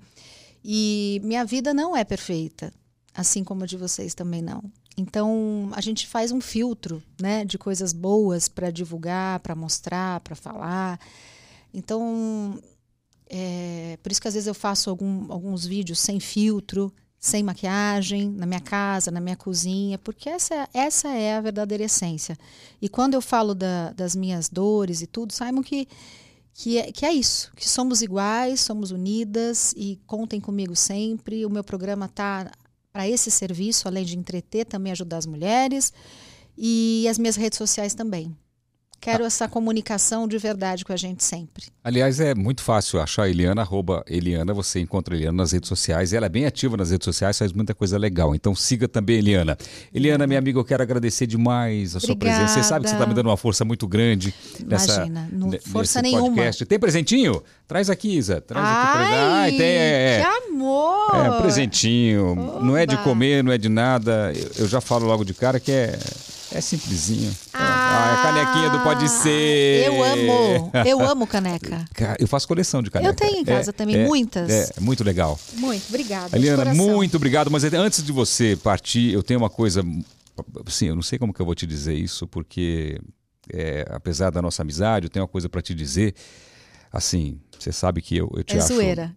E minha vida não é perfeita, assim como a de vocês também não. Então a gente faz um filtro, né, de coisas boas para divulgar, para mostrar, para falar. Então é, por isso que às vezes eu faço algum- alguns vídeos sem filtro, sem maquiagem, na minha casa, na minha cozinha, porque essa, essa é a verdadeira essência. E quando eu falo da- das minhas dores e tudo, saibam que, que, é, que é isso, que somos iguais, somos unidas e contem comigo sempre. O meu programa está para esse serviço, além de entreter, também ajudar as mulheres e as minhas redes sociais também. Quero essa comunicação de verdade com a gente sempre. Aliás, é muito fácil achar a Eliana, arroba Eliana, você encontra a Eliana nas redes sociais. Ela é bem ativa nas redes sociais, faz muita coisa legal. Então siga também Eliana. Eliana, minha amiga, eu quero agradecer demais a sua Obrigada. presença. Você sabe que você está me dando uma força muito grande nessa, Imagina, não força nenhuma. podcast. Tem presentinho? Traz aqui, Isa. Traz aqui pra Ai, Ai, tem, é, é. que amor! É, presentinho. Não é de Oba. comer, não é de nada. Eu, eu já falo logo de cara que é, é simplesinho. Ah, é a canequinha do Pode Ser. Eu amo, eu amo caneca. Ca- Eu faço coleção de caneca. Eu tenho em casa também, é, muitas. É, é muito legal. Muito, obrigada. Eliana, muito obrigado. Mas antes de você partir, eu tenho uma coisa. Assim, eu não sei como que eu vou te dizer isso, porque é, apesar da nossa amizade, eu tenho uma coisa para te dizer. Assim, você sabe que eu, eu te É acho. zoeira.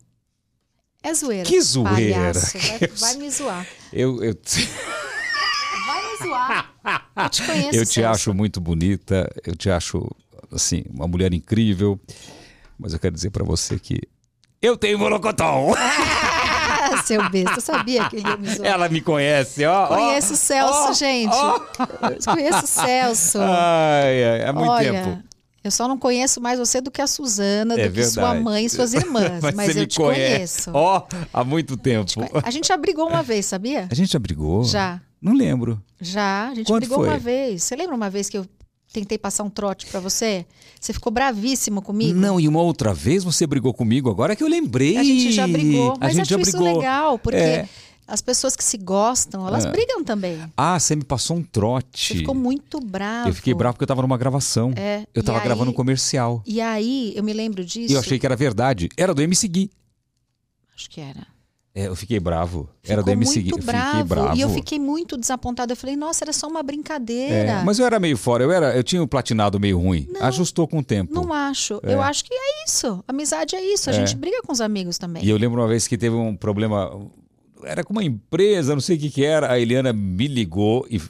É zoeira. Que zoeira. palhaço. Vai, vai me zoar. Eu, eu, zoar. Eu te conheço, eu te Celso. acho muito bonita, eu te acho, assim, uma mulher incrível. Mas eu quero dizer para você que eu tenho morocotão. Ah, seu besta, eu sabia que ele ia me zoar. Ela me conhece, ó. ó. Conheço o Celso, ó, gente. ó. Conheço o Celso. Ai, ai, há muito Olha, tempo. eu só não conheço mais você do que a Suzana, É do que sua verdade. mãe e suas irmãs. mas você eu me te conhece. conheço. Ó, há muito tempo. A gente já brigou uma vez, sabia? A gente já brigou? Já. Não lembro. Já, a gente Quando brigou foi? uma vez. Você lembra uma vez que eu tentei passar um trote pra você? Você ficou bravíssimo comigo? Não, e uma outra vez você brigou comigo, agora que eu lembrei. A gente já brigou, A mas gente acho já isso brigou. legal, porque É. as pessoas que se gostam, elas É. brigam também. Ah, você me passou um trote. Você ficou muito bravo. Eu fiquei bravo porque eu tava numa gravação. É, Eu tava e gravando aí- um comercial. E aí, eu me lembro disso. E eu achei que era verdade. Era do MC Gui. Acho que era. É, eu fiquei bravo. Era do Ficou MC muito Eu fiquei bravo, bravo. E eu fiquei muito desapontada. Eu falei, nossa, era só uma brincadeira. É, mas eu era meio fora, eu, era, eu tinha um platinado meio ruim. Ajustou com o tempo. Não acho. É. Eu acho que é isso. Amizade é isso. A gente briga com os amigos também. E eu lembro uma vez que teve um problema. Era com uma empresa, não sei o que, que era. A Eliana me ligou e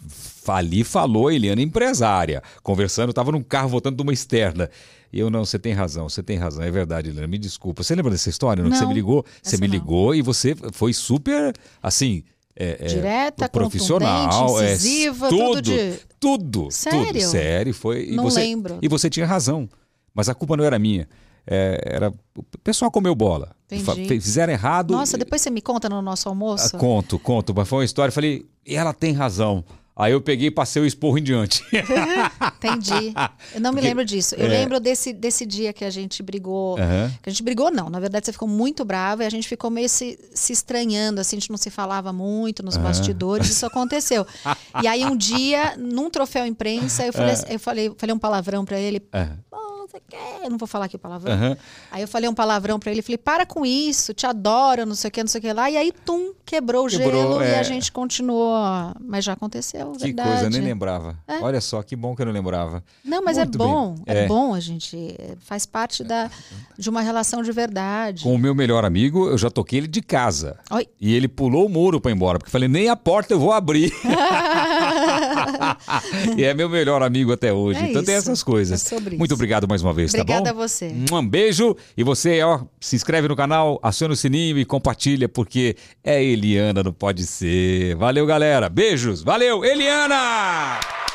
ali falou, a Eliana empresária. Conversando, estava num carro voltando de uma externa. E eu, não, você tem razão, você tem razão, é verdade, Eliana, me desculpa. Você lembra dessa história? Não, que você Não, me ligou? Você me não. ligou e você foi super, assim. é, é, Direta, profissional, é, incisiva, tudo, tudo de- tudo, Sério? tudo, sério, foi. Não você, lembro. E você tinha razão, mas a culpa não era minha. É, era o pessoal comeu bola. Entendi. Fizeram errado. Nossa, depois você me conta no nosso almoço? Ah, Conto, conto, mas foi uma história. Falei, e ela tem razão. Aí eu peguei e passei o esporro em diante. Entendi. Eu não me Porque- lembro disso. Eu é. lembro desse, desse dia que a gente brigou. Aham. Que a gente brigou, não. Na verdade, você ficou muito brava e a gente ficou meio se, se estranhando, assim, a gente não se falava muito nos bastidores, isso aconteceu. E aí, um dia, num troféu imprensa, eu falei, assim- eu falei, falei um palavrão pra ele. É. Pô, você quer? Eu não vou falar aqui o palavrão. Aham. Aí eu falei um palavrão pra ele, falei, para com isso, te adoro, não sei o que, não sei o que lá. E aí, tum, quebrou o Quebrou, gelo e é. a gente continuou. Mas já aconteceu, Que verdade. coisa, eu nem lembrava. É. Olha só, que bom que eu não lembrava. Não, mas Muito é bom, é. É. bom a gente. Faz parte da, de uma relação de verdade. Com o meu melhor amigo, eu já toquei ele de casa. Oi. E ele pulou o muro pra ir embora, porque eu falei, nem a porta eu vou abrir. e é meu melhor amigo até hoje. É então tem isso. essas coisas. É sobre Muito obrigado mais uma vez, Obrigada tá a bom? você. Um beijo. E você, ó, se inscreve no canal, aciona o sininho e compartilha, porque é Eliana no Pode Ser. Valeu, galera. Beijos. Valeu, Eliana!